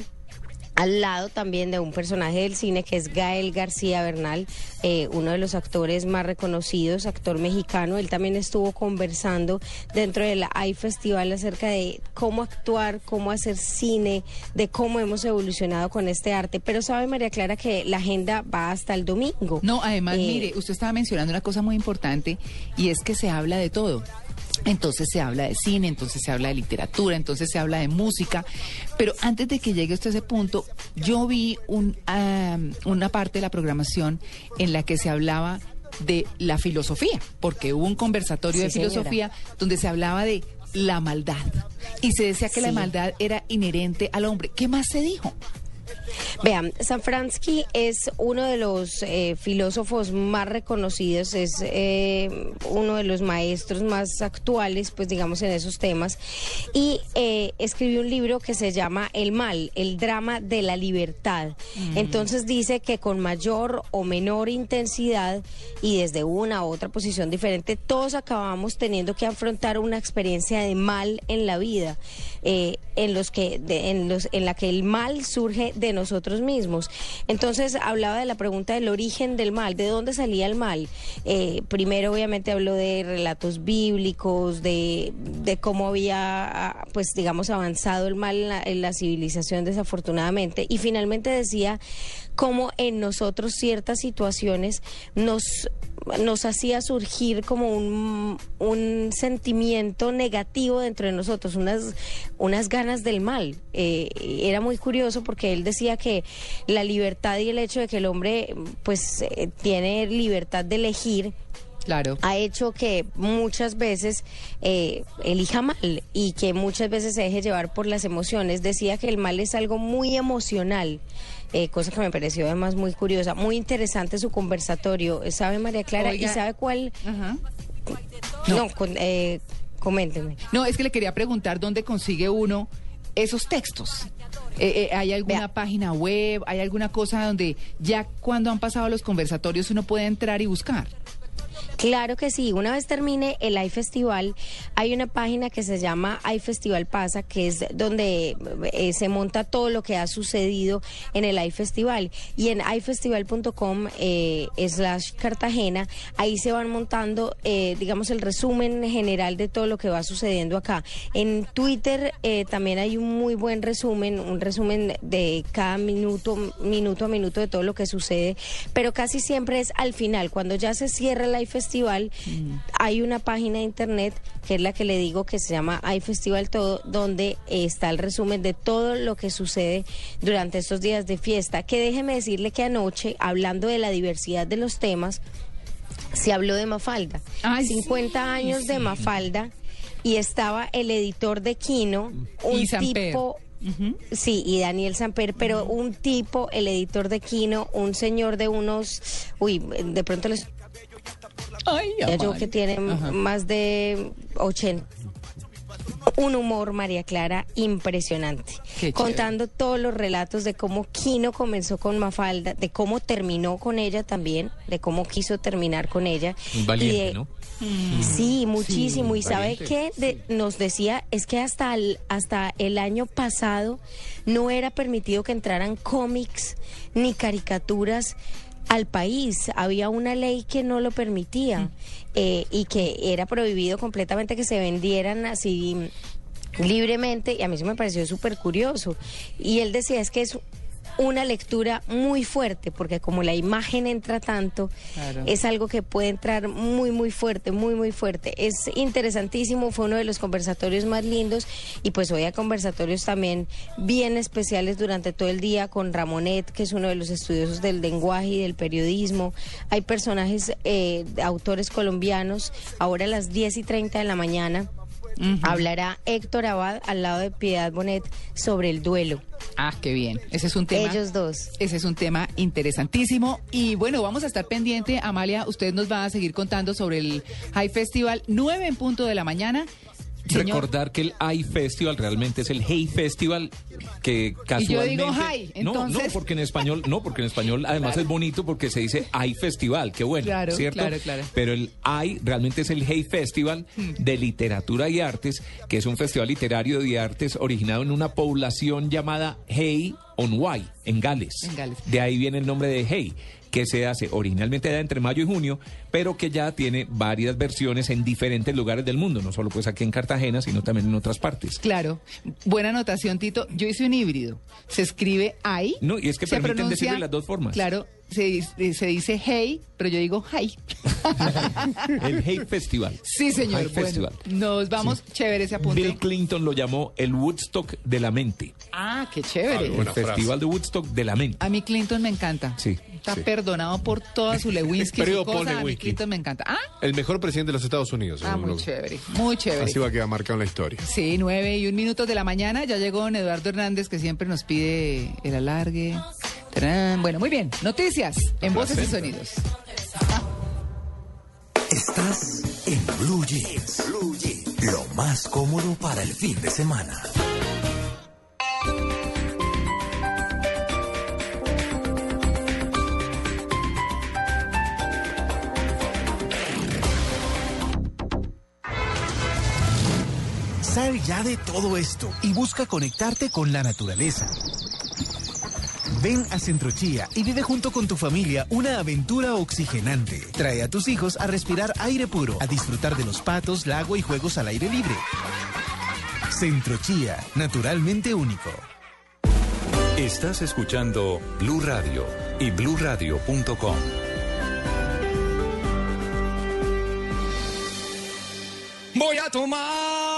al lado también de un personaje del cine que es Gael García Bernal, eh, uno de los actores más reconocidos, actor mexicano. Él también estuvo conversando dentro del AI Festival acerca de cómo actuar, cómo hacer cine, de cómo hemos evolucionado con este arte. Pero sabe María Clara que la agenda va hasta el domingo. No, además, Eh, mire, usted estaba mencionando una cosa muy importante y es que se habla de todo. Entonces se habla de cine, entonces se habla de literatura, entonces se habla de música. Pero antes de que llegue usted a ese punto, yo vi un, ah, una parte de la programación en la que se hablaba de la filosofía, porque hubo un conversatorio Sí, de señora. filosofía donde se hablaba de la maldad y se decía que la maldad era inherente al hombre. ¿Qué más se dijo? Vean, Sanfransky es uno de los eh, filósofos más reconocidos, es eh, uno de los maestros más actuales, pues digamos, en esos temas, y eh, escribió un libro que se llama El mal, el drama de la libertad. Mm. Entonces dice que con mayor o menor intensidad y desde una u otra posición diferente, todos acabamos teniendo que afrontar una experiencia de mal en la vida, eh, en los que, de- en los, en la que el mal surge de nosotros mismos. Entonces hablaba de la pregunta del origen del mal, de dónde salía el mal. Eh, primero, obviamente, habló de relatos bíblicos, de, de cómo había, ah, pues, digamos, avanzado el mal en la, en la civilización, desafortunadamente. Y finalmente decía cómo en nosotros ciertas situaciones nos nos hacía surgir como un, un sentimiento negativo dentro de nosotros, unas, unas ganas del mal. Eh, era muy curioso porque él decía que la libertad y el hecho de que el hombre pues eh, tiene libertad de elegir Claro. ha hecho que muchas veces eh, elija mal y que muchas veces se deje llevar por las emociones. Decía que el mal es algo muy emocional, eh, cosa que me pareció además muy curiosa, muy interesante su conversatorio. ¿Sabe María Clara? Oiga. ¿Y sabe cuál? No, con- eh, coménteme. No, es que le quería preguntar dónde consigue uno esos textos. Eh, eh, ¿Hay alguna página web? ¿Hay alguna cosa donde ya cuando han pasado los conversatorios uno puede entrar y buscar? Claro que sí. Una vez termine el iFestival, hay una página que se llama iFestival Pasa, que es donde eh, se monta todo lo que ha sucedido en el iFestival. Y en ifestival.com eh, slash Cartagena, ahí se van montando, eh, digamos, el resumen general de todo lo que va sucediendo acá. En Twitter eh, también hay un muy buen resumen, un resumen de cada minuto, minuto a minuto de todo lo que sucede, pero casi siempre es al final, cuando ya se cierra el iFestival, hay una página de internet que es la que le digo que se llama iFestival Todo, donde está el resumen de todo lo que sucede durante estos días de fiesta. Que déjeme decirle que anoche, hablando de la diversidad de los temas, se habló de Mafalda. 50 años de Mafalda y estaba el editor de Kino, un Y tipo Sí, y Daniel Samper, pero un tipo, el editor de Kino, un señor de unos, uy, de pronto les ya yo que tiene Ajá. más de 80. un humor, María Clara, impresionante. Contando todos los relatos de cómo Kino comenzó con Mafalda, de cómo terminó con ella también, de cómo quiso terminar con ella. Y valiente, de- ¿no? Sí, muchísimo. y sabe valiente. qué De- nos decía, es que hasta el, hasta el año pasado no era permitido que entraran cómics ni caricaturas al país. Había una ley que no lo permitía eh, y que era prohibido completamente que se vendieran así libremente y a mí eso me pareció súper curioso. Y él decía es que es una lectura muy fuerte porque como la imagen entra tanto, Claro. es algo que puede entrar muy, muy fuerte, muy, muy fuerte. Es interesantísimo, fue uno de los conversatorios más lindos y pues hoy hay conversatorios también bien especiales durante todo el día con Ramonet, que es uno de los estudiosos del lenguaje y del periodismo. Hay personajes, eh, autores colombianos, ahora a las 10 y 30 de la mañana. Hablará Héctor Abad al lado de Piedad Bonet sobre el duelo. Ah, qué bien. Ese es un tema. Ellos dos. Ese es un tema interesantísimo. Y bueno, vamos a estar pendiente. Amalia, usted nos va a seguir contando sobre el High Festival, 9 en punto de la mañana. Señor, Recordar que el I Festival realmente es el Hey Festival que casualmente digo Hay, no no porque en español no porque en español además es bonito porque se dice I Festival qué bueno Claro, cierto claro, claro. pero el I realmente es el Hey Festival de literatura y artes que es un festival literario de artes originado en una población llamada Hey on Wye en Gales. En Gales. de ahí viene el nombre de Hey que se hace originalmente entre mayo y junio, pero que ya tiene varias versiones en diferentes lugares del mundo, no solo pues aquí en Cartagena, sino también en otras partes. Claro, buena anotación, Tito. Yo hice un híbrido. Se escribe ay. No, y es que se permiten pronuncia- decirlo de las dos formas. Claro, se, dis- se dice hey, pero yo digo hi. El Hey Festival. Sí, señor. Hey Bueno, Festival. nos vamos, chévere ese apunte. Bill Clinton lo llamó el Woodstock de la mente. Ah, qué chévere. el Festival de Woodstock de la mente. A mí Clinton me encanta. Sí. Está sí. perdonado por toda su Lewinsky, Periodo su cosa. Paul A mí Me encanta. Ah, El mejor presidente de los Estados Unidos. ah muy lo- chévere, muy chévere. Así va a quedar marcado en la historia. Sí, nueve y un minuto de la mañana. Ya llegó don Eduardo Hernández, que siempre nos pide el alargue. Tarán. Bueno, muy bien. Noticias en Voces y Sonidos. Estás en Blue Jeans. Blue Jeans. Lo más cómodo para el fin de semana. Sal ya de todo esto y busca conectarte con la naturaleza. Ven a Centrochía y vive junto con tu familia una aventura oxigenante. Trae a tus hijos a respirar aire puro, a disfrutar de los patos, lago y juegos al aire libre. Centrochía, naturalmente único. Estás escuchando Blue Radio y bluradio.com. Voy a tomar,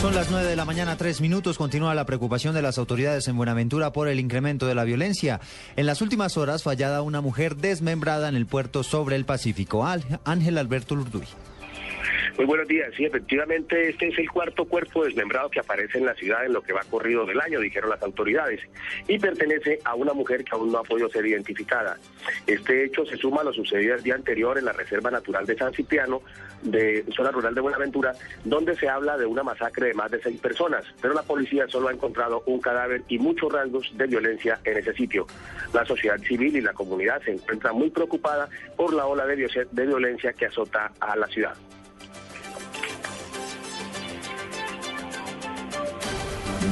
Son las 9 de la mañana, tres minutos. Continúa la preocupación de las autoridades en Buenaventura por el incremento de la violencia. En las últimas horas, fallada una mujer desmembrada en el puerto sobre el Pacífico. Ángel Alberto Lurduy. Muy buenos días. Sí, efectivamente, este es el cuarto cuerpo desmembrado que aparece en la ciudad en lo que va corrido del año, dijeron las autoridades, y pertenece a una mujer que aún no ha podido ser identificada. Este hecho se suma a lo sucedido el día anterior en la Reserva Natural de San Cipriano, de zona rural de Buenaventura, donde se habla de una masacre de más de seis personas, pero la policía solo ha encontrado un cadáver y muchos rasgos de violencia en ese sitio. La sociedad civil y la comunidad se encuentran muy preocupada por la ola de de violencia que azota a la ciudad.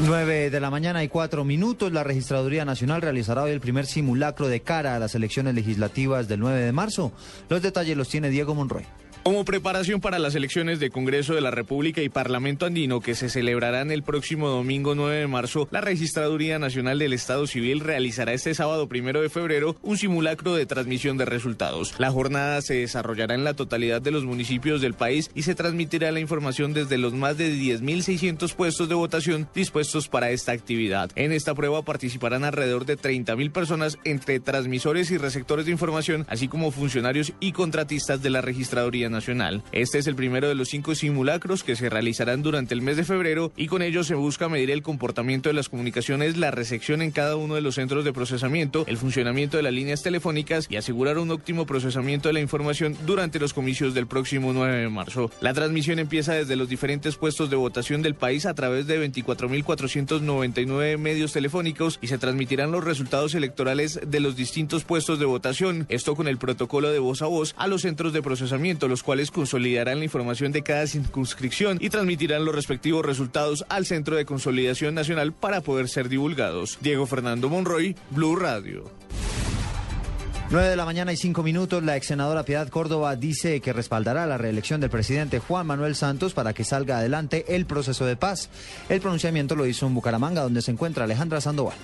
9 de la mañana y cuatro minutos. La Registraduría Nacional realizará hoy el primer simulacro de cara a las elecciones legislativas del 9 de marzo. Los detalles los tiene Diego Monroy. Como preparación para las elecciones de Congreso de la República y Parlamento Andino que se celebrarán el próximo domingo 9 de marzo, la Registraduría Nacional del Estado Civil realizará este sábado primero de febrero un simulacro de transmisión de resultados. La jornada se desarrollará en la totalidad de los municipios del país y se transmitirá la información desde los más de 10.600 puestos de votación dispuestos para esta actividad. En esta prueba participarán alrededor de 30.000 personas entre transmisores y receptores de información, así como funcionarios y contratistas de la Registraduría Nacional. Este es el primero de los cinco simulacros que se realizarán durante el mes de febrero y con ello se busca medir el comportamiento de las comunicaciones, la recepción en cada uno de los centros de procesamiento, el funcionamiento de las líneas telefónicas y asegurar un óptimo procesamiento de la información durante los comicios del próximo 9 de marzo. La transmisión empieza desde los diferentes puestos de votación del país a través de 24.499 medios telefónicos y se transmitirán los resultados electorales de los distintos puestos de votación, esto con el protocolo de voz a voz a los centros de procesamiento, los cuales consolidarán la información de cada circunscripción y transmitirán los respectivos resultados al Centro de Consolidación Nacional para poder ser divulgados. Diego Fernando Monroy, Blue Radio. 9 de la mañana y 5 minutos, la ex senadora Piedad Córdoba dice que respaldará la reelección del presidente Juan Manuel Santos para que salga adelante el proceso de paz. El pronunciamiento lo hizo en Bucaramanga, donde se encuentra Alejandra Sandoval.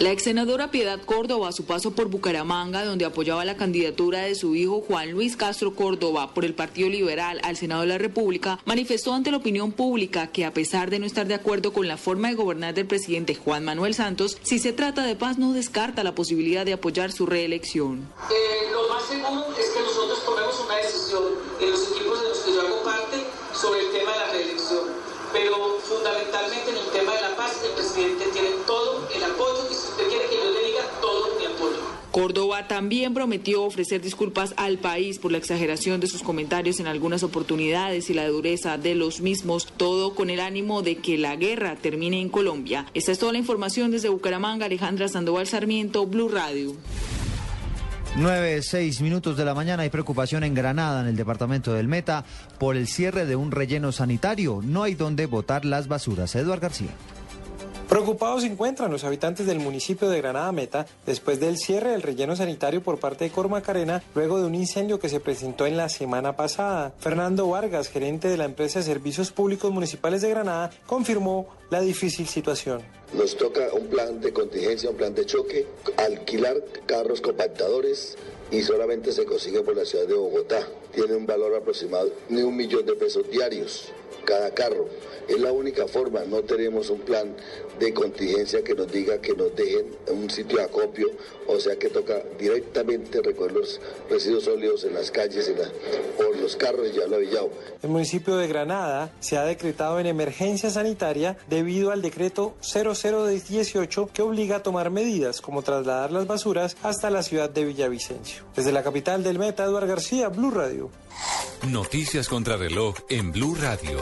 La ex senadora Piedad Córdoba, a su paso por Bucaramanga, donde apoyaba la candidatura de su hijo Juan Luis Castro Córdoba por el Partido Liberal al Senado de la República, manifestó ante la opinión pública que a pesar de no estar de acuerdo con la forma de gobernar del presidente Juan Manuel Santos, si se trata de paz no descarta la posibilidad de apoyar su reelección. Eh, lo más seguro es que nosotros tomemos una decisión en los equipos de los que yo hago parte sobre el tema de la reelección. Pero fundamentalmente en el tema de la paz, el presidente tiene También prometió ofrecer disculpas al país por la exageración de sus comentarios en algunas oportunidades y la dureza de los mismos, todo con el ánimo de que la guerra termine en Colombia. Esta es toda la información desde Bucaramanga, Alejandra Sandoval Sarmiento, Blue Radio. 9, 6 minutos de la mañana hay preocupación en Granada, en el departamento del Meta, por el cierre de un relleno sanitario. No hay donde botar las basuras. Eduard García. Preocupados se encuentran los habitantes del municipio de Granada Meta después del cierre del relleno sanitario por parte de Cormacarena luego de un incendio que se presentó en la semana pasada. Fernando Vargas, gerente de la empresa de Servicios Públicos Municipales de Granada, confirmó la difícil situación. Nos toca un plan de contingencia, un plan de choque, alquilar carros compactadores y solamente se consigue por la ciudad de Bogotá. Tiene un valor aproximado de un millón de pesos diarios cada carro. Es la única forma, no tenemos un plan de contingencia que nos diga que nos dejen en un sitio de acopio, o sea que toca directamente recoger los residuos sólidos en las calles en la, o los carros y ya lo Villao. El municipio de Granada se ha decretado en emergencia sanitaria debido al decreto 0018 que obliga a tomar medidas como trasladar las basuras hasta la ciudad de Villavicencio. Desde la capital del Meta, Eduardo García, Blue Radio. Noticias contra reloj en Blue Radio.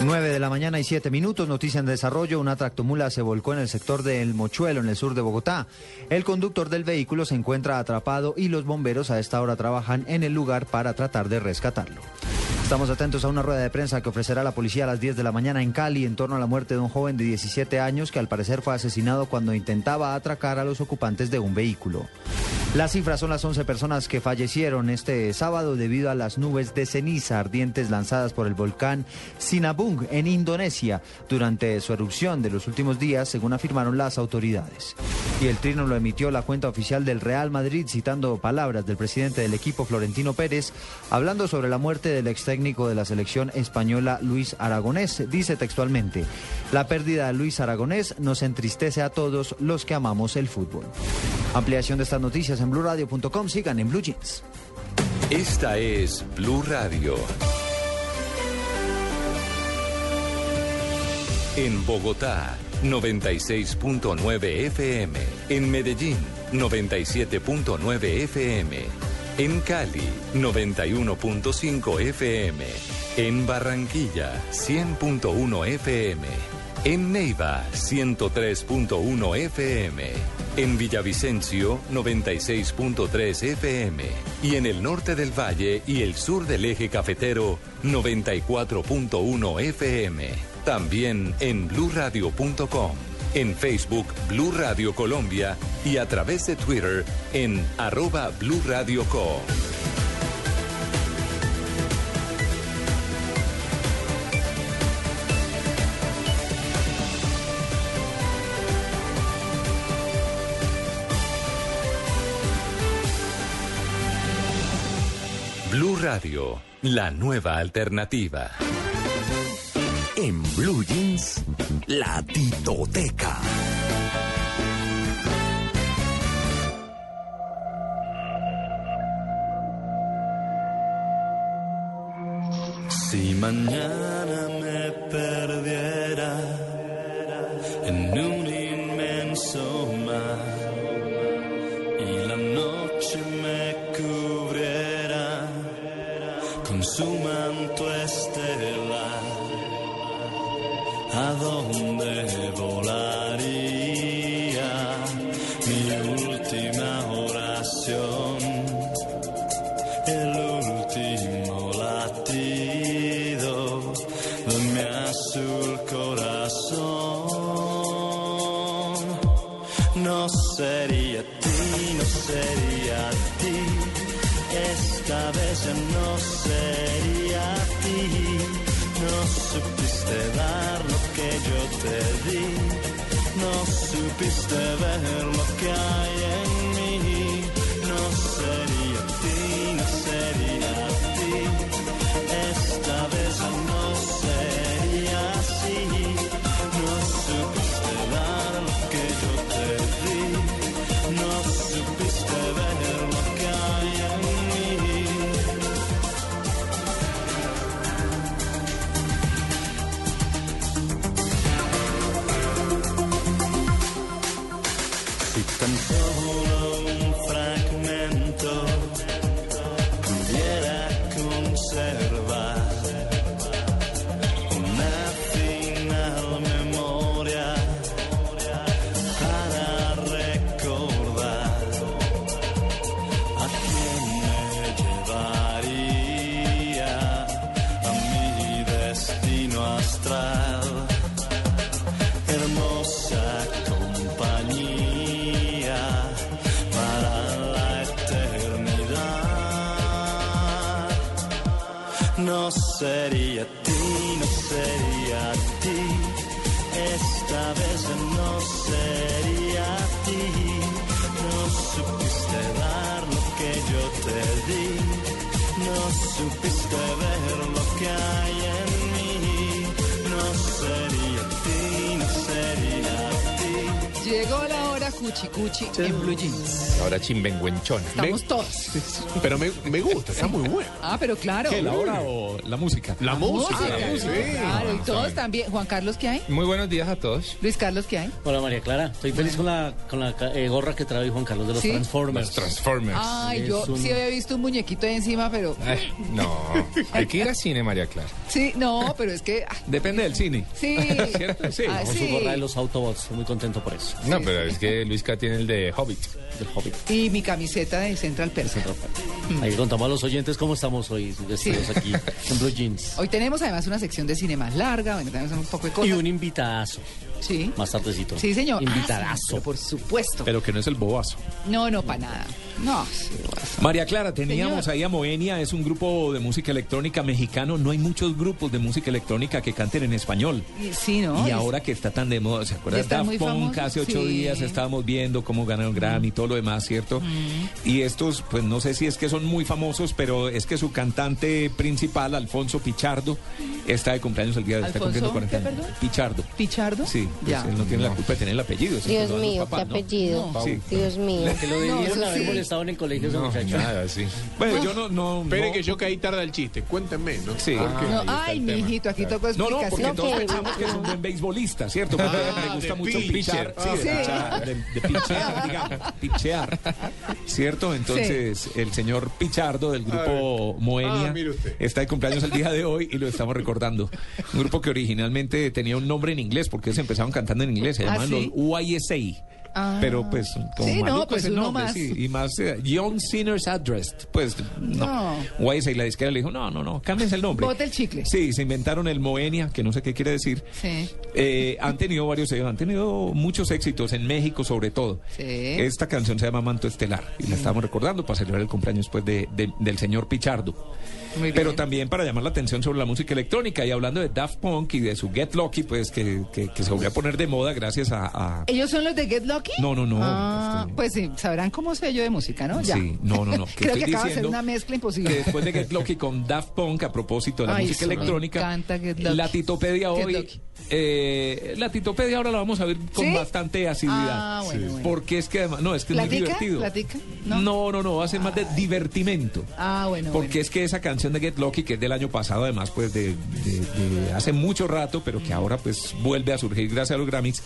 9 de la mañana y 7 minutos, noticia en desarrollo, una tractomula se volcó en el sector del Mochuelo, en el sur de Bogotá. El conductor del vehículo se encuentra atrapado y los bomberos a esta hora trabajan en el lugar para tratar de rescatarlo. Estamos atentos a una rueda de prensa que ofrecerá la policía a las 10 de la mañana en Cali en torno a la muerte de un joven de 17 años que al parecer fue asesinado cuando intentaba atracar a los ocupantes de un vehículo. Las cifras son las 11 personas que fallecieron este sábado debido a las nubes de ceniza ardientes lanzadas por el volcán Sinabung en Indonesia durante su erupción de los últimos días, según afirmaron las autoridades. Y el trino lo emitió la cuenta oficial del Real Madrid citando palabras del presidente del equipo Florentino Pérez hablando sobre la muerte del ex técnico de la selección española Luis Aragonés. Dice textualmente, la pérdida de Luis Aragonés nos entristece a todos los que amamos el fútbol. Ampliación de estas noticias en blurradio.com. Sigan en Blue Jeans. Esta es Blue Radio. En Bogotá, 96.9 FM. En Medellín, 97.9 FM. En Cali, 91.5 FM. En Barranquilla, 100.1 FM. En Neiva, 103.1 FM. En Villavicencio, 96.3 FM. Y en el norte del valle y el sur del eje cafetero, 94.1 FM. También en bluradio.com, en Facebook Blue Radio Colombia y a través de Twitter en arroba Co. Radio, la nueva alternativa. En Blue Jeans, la titoteca. Si mañana me perdiera ¿a yo te di. No supiste sería ti, no sería ti, esta vez no sería ti. No supiste dar lo que yo te di, no supiste ver lo que hay en mí. No sería ti, no sería ti. Llegó la hora cuchi cuchi en Blue Jeans. Ahora chimbenguenchón. Estamos todos. Pero me, me gusta, está muy bueno. Ah, pero claro. ¿Qué, la hora o la música? La música. Música, Ah, música, sí. claro, y todos también. Juan Carlos, ¿qué hay? Muy buenos días a todos. Luis Carlos, ¿qué hay? Hola María Clara, estoy feliz con la, con la eh, gorra que trae Juan Carlos de los ¿Sí? Transformers. Los Transformers. Ay, yo un- sí había visto un muñequito ahí encima, pero... Ay, no, hay que ir al cine, María Clara. Sí, no, pero es que... ah, Depende del cine. Sí. ¿Cierto? Sí. Ah, Con su gorra de los Autobots, estoy muy contento por eso. No, pero es que Luisca tiene el de Hobbit. Del Hobbit. Y mi camiseta de Central Perk. Ahí contamos a los oyentes cómo estamos hoy vestidos aquí en Blue Jeans. Hoy tenemos además una sección de cine más larga, bueno, tenemos un poco de cosas. Y un invitadazo. Sí. Más tardecito. Sí, señor. Ah, sí, Invitadazo. pero por supuesto. Pero que no es el bobazo. No, no, para nada. No, sí, María Clara, teníamos Señor. ahí a Moenia, es un grupo de música electrónica mexicano. No hay muchos grupos de música electrónica que canten en español. y- sí, ¿no? Y Es- ahora que está tan de moda, ¿se acuerdan? Daft muy Punk famosos, hace ocho sí. días estábamos viendo cómo ganaron Grammy y todo lo demás, ¿cierto? Y estos, pues no sé si es que son muy famosos, pero es que su cantante principal, Alfonso Pichardo, está de cumpleaños el día de hoy, está ¿Alfonso cumpliendo 40 qué, años. Pichardo. ¿Pichardo? Sí, pues él no tiene la culpa de tener el apellido. Dios mío, qué ¿no? apellido. Sí. Dios mío. Que lo No, debieron eso haber sí. molestado en el colegio ese No, muchacho. nada, sí. Bueno, yo no... no Espere no- que yo caí tarde al chiste. Cuéntenme, ¿no? Sí. No, está ay, mijito, aquí tocó No, no, porque explicación. todos pensamos que es un buen beisbolista, ¿cierto? Porque Ah, me gusta mucho pitcher. pichar. Ah, Sí, de, pichear, digamos. Pichear. ¿Cierto? Entonces, el señor Pichardo del grupo Moenia Ah, usted. está de cumpleaños el día de hoy y lo estamos recordando. Un grupo que originalmente tenía un nombre en inglés porque ellos cantando en inglés. Se Ah, llamaban ¿sí? los YSA. Ah. Pero pues como Sí, no, pues es el nombre, más. sí, y más eh, Young Sinners Addressed, pues no. No. Waze y la disquera le dijo, no, no, no, cámbiense el nombre. Bote el chicle. Sí, se inventaron el Moenia, que no sé qué quiere decir. Sí. Eh, han tenido varios, eh, han tenido muchos éxitos en México sobre todo. Sí. Esta canción se llama Manto Estelar y la estamos recordando para celebrar el cumpleaños pues de, de- del señor Pichardo. Pero también para llamar la atención sobre la música electrónica y hablando de Daft Punk y de su Get Lucky, pues que, que- que se volvió a poner de moda gracias a... a- ¿Ellos son los de Get Lucky? No, no, no. Ah, pues sí, sabrán cómo sé yo de música, ¿no? Ya. Sí, no, no, no. Creo que acaba de ser una mezcla imposible. Que después de Get Lucky con Daft Punk, a propósito de la Ay, música sí, me electrónica, encanta Get Lucky. la Titopedia Get hoy... Lucky. Eh, la Titopedia ahora la vamos a ver con ¿Sí? bastante asiduidad. Ah, bueno, bueno. Porque es que además, no, es que es muy divertido. ¿Platica? No, no, no, va a ser más de divertimento. Ah, bueno. Porque es que esa canción de Get Lucky, que es del año pasado, además, pues de, de- de hace mucho rato, pero que ahora pues vuelve a surgir gracias a los Grammys,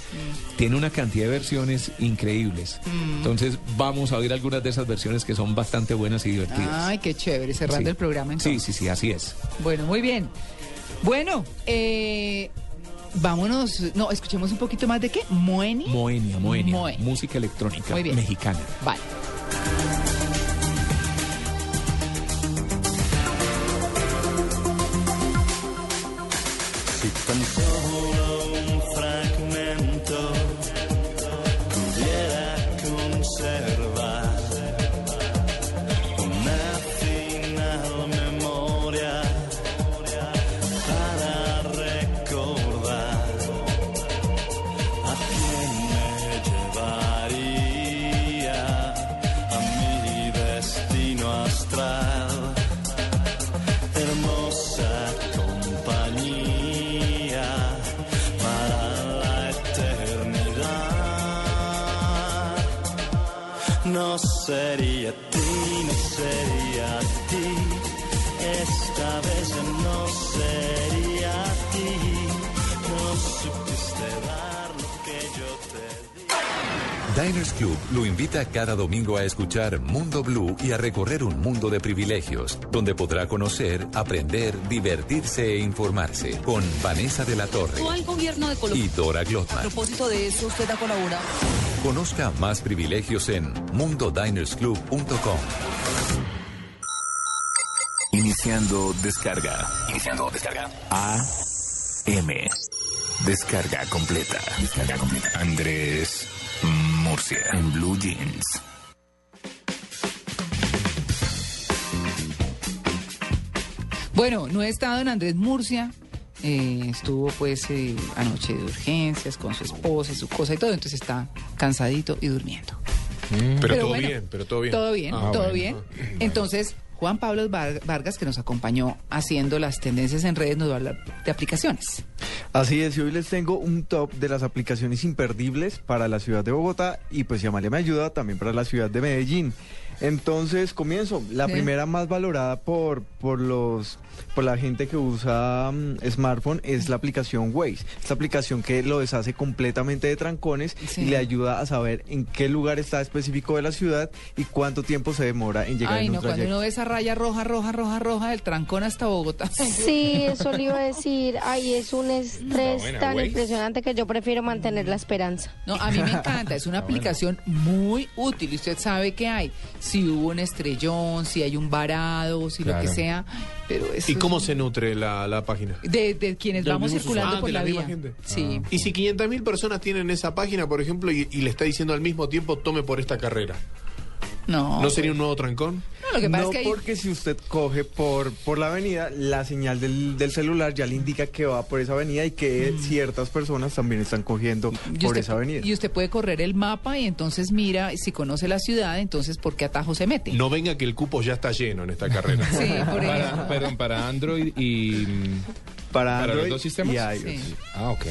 tiene una cantidad de versiones increíbles. Mm. Entonces vamos a oír algunas de esas versiones que son bastante buenas y divertidas. Ay, qué chévere, cerrando Sí. el programa Sí, entonces. sí, sí, así es. Bueno, muy bien. Bueno, eh, vámonos. No, escuchemos un poquito más de qué. Moeni. Moenia, Moenia, Moe. música electrónica Muy bien. mexicana. Vale. Si sería Diners Club lo invita cada domingo a escuchar Mundo Blue y a recorrer un mundo de privilegios, donde podrá conocer, aprender, divertirse e informarse con Vanessa de la Torre No al gobierno de Colombia. y Dora A Glotman. propósito de eso, usted ha colaborado. Conozca más privilegios en mundodinersclub.com. Iniciando descarga. Iniciando descarga. A M. Descarga completa. Descarga completa. Andrés Murcia. En Blue Jeans. Bueno, no he estado en Andrés Murcia. eh, estuvo pues eh, anoche de urgencias con su esposa y su cosa y todo, entonces está cansadito y durmiendo. Pero, todo bueno, bien, pero todo bien. Todo bien, Ah, todo bueno. bien. Entonces, Juan Pablo Var- Vargas, que nos acompañó haciendo las tendencias en redes, nos va a hablar de aplicaciones. Así es, y hoy les tengo un top de las aplicaciones imperdibles para la ciudad de Bogotá y pues si Amalia me ayuda, también para la ciudad de Medellín. Entonces, comienzo. La Sí. primera más valorada por, por los por la gente que usa mm, smartphone es la aplicación Waze. Esta aplicación que lo deshace completamente de trancones Sí. y le ayuda a saber en qué lugar está específico de la ciudad y cuánto tiempo se demora en llegar Ay, en un no, cuando trayecto. uno ve esa raya roja, roja, roja, roja del trancón hasta Bogotá. Sí, eso le iba a decir. Ay, es un estrés buena, tan güey. impresionante que yo prefiero mantener la esperanza. No, a mí me encanta, es una aplicación muy útil. y Usted sabe que hay, si hubo un estrellón, si hay un varado, si lo que sea. Pero eso ¿Y cómo es- se nutre la, la página? de, de quienes De vamos circulando por Ah, la, de la vía. gente. Sí. Y si 500.000 personas tienen esa página, por ejemplo, y, y le está diciendo al mismo tiempo, tome por esta carrera. No. ¿No sería un nuevo trancón? No, lo que pasa No, es que hay- porque si usted coge por, por la avenida, la señal del, del celular ya le indica que va por esa avenida y que ciertas personas también están cogiendo Y por usted, esa avenida. y usted puede correr el mapa y entonces mira si conoce la ciudad, entonces por qué atajo se mete. No venga que el cupo ya está lleno en esta carrera. Sí, por Para, perdón, para Android y. mm, Para los dos sistemas. y iOS. Sí. Ah, ok.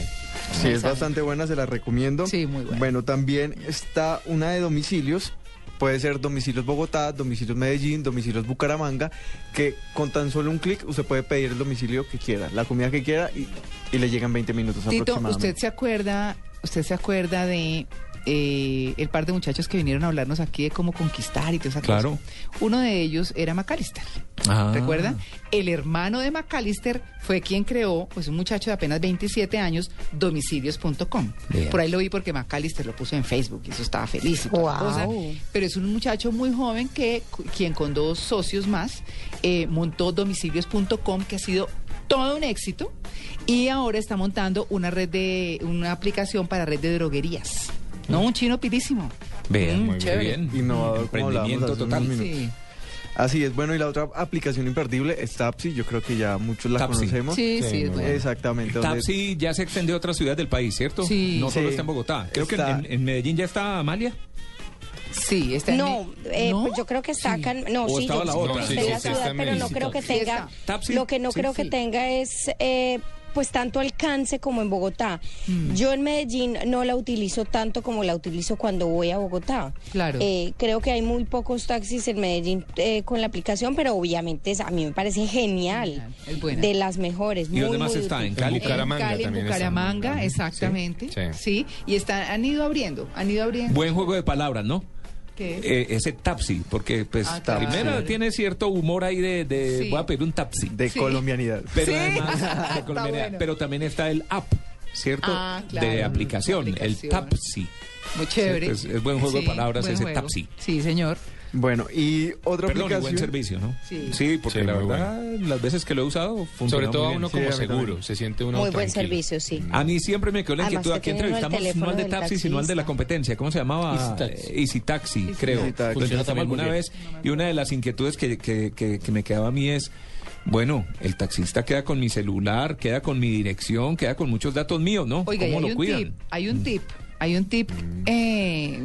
Sí, es bastante buena, se la recomiendo. Sí, muy buena. Bueno, también está una de domicilios. Puede ser domicilios Bogotá, domicilios Medellín, domicilios Bucaramanga, que con tan solo un clic usted puede pedir el domicilio que quiera, la comida que quiera y, y le llegan 20 minutos Tito, aproximadamente. ¿usted se acuerda usted se acuerda de eh, el par de muchachos que vinieron a hablarnos aquí de cómo conquistar y toda esa Claro. cosa. Uno de ellos era McAllister. Ah. ¿Recuerda? El hermano de McAllister fue quien creó, pues un muchacho de apenas 27 años, domicilios.com. Por ahí lo vi porque McAllister lo puso en Facebook y eso estaba feliz. y toda la Guau. cosa. Pero es un muchacho muy joven que, quien con dos socios más, eh, montó domicilios.com, que ha sido todo un éxito. Y ahora está montando una red de, una aplicación para red de droguerías. No, un chino pilísimo. Vean, Mm, muy chévere. bien. Innovador, Emprendimiento total. Sí. Así es, bueno, y la otra aplicación imperdible es Tapsi, yo creo que ya muchos la Tapsi. conocemos. Sí, sí, es bueno. Exactamente. donde- Tapsi ya se extendió a otras ciudades del país, ¿cierto? Sí. No solo Sí. está en Bogotá. Creo Está- que en, en Medellín ya está Amalia. Sí, está en No, mi- eh, ¿No? pues yo creo que está acá. en- No, O sí, yo la otra. está Sí, en sí, la sí, ciudad, en pero no creo que Sí, tenga. Lo que no sí, creo sí. que tenga es. eh, pues tanto alcance como en Bogotá. Mm. Yo en Medellín no la utilizo tanto como la utilizo cuando voy a Bogotá. Claro. Eh, creo que hay muy pocos taxis en Medellín eh, con la aplicación, pero obviamente es- a mí me parece genial. Es buena. De las mejores. ¿Y muy, dónde más muy está? útil. ¿En Cali? En Bucaramanga Cali, en. Bucaramanga, exactamente. Sí. Sí. y están, han ido abriendo, han ido abriendo. Buen juego de palabras, ¿no? ¿Qué? Eh, ese Tapsi, porque pues Ah, claro. primero tiene cierto humor ahí de, de Sí. voy a pedir un Tapsi. de Sí. colombianidad. Pero Sí. además, de colombianidad. bueno. pero también está el app, ¿cierto? Ah, claro. De aplicación, La el aplicación. Tapsi. Muy chévere. Sí, pues, es buen juego de palabras ese juego. Tapsi. Sí, señor. Bueno, y otra Perdón, y aplicación. buen servicio, ¿no? Sí. porque Sí, la muy verdad, las veces que lo he usado, funciona Sobre todo muy a bien. uno como seguro, se siente uno Muy buen servicio, sí. A mí siempre me quedó la inquietud. Aquí entrevistamos no al de taxi, sino al de la competencia. ¿Cómo se llamaba? Easy Eh, Easy Taxi, creo. Easy Taxi. Funciona también alguna bien. vez. Y una de las inquietudes que, que, que, que me quedaba a mí es, bueno, el taxista queda con mi celular, queda con mi dirección, queda con muchos datos míos, ¿no? Oiga, y ¿Cómo hay lo un cuidan? tip, hay un tip, hay un tip, eh,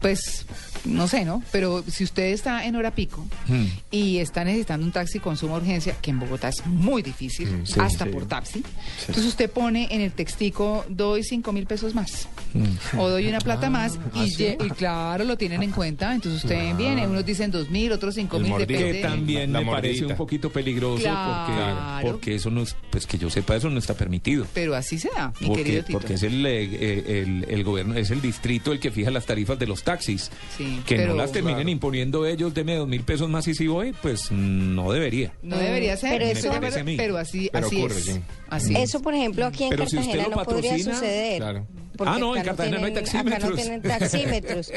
pues, no sé, ¿no? Pero si usted está en hora pico Hmm. y está necesitando un taxi con suma urgencia, que en Bogotá es muy difícil, Mm, sí, hasta sí. por taxi, entonces usted pone en el textico, doy cinco mil pesos más. Mm. O doy una Ah, plata más y, lle- y claro, lo tienen en cuenta. Entonces usted viene, unos dicen dos mil, otros cinco El mil, depende. Que también La me parece un poquito peligroso Claro. porque, porque eso no es, pues que yo sepa, eso no está permitido. Pero así se da, mi Porque, querido Tito. porque es el, eh, eh, el, el gobierno, es el distrito el que fija las tarifas de los taxis. Sí, que pero- no las terminen Claro. imponiendo ellos, deme dos mil pesos más y si voy, pues no debería. No debería ser, Pero eso- pero así, Pero así ocurre, es. sí. Así es. Eso, por ejemplo, aquí en Pero si usted Cartagena lo no podría suceder. claro. Porque Ah, no, en Cartagena no hay tienen- Acá no taxímetros. tienen taxímetros.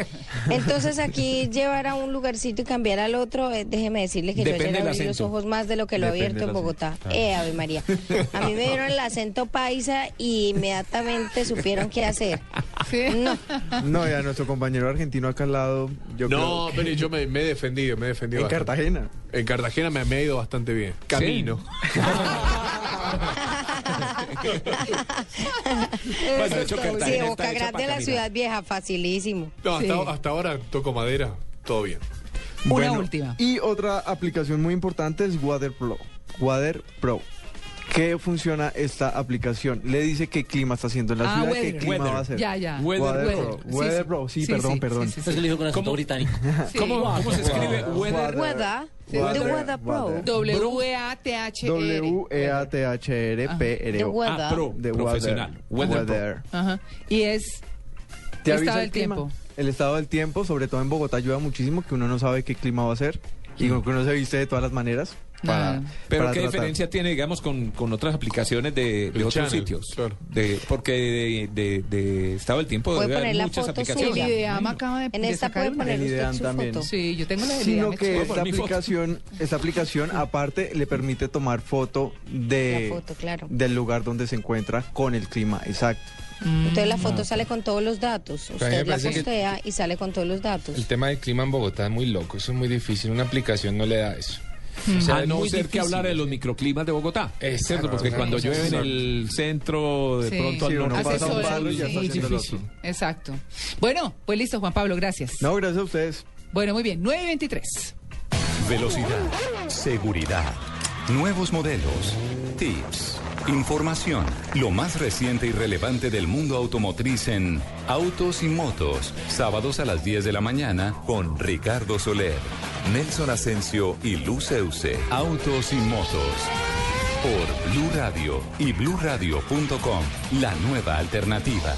Entonces, aquí llevar a un lugarcito y cambiar al otro, eh, déjeme decirle que Depende yo ayer abrí los ojos más de lo que lo he abierto en Bogotá. Eh, Ave María. A mí me dieron el acento paisa y inmediatamente supieron qué hacer. No. No, y a nuestro compañero argentino acá al lado, yo No, creo... pero yo me, me he defendido, me he defendido. En bastante. Cartagena. En Cartagena me, me ha ido bastante bien. Camino. Bueno, de hecho, Sí, Boca Grande la ciudad vieja, facilísimo. No, hasta, Sí. hasta ahora toco madera, todo bien. Una Bueno, última. Y otra aplicación muy importante es Water Pro. Water Pro. ¿Qué funciona esta aplicación? Le dice qué clima está haciendo en la Ah, ciudad, weather. qué clima Weather. va a ser. Ya, ya. Weather. Pro. Sí, Weather sí. Pro. Sí, Sí, perdón, sí, perdón. dijo con británico. Sí. ¿Cómo, cómo se escribe? Weather. Weather. The Weather Pro. Water. W-A-T-H-R. W-E-A-T-H-R-P-R-O. The Weather. Ah, pro, De profesional. Weather. Weather Pro. Weather. Ajá. Y es Te estado avisa del el tiempo. El estado del tiempo, sobre todo en Bogotá, ayuda muchísimo que uno no sabe qué clima va a ser y que uno se viste de todas las maneras. Para. Pero para ¿qué tratar. diferencia tiene, digamos, con, con otras aplicaciones de, de El otros channel, sitios? claro. De, porque de, de, de estado del tiempo debe haber poner la muchas foto El aplicaciones. suya. Ideama acaba de, En de esta puede poner El usted Ideam su también. foto. Sí, yo tengo la de Sino que esta aplicación, esta aplicación aparte le permite tomar foto de La foto, claro. del lugar donde se encuentra con el clima exacto. Entonces la Mm. foto sale con todos los datos. Usted la postea y sale con todos los datos. El tema del clima en Bogotá es muy loco, eso es muy difícil, una aplicación no le da eso. O sea, a es no ser que hablar de los microclimas de Bogotá. Exacto. ¿Cierto? Porque cuando llueve en el centro, de Sí. pronto Sí, al norte pasa un palo y ya está haciendo el otro. Exacto. Bueno, pues listo, Juan Pablo, gracias. No, gracias a ustedes. Bueno, muy bien, 9 y 23. Velocidad, seguridad, nuevos modelos, tips, información, lo más reciente y relevante del mundo automotriz en Autos y Motos, sábados a las 10 de la mañana con Ricardo Soler, Nelson Asensio y Luceuse. Autos y Motos por Blue Radio y bluradio.com, la nueva alternativa.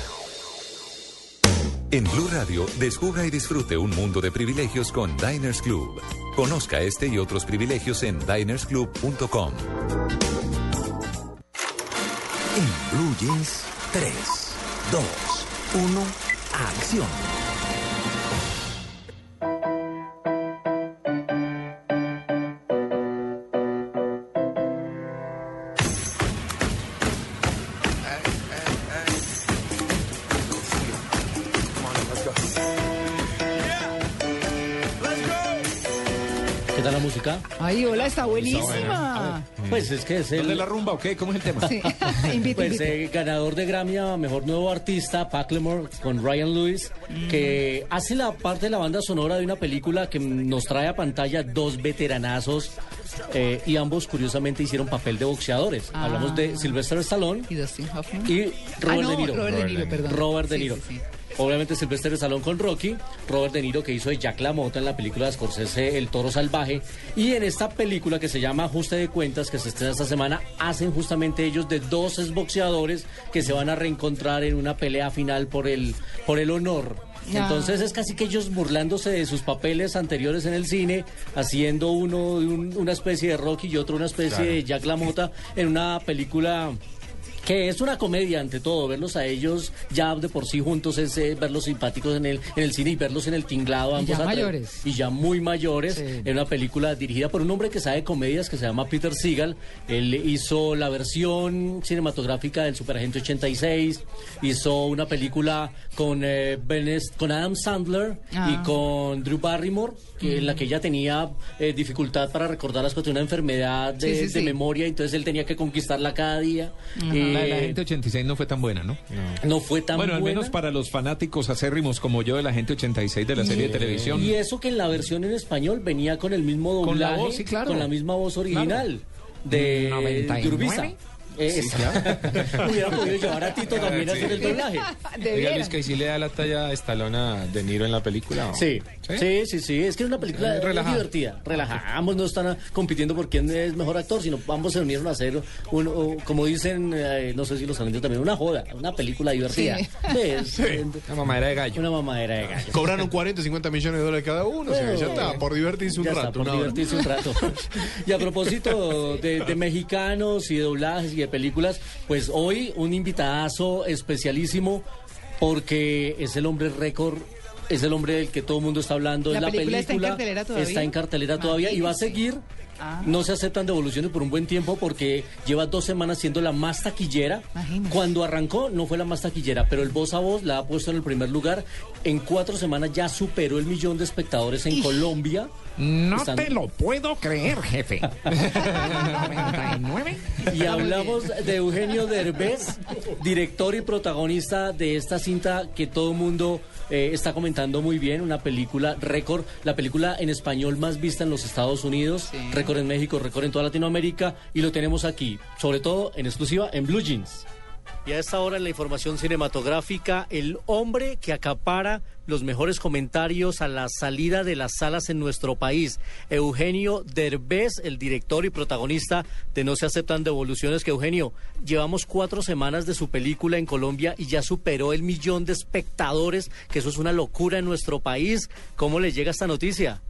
En Blue Radio, descubra y disfrute un mundo de privilegios con Diners Club. Conozca este y otros privilegios en dinersclub.com. En Blue Jeans, 3, 2, 1, acción. Ay, hola, está buenísima. Pues es que es el... ¿Dónde la rumba o qué? ¿Cómo es el tema? Sí. invite, Pues invite. eh, ganador de Grammy a Mejor Nuevo Artista, Packlemore, con Ryan Lewis, que hace la parte de la banda sonora de una película que nos trae a pantalla dos veteranazos eh, y ambos curiosamente hicieron papel de boxeadores. Ah. Hablamos de Sylvester Stallone Y Dustin Hoffman. y Robert Ah, no, De Niro. Robert De Niro, perdón. Robert De Sí, Niro. sí, sí. Obviamente Sylvester Stallone con Rocky, Robert De Niro que hizo de Jack LaMotta en la película de Scorsese El Toro Salvaje y en esta película que se llama Ajuste de Cuentas que se estrena esta semana hacen justamente ellos de dos exboxeadores que se van a reencontrar en una pelea final por el por el honor. Entonces es casi que ellos burlándose de sus papeles anteriores en el cine, haciendo uno de un- una especie de Rocky y otro una especie Claro. de Jack LaMotta en una película que es una comedia ante todo, verlos a ellos ya de por sí juntos es eh, verlos simpáticos en el, en el cine y verlos en el tinglado ambos ya atra- mayores. y ya muy mayores Sí. en una película dirigida por un hombre que sabe comedias que se llama Peter Seagal. Él hizo la versión cinematográfica del Superagente 86, hizo una película con eh, Ben Es- con Adam Sandler Ah. y con Drew Barrymore, que en la que ella tenía eh, dificultad para recordar las cosas, tenía una enfermedad de, Sí, sí, de sí. memoria, entonces él tenía que conquistarla cada día. La de la Eh, gente 86 no fue tan buena, ¿no? no fue tan bueno, al buena. menos para los fanáticos acérrimos como yo de la gente 86 de la serie de televisión. Y eso que en la versión en español venía con el mismo doblaje, Con la voz, sí, claro. con la misma voz original de, 99. de Urbisa. Sí, Hubiera podido llevar a Tito también a hacer el doblaje. Oiga, Luis, que ahí sí le da la talla a Stallone a De Niro en la película. ¿o? Sí, sí, sí, sí, es que es una película Eh, relajada. divertida, relajada. Ambos no están ah, compitiendo por quién es mejor actor, sino ambos se unieron a hacer, un, o, como dicen, eh, no sé si los talentos también, una joda, una película divertida. Sí. Sí, es- Una mamadera de gallo. Una mamadera de gallo. Cobraron 40, 50 millones de dólares cada uno. o sea, Bueno, ya está, por divertirse un ya está, rato. por hora. divertirse un rato. y a propósito de, de mexicanos y de doblajes y de películas, pues hoy un invitadazo especialísimo porque es el hombre récord. Es el hombre del que todo el mundo está hablando. ¿La es la película está en película cartelera todavía? está en cartelera todavía y va a seguir. Ah. No se aceptan devoluciones por un buen tiempo porque lleva dos semanas siendo la más taquillera. Imagínese. Cuando arrancó no fue la más taquillera, pero el voz a voz la ha puesto en el primer lugar. En cuatro semanas ya superó el millón de espectadores en Colombia. No Están- te lo puedo creer, jefe. 99. Y hablamos de Eugenio Derbez, director y protagonista de esta cinta que todo el mundo eh, está comentando muy bien, una película récord, la película en español más vista en los Estados Unidos, récord en México, récord en toda Latinoamérica, y lo tenemos aquí, sobre todo en exclusiva en Blue Jeans. Y a esta hora en la información cinematográfica, el hombre que acapara los mejores comentarios a la salida de las salas en nuestro país, Eugenio Derbez, el director y protagonista de No se aceptan devoluciones, que Eugenio, llevamos cuatro semanas de su película en Colombia y ya superó el millón de espectadores, que eso es una locura en nuestro país. ¿Cómo le llega esta noticia?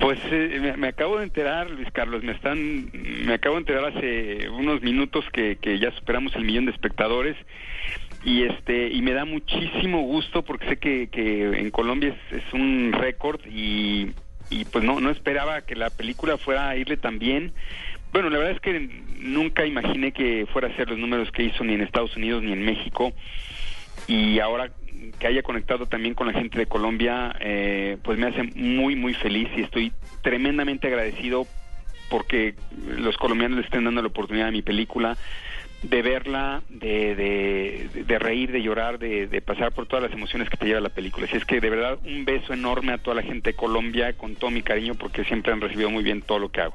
Pues eh, me, acabo de enterar, Luis Carlos, me están, me acabo de enterar hace unos minutos que, que ya superamos el millón de espectadores y este y me da muchísimo gusto porque sé que, que en Colombia es, es un récord y, y pues no no esperaba que la película fuera a irle tan bien. Bueno, la verdad es que nunca imaginé que fuera a ser los números que hizo ni en Estados Unidos ni en México y ahora que haya conectado también con la gente de Colombia, eh, pues me hace muy, muy feliz y estoy tremendamente agradecido porque los colombianos le estén dando la oportunidad a mi película de verla, de, de, reír, de llorar, de, de pasar por todas las emociones que te lleva la película. Así es que de verdad un beso enorme a toda la gente de Colombia con todo mi cariño porque siempre han recibido muy bien todo lo que hago.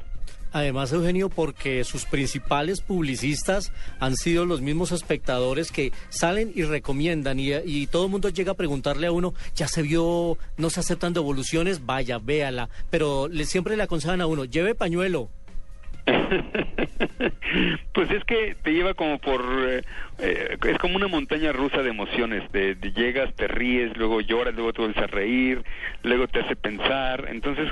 Además, Eugenio, porque sus principales publicistas han sido los mismos espectadores que salen y recomiendan y, y todo el mundo llega a preguntarle a uno, ya se vio, no se aceptan devoluciones, vaya, véala, pero le, siempre le aconsejan a uno, lleve pañuelo, Pues es que te lleva como por... eh, eh, es como una montaña rusa de emociones. De, de llegas, te ríes, luego lloras, luego te vuelves a reír, luego te hace pensar. Entonces,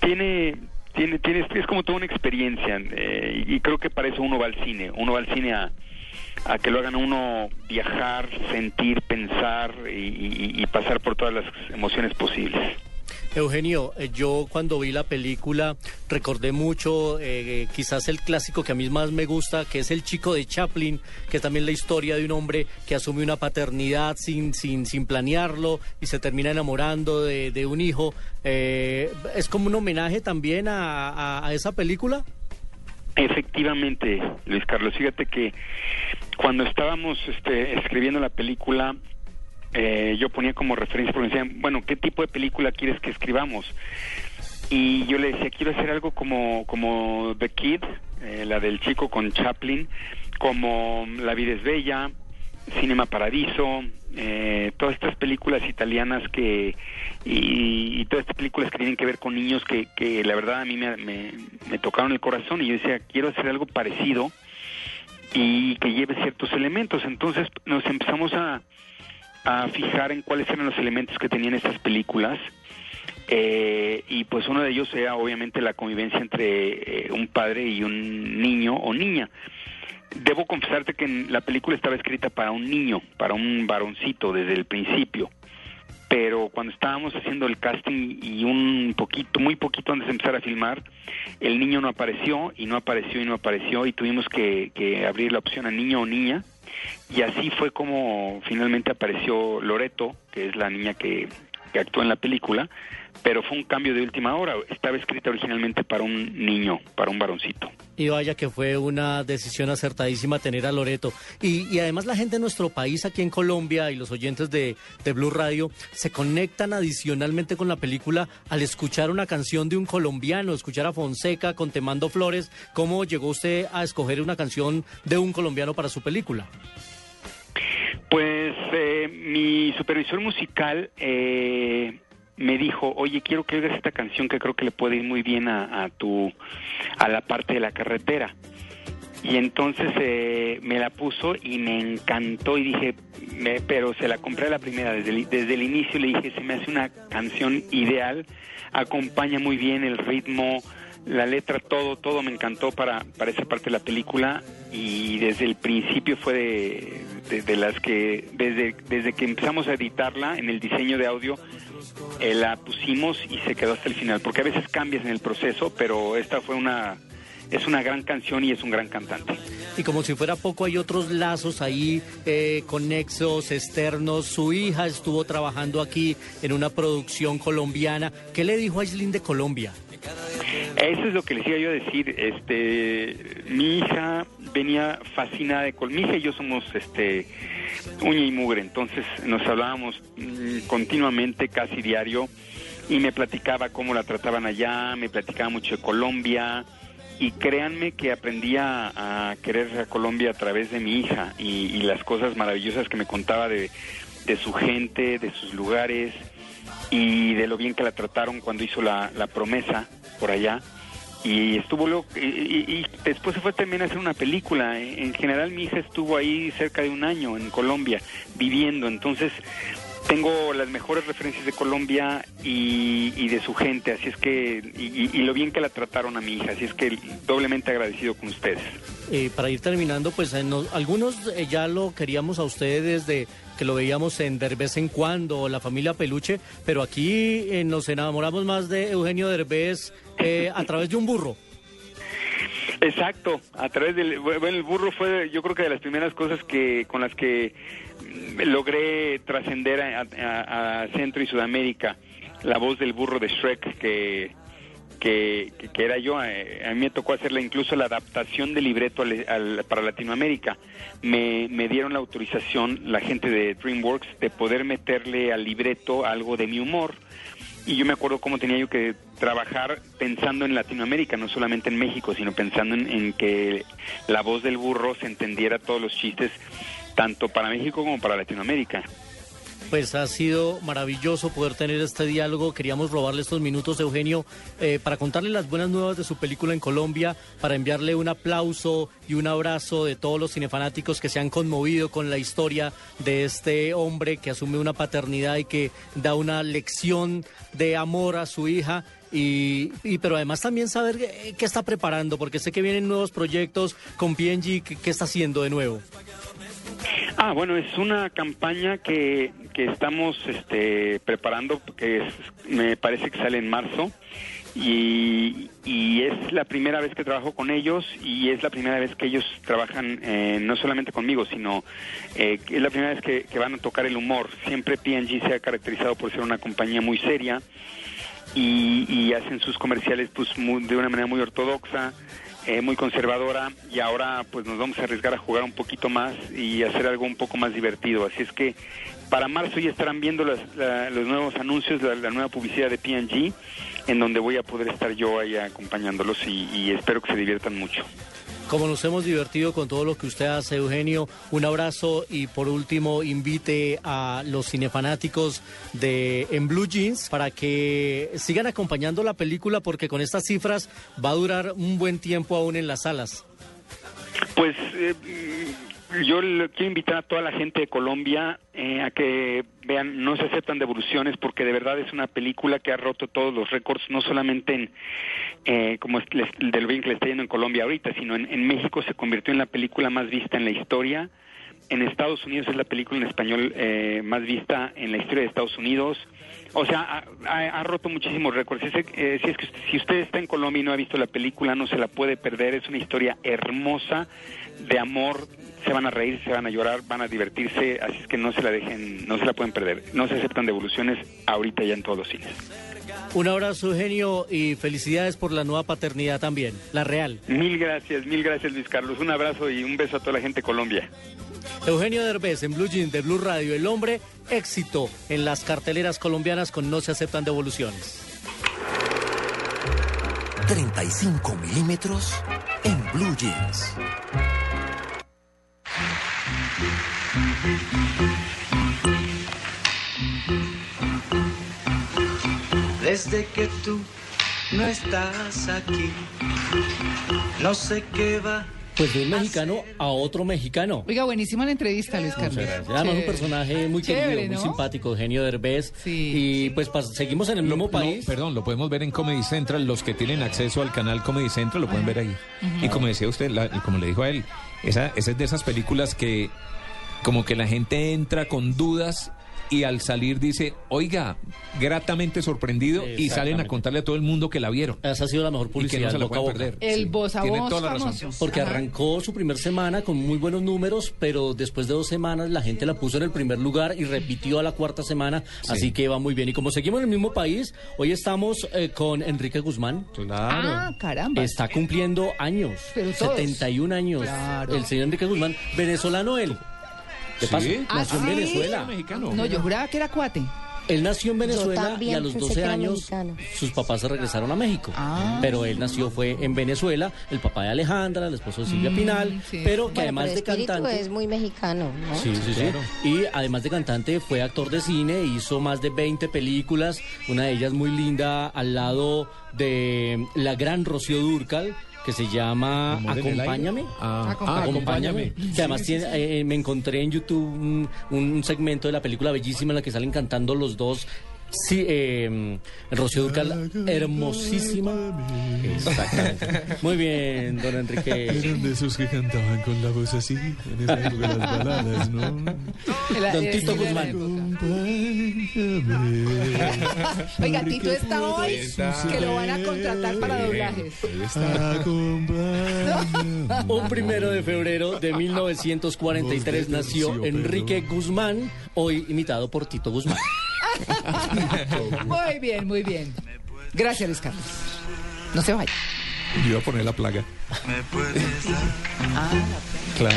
tiene... Tiene, tiene, es como toda una experiencia eh, y, creo que para eso uno va al cine. Uno va al cine a, a que lo hagan uno viajar, sentir, pensar y- y pasar por todas las emociones posibles. Eugenio, eh, yo cuando vi la película recordé mucho eh, quizás el clásico que a mí más me gusta, que es El chico de Chaplin, que es también la historia de un hombre que asume una paternidad sin, sin, sin planearlo y se termina enamorando de, de un hijo. Eh, ¿Es como un homenaje también a, a- a esa película? Efectivamente, Luis Carlos, fíjate que cuando estábamos este, escribiendo la película, eh, yo ponía como referencia, porque me decían, bueno, ¿qué tipo de película quieres que escribamos? Y yo le decía, quiero hacer algo como, como The Kid, eh, la del chico con Chaplin, como La vida es bella, Cinema Paradiso, eh, todas estas películas italianas que y, todas estas películas que tienen que ver con niños que, que la verdad a mí me, me tocaron el corazón y yo decía quiero hacer algo parecido y que lleve ciertos elementos entonces nos empezamos a, a fijar en cuáles eran los elementos que tenían estas películas eh, y pues uno de ellos era obviamente la convivencia entre eh, un padre y un niño o niña Debo confesarte que la película estaba escrita para un niño, para un varoncito desde el principio. Pero cuando estábamos haciendo el casting y un poquito, muy poquito antes de empezar a filmar, el niño no apareció y no apareció y no apareció y tuvimos que, que abrir la opción a niño o niña. Y así fue como finalmente apareció Loreto, que es la niña que, que actuó en la película, pero fue un cambio de última hora. Estaba escrita originalmente para un niño, para un varoncito. Y vaya que fue una decisión acertadísima tener a Loreto. Y, y además la gente de nuestro país aquí en Colombia y los oyentes de, de Blue Radio se conectan adicionalmente con la película al escuchar una canción de un colombiano, escuchar a Fonseca con Te Mando Flores. ¿Cómo llegó usted a escoger una canción de un colombiano para su película? Pues eh, mi supervisor musical eh, me dijo, oye, quiero que oigas esta canción que creo que le puede ir muy bien a, a tu, a la parte de la carretera. Y entonces eh, me la puso y me encantó y dije, me- pero se la compré la primera, desde el, desde el inicio le dije, se me hace una canción ideal, acompaña muy bien el ritmo, la letra, todo, todo me encantó para, para esa parte de la película y desde el principio fue de, de- de las que, desde, desde que empezamos a editarla en el diseño de audio, eh, la pusimos y se quedó hasta el final, porque a veces cambias en el proceso, pero esta fue una, es una gran canción y es un gran cantante. Y como si fuera poco, hay otros lazos ahí eh, conexos, externos. Su hija estuvo trabajando aquí en una producción colombiana. ¿Qué le dijo a de Colombia? Eso es lo que les iba yo a decir. Este, mi hija venía fascinada de Col. Mi hija y yo somos, este, uña y mugre. Entonces nos hablábamos mm, continuamente, casi diario, y me platicaba cómo la trataban allá, me platicaba mucho de Colombia. Y créanme que aprendí a, a querer a Colombia a través de mi hija y, y las cosas maravillosas que me contaba de, de su gente, de sus lugares y de lo bien que la trataron cuando hizo la, la promesa por allá. Y estuvo luego, y, y- después se fue también a hacer una película. En general mi hija estuvo ahí cerca de un año en Colombia viviendo, entonces tengo las mejores referencias de Colombia y, y de su gente, así es que, y, lo bien que la trataron a mi hija, así es que doblemente agradecido con ustedes. Eh, para ir terminando, pues en nos- algunos eh, ya lo queríamos a ustedes desde que lo veíamos en Derbez en cuando, la familia Peluche, pero aquí eh, nos enamoramos más de Eugenio Derbez eh, a través de un burro. Exacto, a través del bueno, el burro fue yo creo que de las primeras cosas que con las que mm, logré trascender a, Centro y Sudamérica, la voz del burro de Shrek que que, que- era yo, eh, a mí me tocó hacerla incluso la adaptación del libreto al- para Latinoamérica. Me, me dieron la autorización, la gente de DreamWorks, de poder meterle al libreto algo de mi humor. Y yo me acuerdo cómo tenía yo que trabajar pensando en Latinoamérica, no solamente en México, sino pensando en, en que la voz del burro se entendiera todos los chistes, tanto para México como para Latinoamérica. Pues ha sido maravilloso poder tener este diálogo. Queríamos robarle estos minutos, Eugenio, eh, para contarle las buenas nuevas de su película en Colombia, para enviarle un aplauso y un abrazo de todos los cinefanáticos que se han conmovido con la historia de este hombre que asume una paternidad y que da una lección de amor a su hija. Y, y- pero además también saber qué, qué está preparando, porque sé que vienen nuevos proyectos con PNG, ¿qué, qué está haciendo de nuevo? Ah, bueno, es una campaña que, que estamos este, preparando, que es- me parece que sale en marzo. Y, y es la primera vez que trabajo con ellos y es la primera vez que ellos trabajan eh, no solamente conmigo, sino eh, es la primera vez que, que van a tocar el humor. Siempre P&G se ha caracterizado por ser una compañía muy seria y, y hacen sus comerciales pues muy- de una manera muy ortodoxa, eh, muy conservadora y ahora pues nos vamos a arriesgar a jugar un poquito más y hacer algo un poco más divertido. Así es que para marzo ya estarán viendo las- la- los nuevos anuncios, la, la nueva publicidad de P&G, en donde voy a poder estar yo ahí acompañándolos y, y espero que se diviertan mucho. Como nos hemos divertido con todo lo que usted hace, Eugenio, un abrazo y por último invite a los cinefanáticos de En Blue Jeans para que sigan acompañando la película porque con estas cifras va a durar un buen tiempo aún en las salas. Pues eh, yo le quiero invitar a toda la gente de Colombia eh, a que vean No se aceptan devoluciones porque de verdad es una película que ha roto todos los récords, no solamente en eh, como es- del bien que le está yendo en Colombia ahorita, sino en, en México se convirtió en la película más vista en la historia. En Estados Unidos es la película en español eh, más vista en la historia de Estados Unidos. O sea, ha, roto muchísimos récords. Ese- eh, si, es que si usted está en Colombia y no ha visto la película, no se la puede perder. Es una historia hermosa de amor. Se van a reír, se van a llorar, van a divertirse. Así es que no se la dejen, no se la pueden perder. No se aceptan devoluciones ahorita ya en todos los cines. Un abrazo, Eugenio, y felicidades por la nueva paternidad también, la real. Mil gracias, mil gracias Luis Carlos. Un abrazo y un beso a toda la gente de Colombia. Eugenio Derbez en Blue Jeans de Blue Radio, el hombre éxito en las carteleras colombianas con No se aceptan devoluciones. 35 milímetros en Blue Jeans. Desde que tú no estás aquí, no sé qué va. Pues de un mexicano a otro mexicano. Oiga, buenísima la entrevista, Luis Carlos. Además, un personaje muy querido, muy ¿no? simpático, Eugenio Derbez. Y pues seguimos en el mismo Lo- país. perdón, lo podemos ver en Comedy Central. Los que tienen acceso al canal Comedy Central lo pueden ver ahí. Y como decía usted, la- y como le dijo a él, esa, esa es de esas películas que como que la gente entra con dudas y al salir dice, oiga, gratamente sorprendido y salen a contarle a todo el mundo que la vieron. Esa ha sido la mejor Y que publicidad, no se la boca. perder. El voz a tiene voz toda la razón. Porque Ajá. arrancó su primer semana con muy buenos números, pero después de dos semanas la gente la puso en el primer lugar y repitió a la cuarta semana, así que va muy bien. Y como seguimos en el mismo país, hoy estamos eh, con Enrique Guzmán. Claro. Ah, caramba. Está cumpliendo años, Pero todos. 71 años. Claro. El señor Enrique Guzmán, venezolano él. ¿Qué Sí. pasa? Ah, Nació en ¿sí? Venezuela. No, yo juraba que era cuate. Él nació en Venezuela y a los pensé 12 que era años sus papás se regresaron a México. Ah. Pero él nació fue en Venezuela, el papá de Alejandra, el esposo de Silvia Mm, Pinal, sí. pero que Bueno, además pero de cantante... es muy mexicano, ¿no? Sí, sí, sí. Y además de cantante fue actor de cine, hizo más de 20 películas, una de ellas muy linda al lado de la gran Rocío Durcal que se llama. Acompáñame. Ah, Ah, Acompáñame. Que además tiene, eh, me encontré en YouTube un, un segmento de la película bellísima en la que salen cantando los dos. Sí, eh, Rocío Durcal, hermosísima. Exactamente. Muy bien, don Enrique. Eran de esos que cantaban con la voz así, en esa época las baladas, ¿no? Don Tito Guzmán. Oiga, Tito está hoy que lo van a contratar para doblajes. Un primero de febrero de 1943 nació Enrique Guzmán, hoy imitado por Tito Guzmán. Muy bien, muy bien. Gracias, Luis Carlos. No se vaya. Yo iba a poner la plaga. Ah, Claro.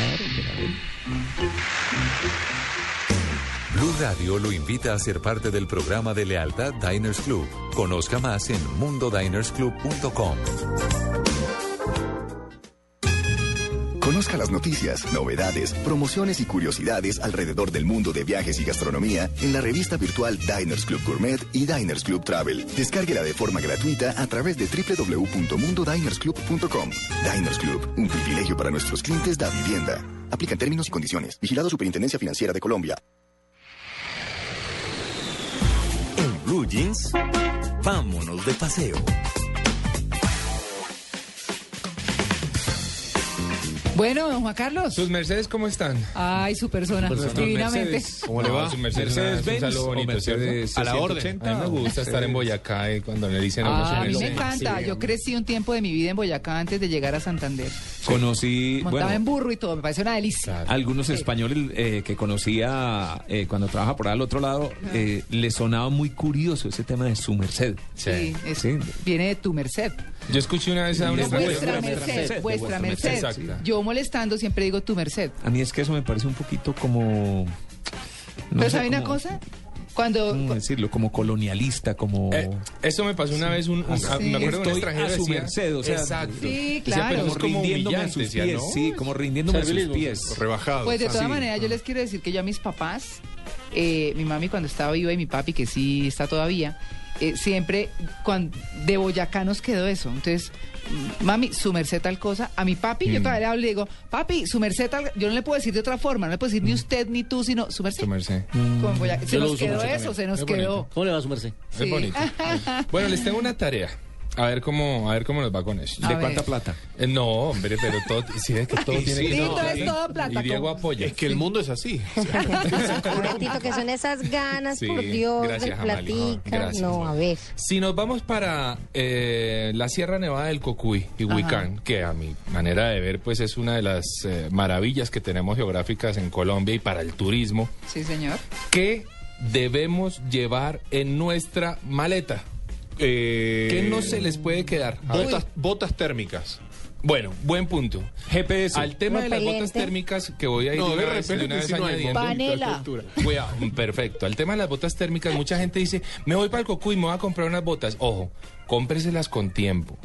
Blue Radio lo invita a ser parte del programa de lealtad Diners Club. Conozca más en mundodinersclub.com. Conozca las noticias, novedades, promociones y curiosidades alrededor del mundo de viajes y gastronomía en la revista virtual Diners Club Gourmet y Diners Club Travel. Descárguela de forma gratuita a través de www.mundodinersclub.com. Diners Club, un privilegio para nuestros clientes da vivienda. Aplican términos y condiciones. Vigilado Superintendencia Financiera de Colombia. En Blue Jeans, vámonos de paseo. Bueno, don Juan Carlos. ¿Sus Mercedes cómo están? Ay, su persona, Pues, divinamente. ¿Cómo le va? Su Mercedes, Mercedes un Benz saludo o bonito, Mercedes ¿cierto? A la orden. 180 A mí me gusta estar en Boyacá y cuando le dicen Ah, a mí me encanta. Yo crecí un tiempo de mi vida en Boyacá antes de llegar a Santander. Conocí, Montaba bueno, en burro y todo, me parece una delicia. algunos españoles eh, que conocía eh, cuando trabaja por ahí al otro lado, eh, le sonaba muy curioso ese tema de su merced. Sí, es- viene de tu merced. Yo escuché una vez a una Vuestra merced, vuestra merced. Exacto. Yo molestando siempre digo tu merced. A mí es que eso me parece un poquito como... no Pero ¿sabe una como- cosa? Cuando... ¿Cómo decirlo? Como colonialista, como... Eh, eso me pasó una vez, un, un- Ah, a- me acuerdo de un Estoy extranjero a su decía- merced, o sea, Exacto. Sí, Decía, claro. pero como es como rindiéndome a sus decía, pies, ¿no? sí, como rindiéndome a sus pies. Rebajado. Pues de ah, todas sí. maneras, yo les quiero decir que yo a mis papás, eh, mi mami cuando estaba viva y mi papi, que sí está todavía, eh, siempre cuan- de Boyacá nos quedó eso. Entonces, mm, mami, su merced tal cosa. A mi papi, yo Mm. todavía le hablo y le digo, papi, su merced tal. Yo no le puedo decir de otra forma, no le puedo decir ni usted ni tú, sino su merced. Su merced. Como Boyacá. Se Yo lo nos quedó eso, también. se nos Es quedó. bonito. ¿Cómo le va a su merced? Sí. Es bonito. Bueno, les tengo una tarea. A ver cómo, a ver cómo nos va con eso. A ¿De ver. cuánta plata? Eh, no, hombre, pero todo, sí, es que todo tiene sí, que no, es todo plata. Y Diego apoya. Es que el mundo es así. Betito, que son esas ganas, Sí, por Dios, gracias, del Amalia. platica. Gracias. No, a ver. Si nos vamos para eh, la Sierra Nevada del Cocuy y Ajá. Huicán, que a mi manera de ver, pues es una de las eh, maravillas que tenemos geográficas en Colombia y para el turismo, Sí, señor. ¿qué debemos llevar en nuestra maleta? Eh, ¿Qué no se les puede quedar? Botas, botas térmicas. Bueno, buen punto. GPS. Al tema de las botas térmicas que voy a ir No, de una de vez, de una vez añadiendo. Panela. Cuidado, perfecto. Al tema de las botas térmicas, mucha gente dice, me voy para el Cocuy, me voy a comprar unas botas. Ojo, cómpreselas con tiempo.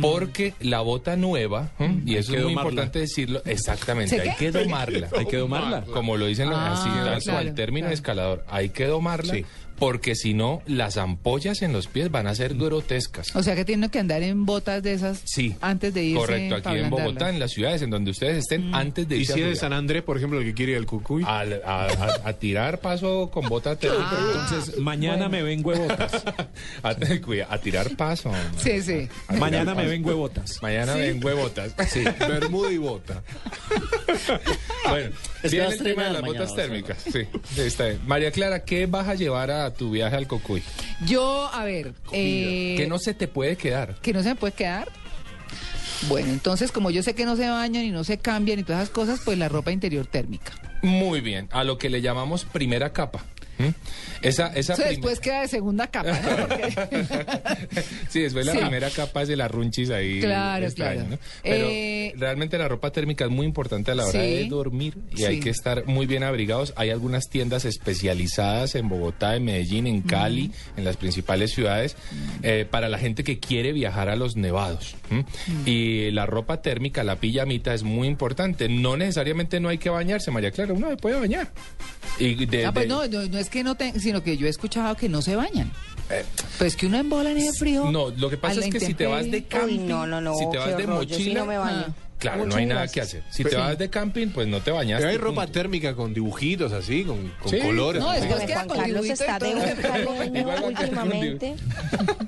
Porque la bota nueva, ¿m? y eso que es muy domarla. importante decirlo, exactamente, ¿Se hay que domarla. Hay que domarla. Como lo dicen los Ah, así, claro, cual, término claro. escalador, hay que domarla. Sí. Porque si no, las ampollas en los pies van a ser grotescas. O sea que tiene que andar en botas de esas Sí. antes de irse Correcto, aquí para en Bogotá, en las ciudades en donde ustedes estén, antes de Y irse si a es de. San Andrés, por ejemplo, el que quiere ir al Cucuy. Al- a, a- a tirar paso con bota térmica. Entonces, mañana me ven huevotas. a, tirar paso. Sí, sí. Mañana me ven huevotas. Mañana Sí. ven huevotas. Sí. Bermuda y bota. Bueno, viene el tema de las botas térmicas. Sí, está bien. María Clara, ¿qué vas a llevar a tu viaje al Cocuy? Yo, a ver, eh, ¿Qué no se te puede quedar? que no se me puede quedar. Bueno, entonces como yo sé que no se bañan y no se cambian y todas esas cosas, pues la ropa interior térmica. Muy bien, a lo que le llamamos primera capa. ¿Mm? Esa, esa prim- después queda de segunda capa, ¿no? Porque- Sí, después la Sí. primera capa es de la runchis ahí. Claro, extraño, claro. ¿no? Pero Eh, realmente la ropa térmica es muy importante a la hora Sí. de dormir y hay que estar muy bien abrigados. Hay algunas tiendas especializadas en Bogotá, en Medellín, en Cali, en las principales ciudades, eh, para la gente que quiere viajar a los nevados. Y la ropa térmica, la pijamita, es muy importante. No necesariamente no hay que bañarse, María Clara, uno se puede bañar. Y de- Ah, pues de- no, no, no es que no te, sino que yo he escuchado que no se bañan. Eh, Pues que uno embola en el frío. No, lo que pasa es que si te vas de camping, Uy, no, no, no, si te vas de horror, yo sí mochila, no me baño. claro, no hay nada gracias. que hacer. Si Pero- te vas de camping, pues no te bañaste. Pero hay punto. ropa térmica con dibujitos así, con, con Sí. colores. No, es que Juan con Carlos está de un últimamente.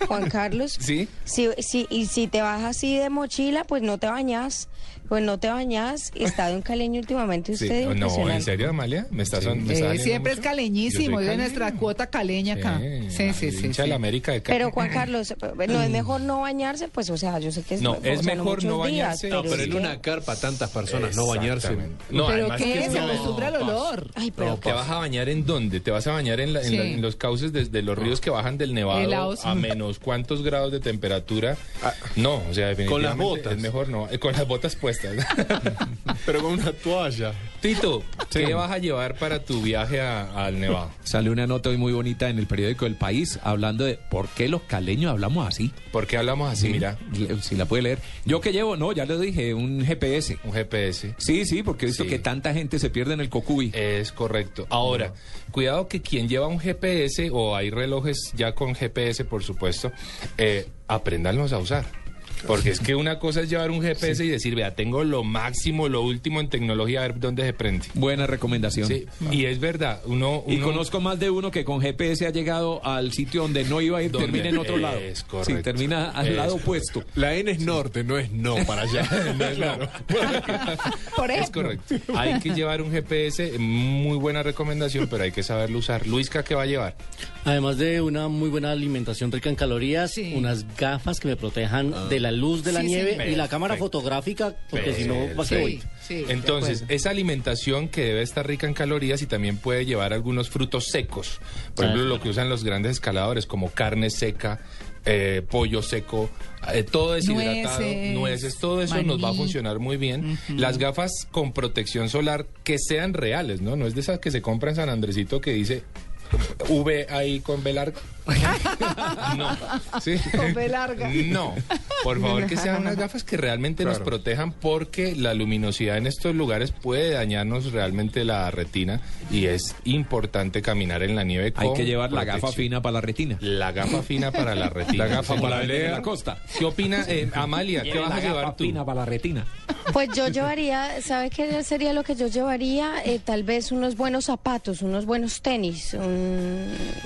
Juan Carlos. Sí. Si, si, y si te vas así de mochila, pues no te bañas. Pues no te bañas. Está de un caleño últimamente Sí. usted. No, ¿en serio, Amalia? ¿Me estás me Eh, siempre es caleñísimo, es nuestra cuota caleña acá. Sí, sí, sí. sí. la América de Cali. Pero Juan Carlos, no es mejor no bañarse, pues o sea, yo sé que es, No, es mejor no días, bañarse. No, pero es en una carpa tantas personas no bañarse. Exactamente. No, ¿Pero además qué? Se acostumbra al olor. Ay, pero ¿Te vas a bañar en dónde? ¿Te vas a bañar en, la- en Sí. la- en los cauces de, de los ríos que bajan del Nevado Helados. a menos cuántos grados de temperatura? No, o sea, definitivamente Con las botas. es mejor no. eh, con las botas puestas. Pero con una toalla. Tito, ¿Qué Sí. vas a llevar para tu viaje a- al Nevado? Sale una nota hoy muy bonita en el periódico El País hablando de por qué los caleños hablamos así. ¿Por qué hablamos así? Mira. Le- Si la puede leer. Yo que llevo, no, ya le dije, un GPS. Un GPS. Sí, sí, porque he visto Sí. que tanta gente se pierde en el Cocuy. Es correcto. Ahora, cuidado que quien lleva un GPS o hay relojes ya con GPS, por supuesto, eh, apréndanlos a usar. Porque es que una cosa es llevar un GPS y decir, vea, tengo lo máximo, lo último en tecnología, a ver dónde se prende. Buena recomendación. Sí, y es verdad, uno... Y conozco más de uno que con GPS ha llegado al sitio donde no iba a ir, termina en otro lado. es Sí, correcto. termina al Es lado correcto. opuesto. La N es norte, no es no para allá. claro. Por Es ejemplo. correcto. Hay que llevar un GPS, muy buena recomendación, pero hay que saberlo usar. Luisca, ¿qué va a llevar? Además de una muy buena alimentación rica en calorías, Sí. unas gafas que me protejan Ah. de la luz de la Sí, nieve y la cámara Perfecto. fotográfica, porque si no. Sí, sí, de Entonces, esa alimentación que debe estar rica en calorías y también puede llevar algunos frutos secos. Por ejemplo, lo que usan los grandes escaladores, como carne seca, eh, pollo seco, eh, todo deshidratado, Nueces, nueces, todo eso nos va a funcionar muy bien. Las gafas con protección solar que sean reales, ¿no? No es de esas que se compra en San Andresito que dice V ahí con B larga. no. ¿Sí? Con B larga. No. Por favor, que sean unas gafas que realmente nos protejan porque la luminosidad en estos lugares puede dañarnos realmente la retina y es importante caminar en la nieve con Hay que llevar la gafa fina para la retina. La gafa fina para la retina. La gafa Sí, para en la costa. ¿Qué opina eh, Amalia? ¿Qué vas a llevar tú? fina para la retina. Pues yo llevaría, ¿sabe qué sería lo que yo llevaría? Eh, tal vez unos buenos zapatos, unos buenos tenis. un-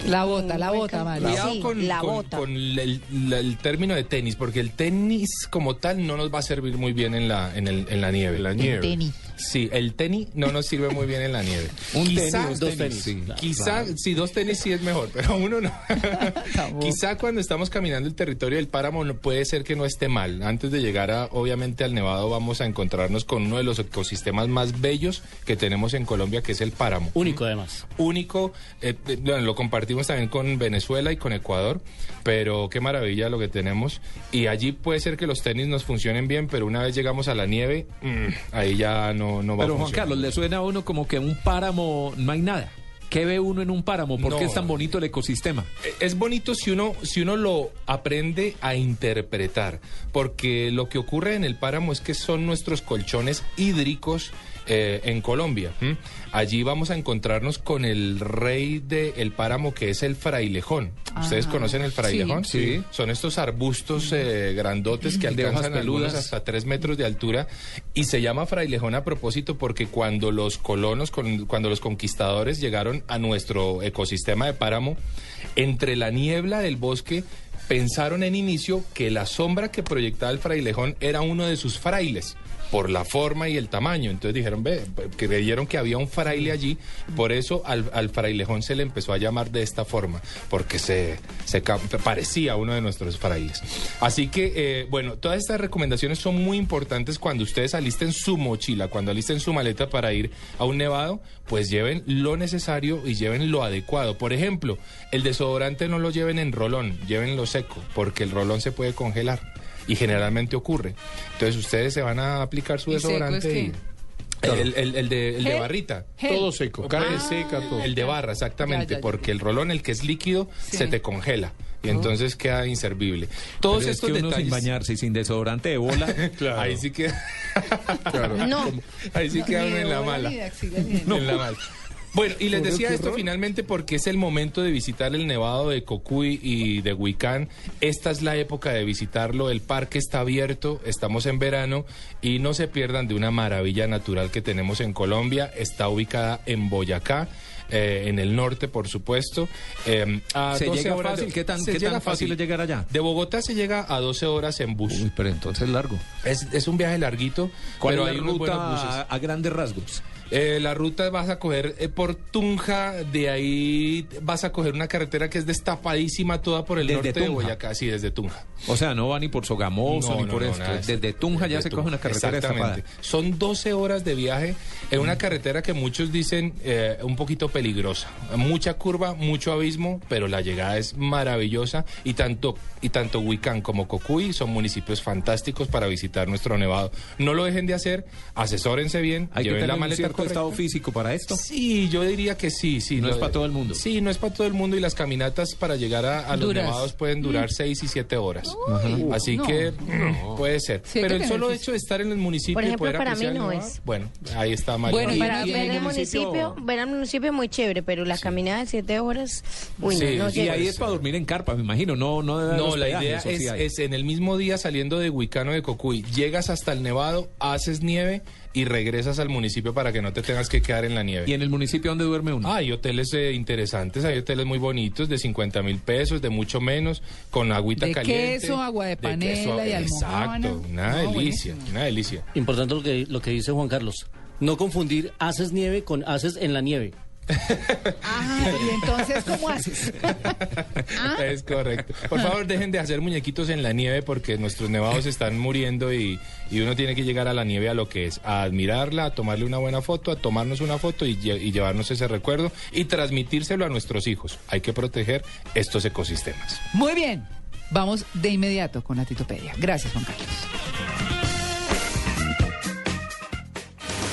La bota, la un bota, María. Cuidado Sí, con, la con- bota. con el, la- el término de tenis, porque el tenis como tal no nos va a servir muy bien en la, en el- en la nieve. La nieve. Tenis. Sí, el tenis no nos sirve muy bien en la nieve. Un Quizá- tenis, dos tenis. sí. Quizá, si dos tenis sí es mejor, pero uno no. Quizá cuando estamos caminando el territorio del páramo no- puede ser que no esté mal. Antes de llegar a, obviamente al Nevado vamos a encontrarnos con uno de los ecosistemas más bellos que tenemos en Colombia, que es el páramo. Único además. Único, eh, eh, bueno, lo compartimos también con Venezuela y con Ecuador, pero qué maravilla lo que tenemos. Y allí puede ser que los tenis nos funcionen bien, pero una vez llegamos a la nieve, mm, ahí ya no, no va Pero a Juan funcionar. Carlos, le suena a uno como que un páramo no hay nada. ¿Qué ve uno en un páramo? ¿Por qué es tan bonito el ecosistema? Eh, Es bonito si uno, si uno lo aprende a interpretar, porque lo que ocurre en el páramo es que son nuestros colchones hídricos eh, en Colombia. ¿m? Allí vamos a encontrarnos con el rey del páramo, que es el frailejón. ¿Ustedes Ah, conocen el frailejón? sí. Son estos arbustos eh, grandotes que De alcanzan algunos hasta tres metros de altura y se llama frailejón a propósito porque cuando los colonos, con- cuando los conquistadores llegaron a nuestro ecosistema de páramo, entre la niebla del bosque pensaron en inicio que la sombra que proyectaba el frailejón era uno de sus frailes por la forma y el tamaño. Entonces dijeron, ve, creyeron que había un fraile allí, por eso al, al frailejón se le empezó a llamar de esta forma, porque se, se parecía a uno de nuestros frailes. Así que, eh, bueno, todas estas recomendaciones son muy importantes cuando ustedes alisten su mochila, cuando alisten su maleta para ir a un nevado, pues lleven lo necesario y lleven lo adecuado. Por ejemplo, el desodorante no lo lleven en rolón, llévenlo seco, porque el rolón se puede congelar. Y generalmente ocurre. Entonces ustedes se van a aplicar su ¿Y seco es desodorante y... El, el- el de, el de barrita. Gel. Todo seco, carne Ah. seca, todo. El de barra, exactamente, Ya, ya, ya. porque el rolón, el que es líquido, Sí. se te congela y entonces queda inservible. Todos Pero es estos que uno detalles. sin bañarse y sin desodorante de bola. Claro. Ahí sí que Claro. No. ahí sí queda uno en la mala. En la mala. Bueno, y les decía horror. esto finalmente porque es el momento de visitar el nevado de Cocuy y de Huicán. Esta es la época de visitarlo. El parque está abierto, estamos en verano y no se pierdan de una maravilla natural que tenemos en Colombia. Está ubicada en Boyacá. eh, en el norte, por supuesto. eh, a ¿Se 12 llega horas de- fácil? ¿Qué tan- se qué tan fácil es llegar allá? De Bogotá se llega a 12 horas en bus. Uy, pero entonces largo. Es, es un viaje larguito, ¿Cuál pero es hay la buenos ruta buses. a, a grandes rasgos? Eh, la ruta vas a coger eh, por Tunja, de ahí vas a coger una carretera que es destapadísima toda por el Desde norte de. Boyacá, sí, desde Tunja. O sea, no va ni por Sogamoso No, ni no, por no, esto. Desde Tunja ya se coge una carretera Exactamente. destapada. Son 12 horas de viaje en una carretera que muchos dicen eh, un poquito peligrosa. Mucha curva, mucho abismo, pero la llegada es maravillosa y tanto y tanto Huicán como Cocuy son municipios fantásticos para visitar nuestro nevado. No lo dejen de hacer, asesórense bien, Hay lleven la maleta cierto cierto estado físico para esto. Sí, yo diría que sí, sí. No es para todo el mundo. Sí, no es para todo el mundo y las caminatas para llegar a, a los nevados pueden durar seis y siete horas. Así no. que mm, puede ser. Sí, Pero el solo hecho de estar en el municipio Por y ejemplo, poder para mí no nevado, es. Bueno, ahí está María. Bueno, y- Para y ver el municipio, ver el municipio es muy chévere, pero la caminada de siete horas, uy, Sí, no, no sí, Y ahí es para dormir en carpa, me imagino. No, no, No, la idea sí es, es en el mismo día saliendo de Huicano de Cocuy, llegas hasta el Nevado, haces nieve y regresas al municipio para que no te tengas que quedar en la nieve. ¿Y en el municipio dónde duerme uno? Ah, hay hoteles eh, interesantes, hay hoteles muy bonitos de 50 mil pesos, de mucho menos, con agüita De caliente. queso, agua de panela queso, y almojábana. Exacto, una No, delicia, una delicia. Importante lo que, lo que dice Juan Carlos. No confundir haces nieve con haces en la nieve. Ah, y entonces, ¿cómo haces? Ah. Es correcto. Por favor, dejen de hacer muñequitos en la nieve porque nuestros nevados están muriendo y, y uno tiene que llegar a la nieve a lo que es, a admirarla, a tomarle una buena foto, a tomarnos una foto y, lle- y llevarnos ese recuerdo y transmitírselo a nuestros hijos. Hay que proteger estos ecosistemas. Muy bien. Vamos de inmediato con la Titopedia. Gracias, Juan Carlos.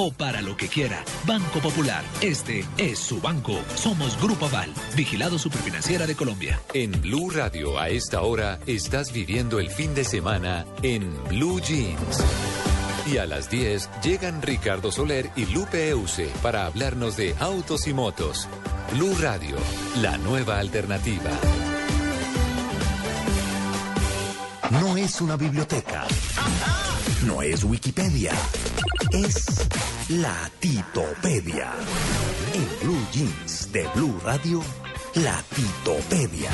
o para lo que quiera. Banco Popular. Este es su banco. Somos Grupo Aval. Vigilado Superfinanciera de Colombia. En Blue Radio a esta hora estás viviendo el fin de semana en Blue Jeans. Y a las 10 llegan Ricardo Soler y Lupe Euse para hablarnos de autos y motos. Blue Radio, la nueva alternativa. No es una biblioteca. No es Wikipedia. Es la Titopedia. En Blue Jeans de Blue Radio, la Titopedia.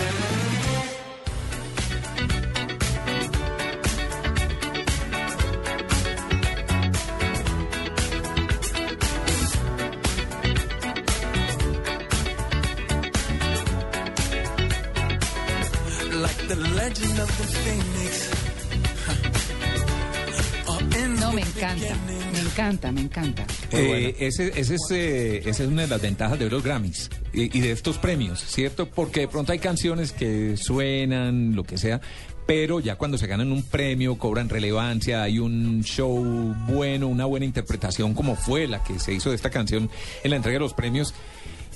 Like the legend of the. Me encanta. Me encanta, me encanta. Eh, ese, ese es, eh, esa es una de las ventajas de los Grammys y, y de estos premios, ¿cierto? Porque de pronto hay canciones que suenan, lo que sea, pero ya cuando se ganan un premio, cobran relevancia, hay un show bueno, una buena interpretación como fue la que se hizo de esta canción en la entrega de los premios.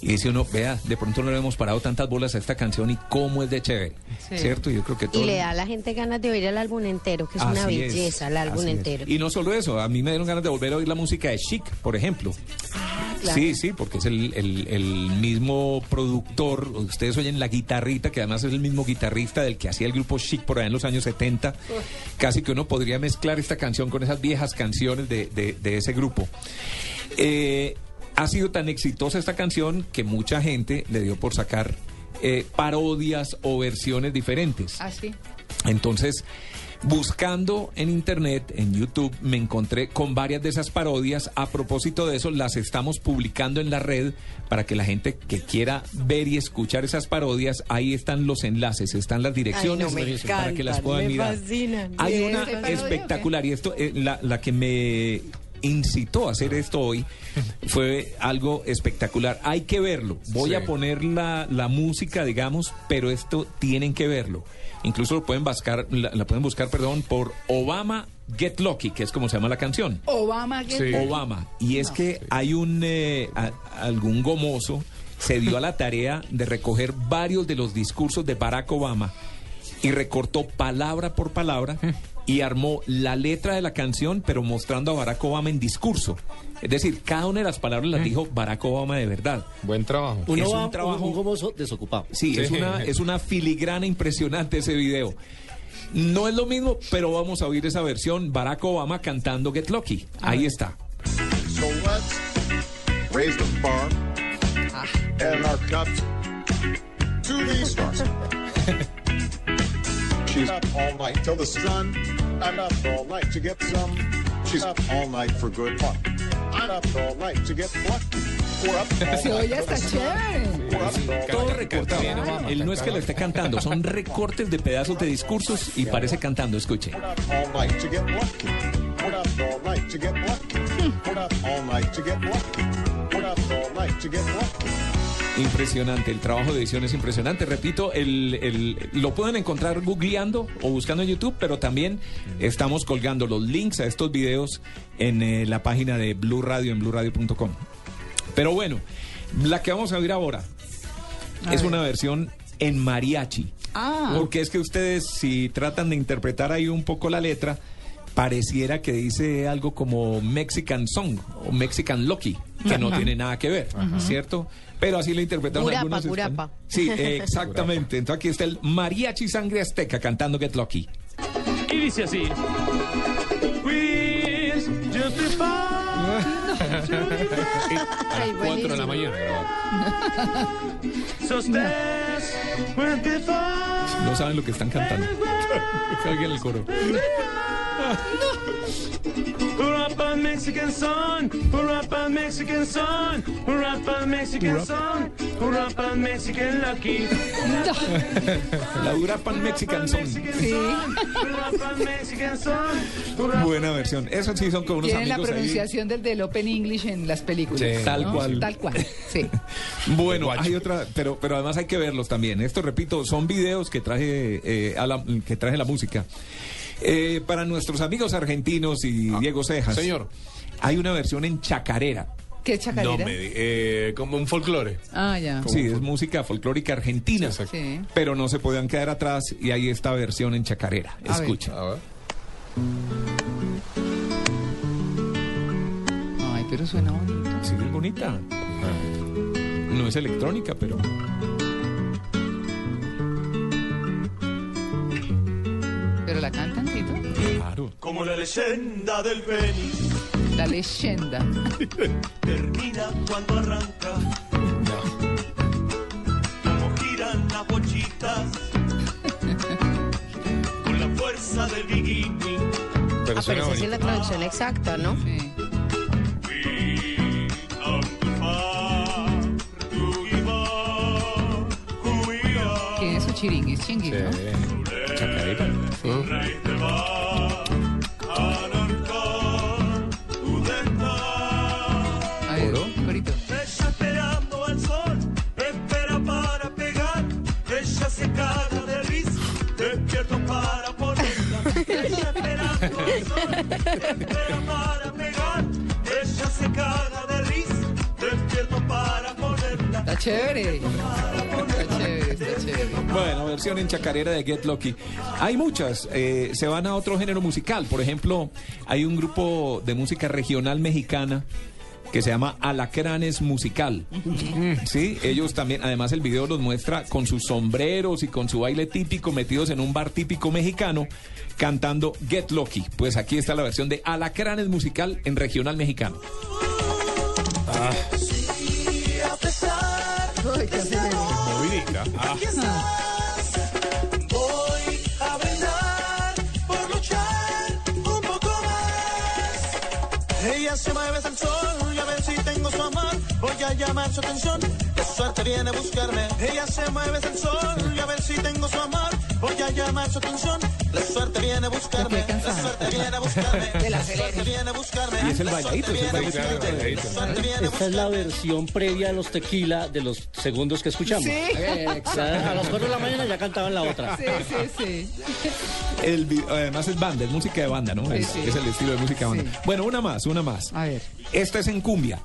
Y dice uno, vea, de pronto no le hemos parado tantas bolas a esta canción y cómo es de chévere, Sí. ¿cierto? Yo creo que todo... Y le da a la gente ganas de oír el álbum entero, que es una es, belleza el álbum así es. entero. Y no solo eso, a mí me dieron ganas de volver a oír la música de Chic, por ejemplo. Ah, claro. Sí, sí, porque es el, el- el mismo productor. Ustedes oyen la guitarrita, que además es el mismo guitarrista del que hacía el grupo Chic por allá en los años 70. Casi que uno podría mezclar esta canción con esas viejas canciones de, de- de ese grupo. Eh, ha sido tan exitosa esta canción que mucha gente le dio por sacar eh, parodias o versiones diferentes. Ah, sí. Entonces, buscando en internet, en YouTube, me encontré con varias de esas parodias. A propósito de eso, las estamos publicando en la red para que la gente que quiera ver y escuchar esas parodias, ahí están los enlaces, están las direcciones Ay, no, me para que las puedan mirar. fascinan. Hay ¿Sí, una espectacular y esto, eh, la, la que me incitó a hacer esto hoy fue algo espectacular. Hay que verlo. Voy Sí. a poner la, la música, digamos, pero esto tienen que verlo. Incluso lo pueden buscar, la, la pueden buscar, perdón, por Obama Get Lucky, que es como se llama la canción. Obama, ¿qué tal? Obama. Y es que hay un eh, a- algún gomoso se dio a la tarea de recoger varios de los discursos de Barack Obama y recortó palabra por palabra y armó la letra de la canción, pero mostrando a Barack Obama en discurso. Es decir, cada una de las palabras las dijo Barack Obama de verdad. Buen trabajo. Uno es va un trabajo un gomoso desocupado. Sí, Es, una, es una filigrana impresionante ese video. No es lo mismo, pero vamos a oír esa versión. Barack Obama cantando Get Lucky. Ahí está. So let's raise the bar and our cups to the stars. She's up all night till the sun. I'm up all night to get some She's up all night for good luck. I'm up all night to get lucky. Se oye hasta chévere. Todo recortado. Él no es que lo esté cantando, son recortes de pedazos de discursos y parece cantando, escuche. all Impresionante, el trabajo de edición es impresionante. Repito, el, el- lo pueden encontrar googleando o buscando en YouTube, pero también estamos colgando los links a estos videos en eh, la página de Blue Radio, en bluradio.com. Pero bueno, la que vamos a oír ahora A es ver. una versión en mariachi. Ah. Porque es que ustedes, si tratan de interpretar ahí un poco la letra, pareciera que dice algo como Mexican Song o Mexican Lucky, que no tiene nada que ver, Ajá. ¿cierto? Pero así lo interpretaron Curapa, algunos. curapa. Sí, exactamente. Entonces aquí está el mariachi sangre azteca cantando Get Lucky. Y dice así. A las 4 de la mañana. No saben lo que están cantando. Oigan el coro. Urapa Mexican song, Urapa Mexican song, Urapa Mexican song, Urapa Mexican lucky. La Urapan Mexican Mexican song, Buena versión. Eso sí son como unos Tienen la amigos ahí. pronunciación del, del Open English en las películas. Sí. Tal ¿no? cual. Tal cual, sí. Bueno, hay otra, pero, pero además hay que verlos también. Esto, repito, son videos que traje, eh, a la, que traje la música. Eh, para nuestros amigos argentinos y Diego Cejas. señor. Hay una versión en chacarera. ¿Qué chacarera? No me eh, como un folclore. Ah, ya. Sí, es música folclórica argentina. Sí. Pero no se podían quedar atrás y hay esta versión en chacarera. A ver. Escucha. Ay, pero suena bonito. Sí, es bonita. No es electrónica, pero. ¿Pero la cantan? Claro. Como la leyenda del Fénix La leyenda. termina cuando arranca. Como giran las bochitas con la fuerza del bikini. Ah, pero esa sí es la traducción exacta, ¿no? ¿Quién es su chiringue? Es chingui, ¿no? Chacarera. A Está chévere. Está chévere, está chévere. Bueno, versión en chacarera de Get Lucky. Hay muchas, eh, se van a otro género musical. Por ejemplo, hay un grupo de música regional mexicana que se llama Alacranes Musical. Sí, ellos también, además el video los muestra con sus sombreros y con su baile típico metidos en un bar típico mexicano cantando Get Lucky. Pues aquí está la versión de Alacranes Musical en regional mexicano. Ah. aquí estás, voy a brindar por luchar un poco más. Ella se mueve al sol tengo su amor. Voy a llamar su atención, que suerte viene a buscarme. Ella se mueve al sol y a ver si tengo su amor. Voy a llamar su atención, la suerte viene a buscarme. La suerte viene a buscarme. La suerte viene a buscarme. Y es el La bailadito, es el bailadito. Esta es la versión previa a los tequila de los segundos que escuchamos. Sí. A las 4 de la mañana ya cantaban la otra. Sí, sí, sí. El además es banda, es música de banda, ¿no? Sí, es, sí. es el estilo de música de banda. Sí. Bueno, una más, una más. A ver. Esta es en cumbia.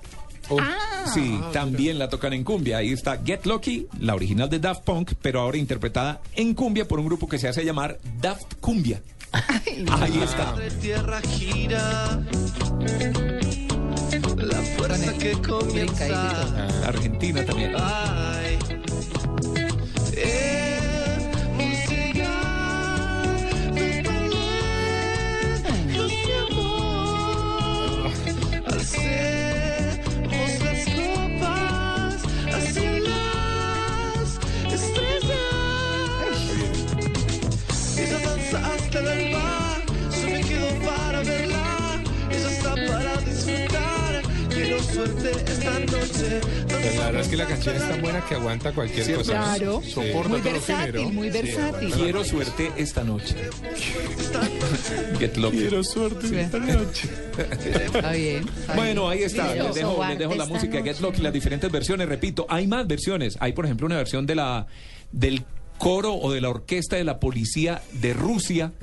Ah. Sí, también la tocan en cumbia. Ahí está Get Lucky, la original de Daft Punk, pero ahora interpretada en cumbia por un grupo que se hace llamar Daft Cumbia. Ahí está. de tierra gira. La fuerza que comienza. Argentina también. Ay. Eh, Pero la verdad es que la canción es tan buena que aguanta cualquier cosa. Claro. Sí. Muy todo versátil, género. muy versátil. Quiero suerte esta noche. Get lucky. Quiero suerte esta noche. Está bien. Bueno, ahí está. Les dejo, les sobarte dejo la esta música de Get noche. Lucky, las diferentes versiones. Repito, hay más versiones. Hay, por ejemplo, una versión de la del coro o de la orquesta de la policía de Rusia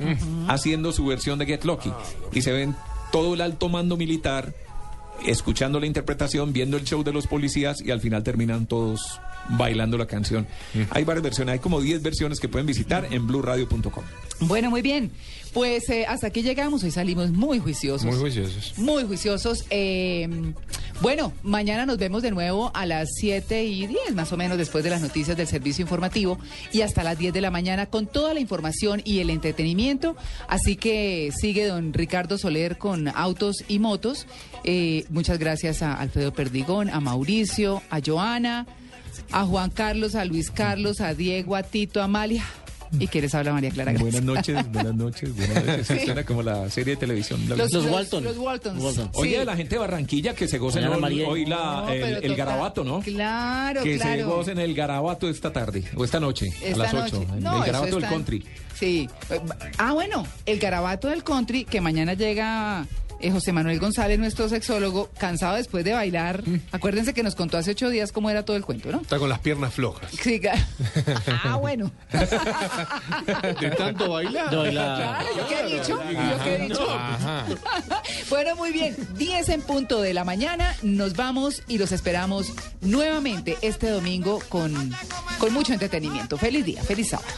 haciendo su versión de Get Lucky. Y se ven todo el alto mando militar escuchando la interpretación, viendo el show de los policías y al final terminan todos bailando la canción. Hay varias versiones, hay como 10 versiones que pueden visitar en blueradio.com. Bueno, muy bien. Pues eh, hasta aquí llegamos. Hoy salimos muy juiciosos. Muy juiciosos. Muy juiciosos. Eh, bueno, mañana nos vemos de nuevo a las 7 y 10, más o menos, después de las noticias del servicio informativo y hasta las 10 de la mañana con toda la información y el entretenimiento. Así que sigue don Ricardo Soler con autos y motos. Eh, muchas gracias a Alfredo Perdigón, a Mauricio, a Joana, a Juan Carlos, a Luis Carlos, a Diego, a Tito, a Amalia. ¿Y qué les habla María Clara? Buenas noches, buenas noches, buenas noches. Sí. Suena como la serie de televisión. La- Los, Los los- Walton. Los Waltons. Walton. Oye, Sí. la gente de Barranquilla que se gocen hoy, la, No, el, garabato, ¿no? Claro, que se claro. gocen el garabato esta tarde o esta noche, Esta a las 8. noche. El, garabato del country. Sí. Ah, bueno, el garabato del country, que mañana llega eh, José Manuel González, nuestro sexólogo, cansado después de bailar. Mm. Acuérdense que nos contó hace ocho días cómo era todo el cuento, ¿no? Está con las piernas flojas. Sí, ah, bueno. De tanto bailar. De bailar. Claro, ¿yo qué he dicho? ¿Yo qué he dicho? Ajá. Bueno, muy bien. 10 en punto de la mañana. Nos vamos y los esperamos nuevamente este domingo con, con mucho entretenimiento. Feliz día, feliz sábado.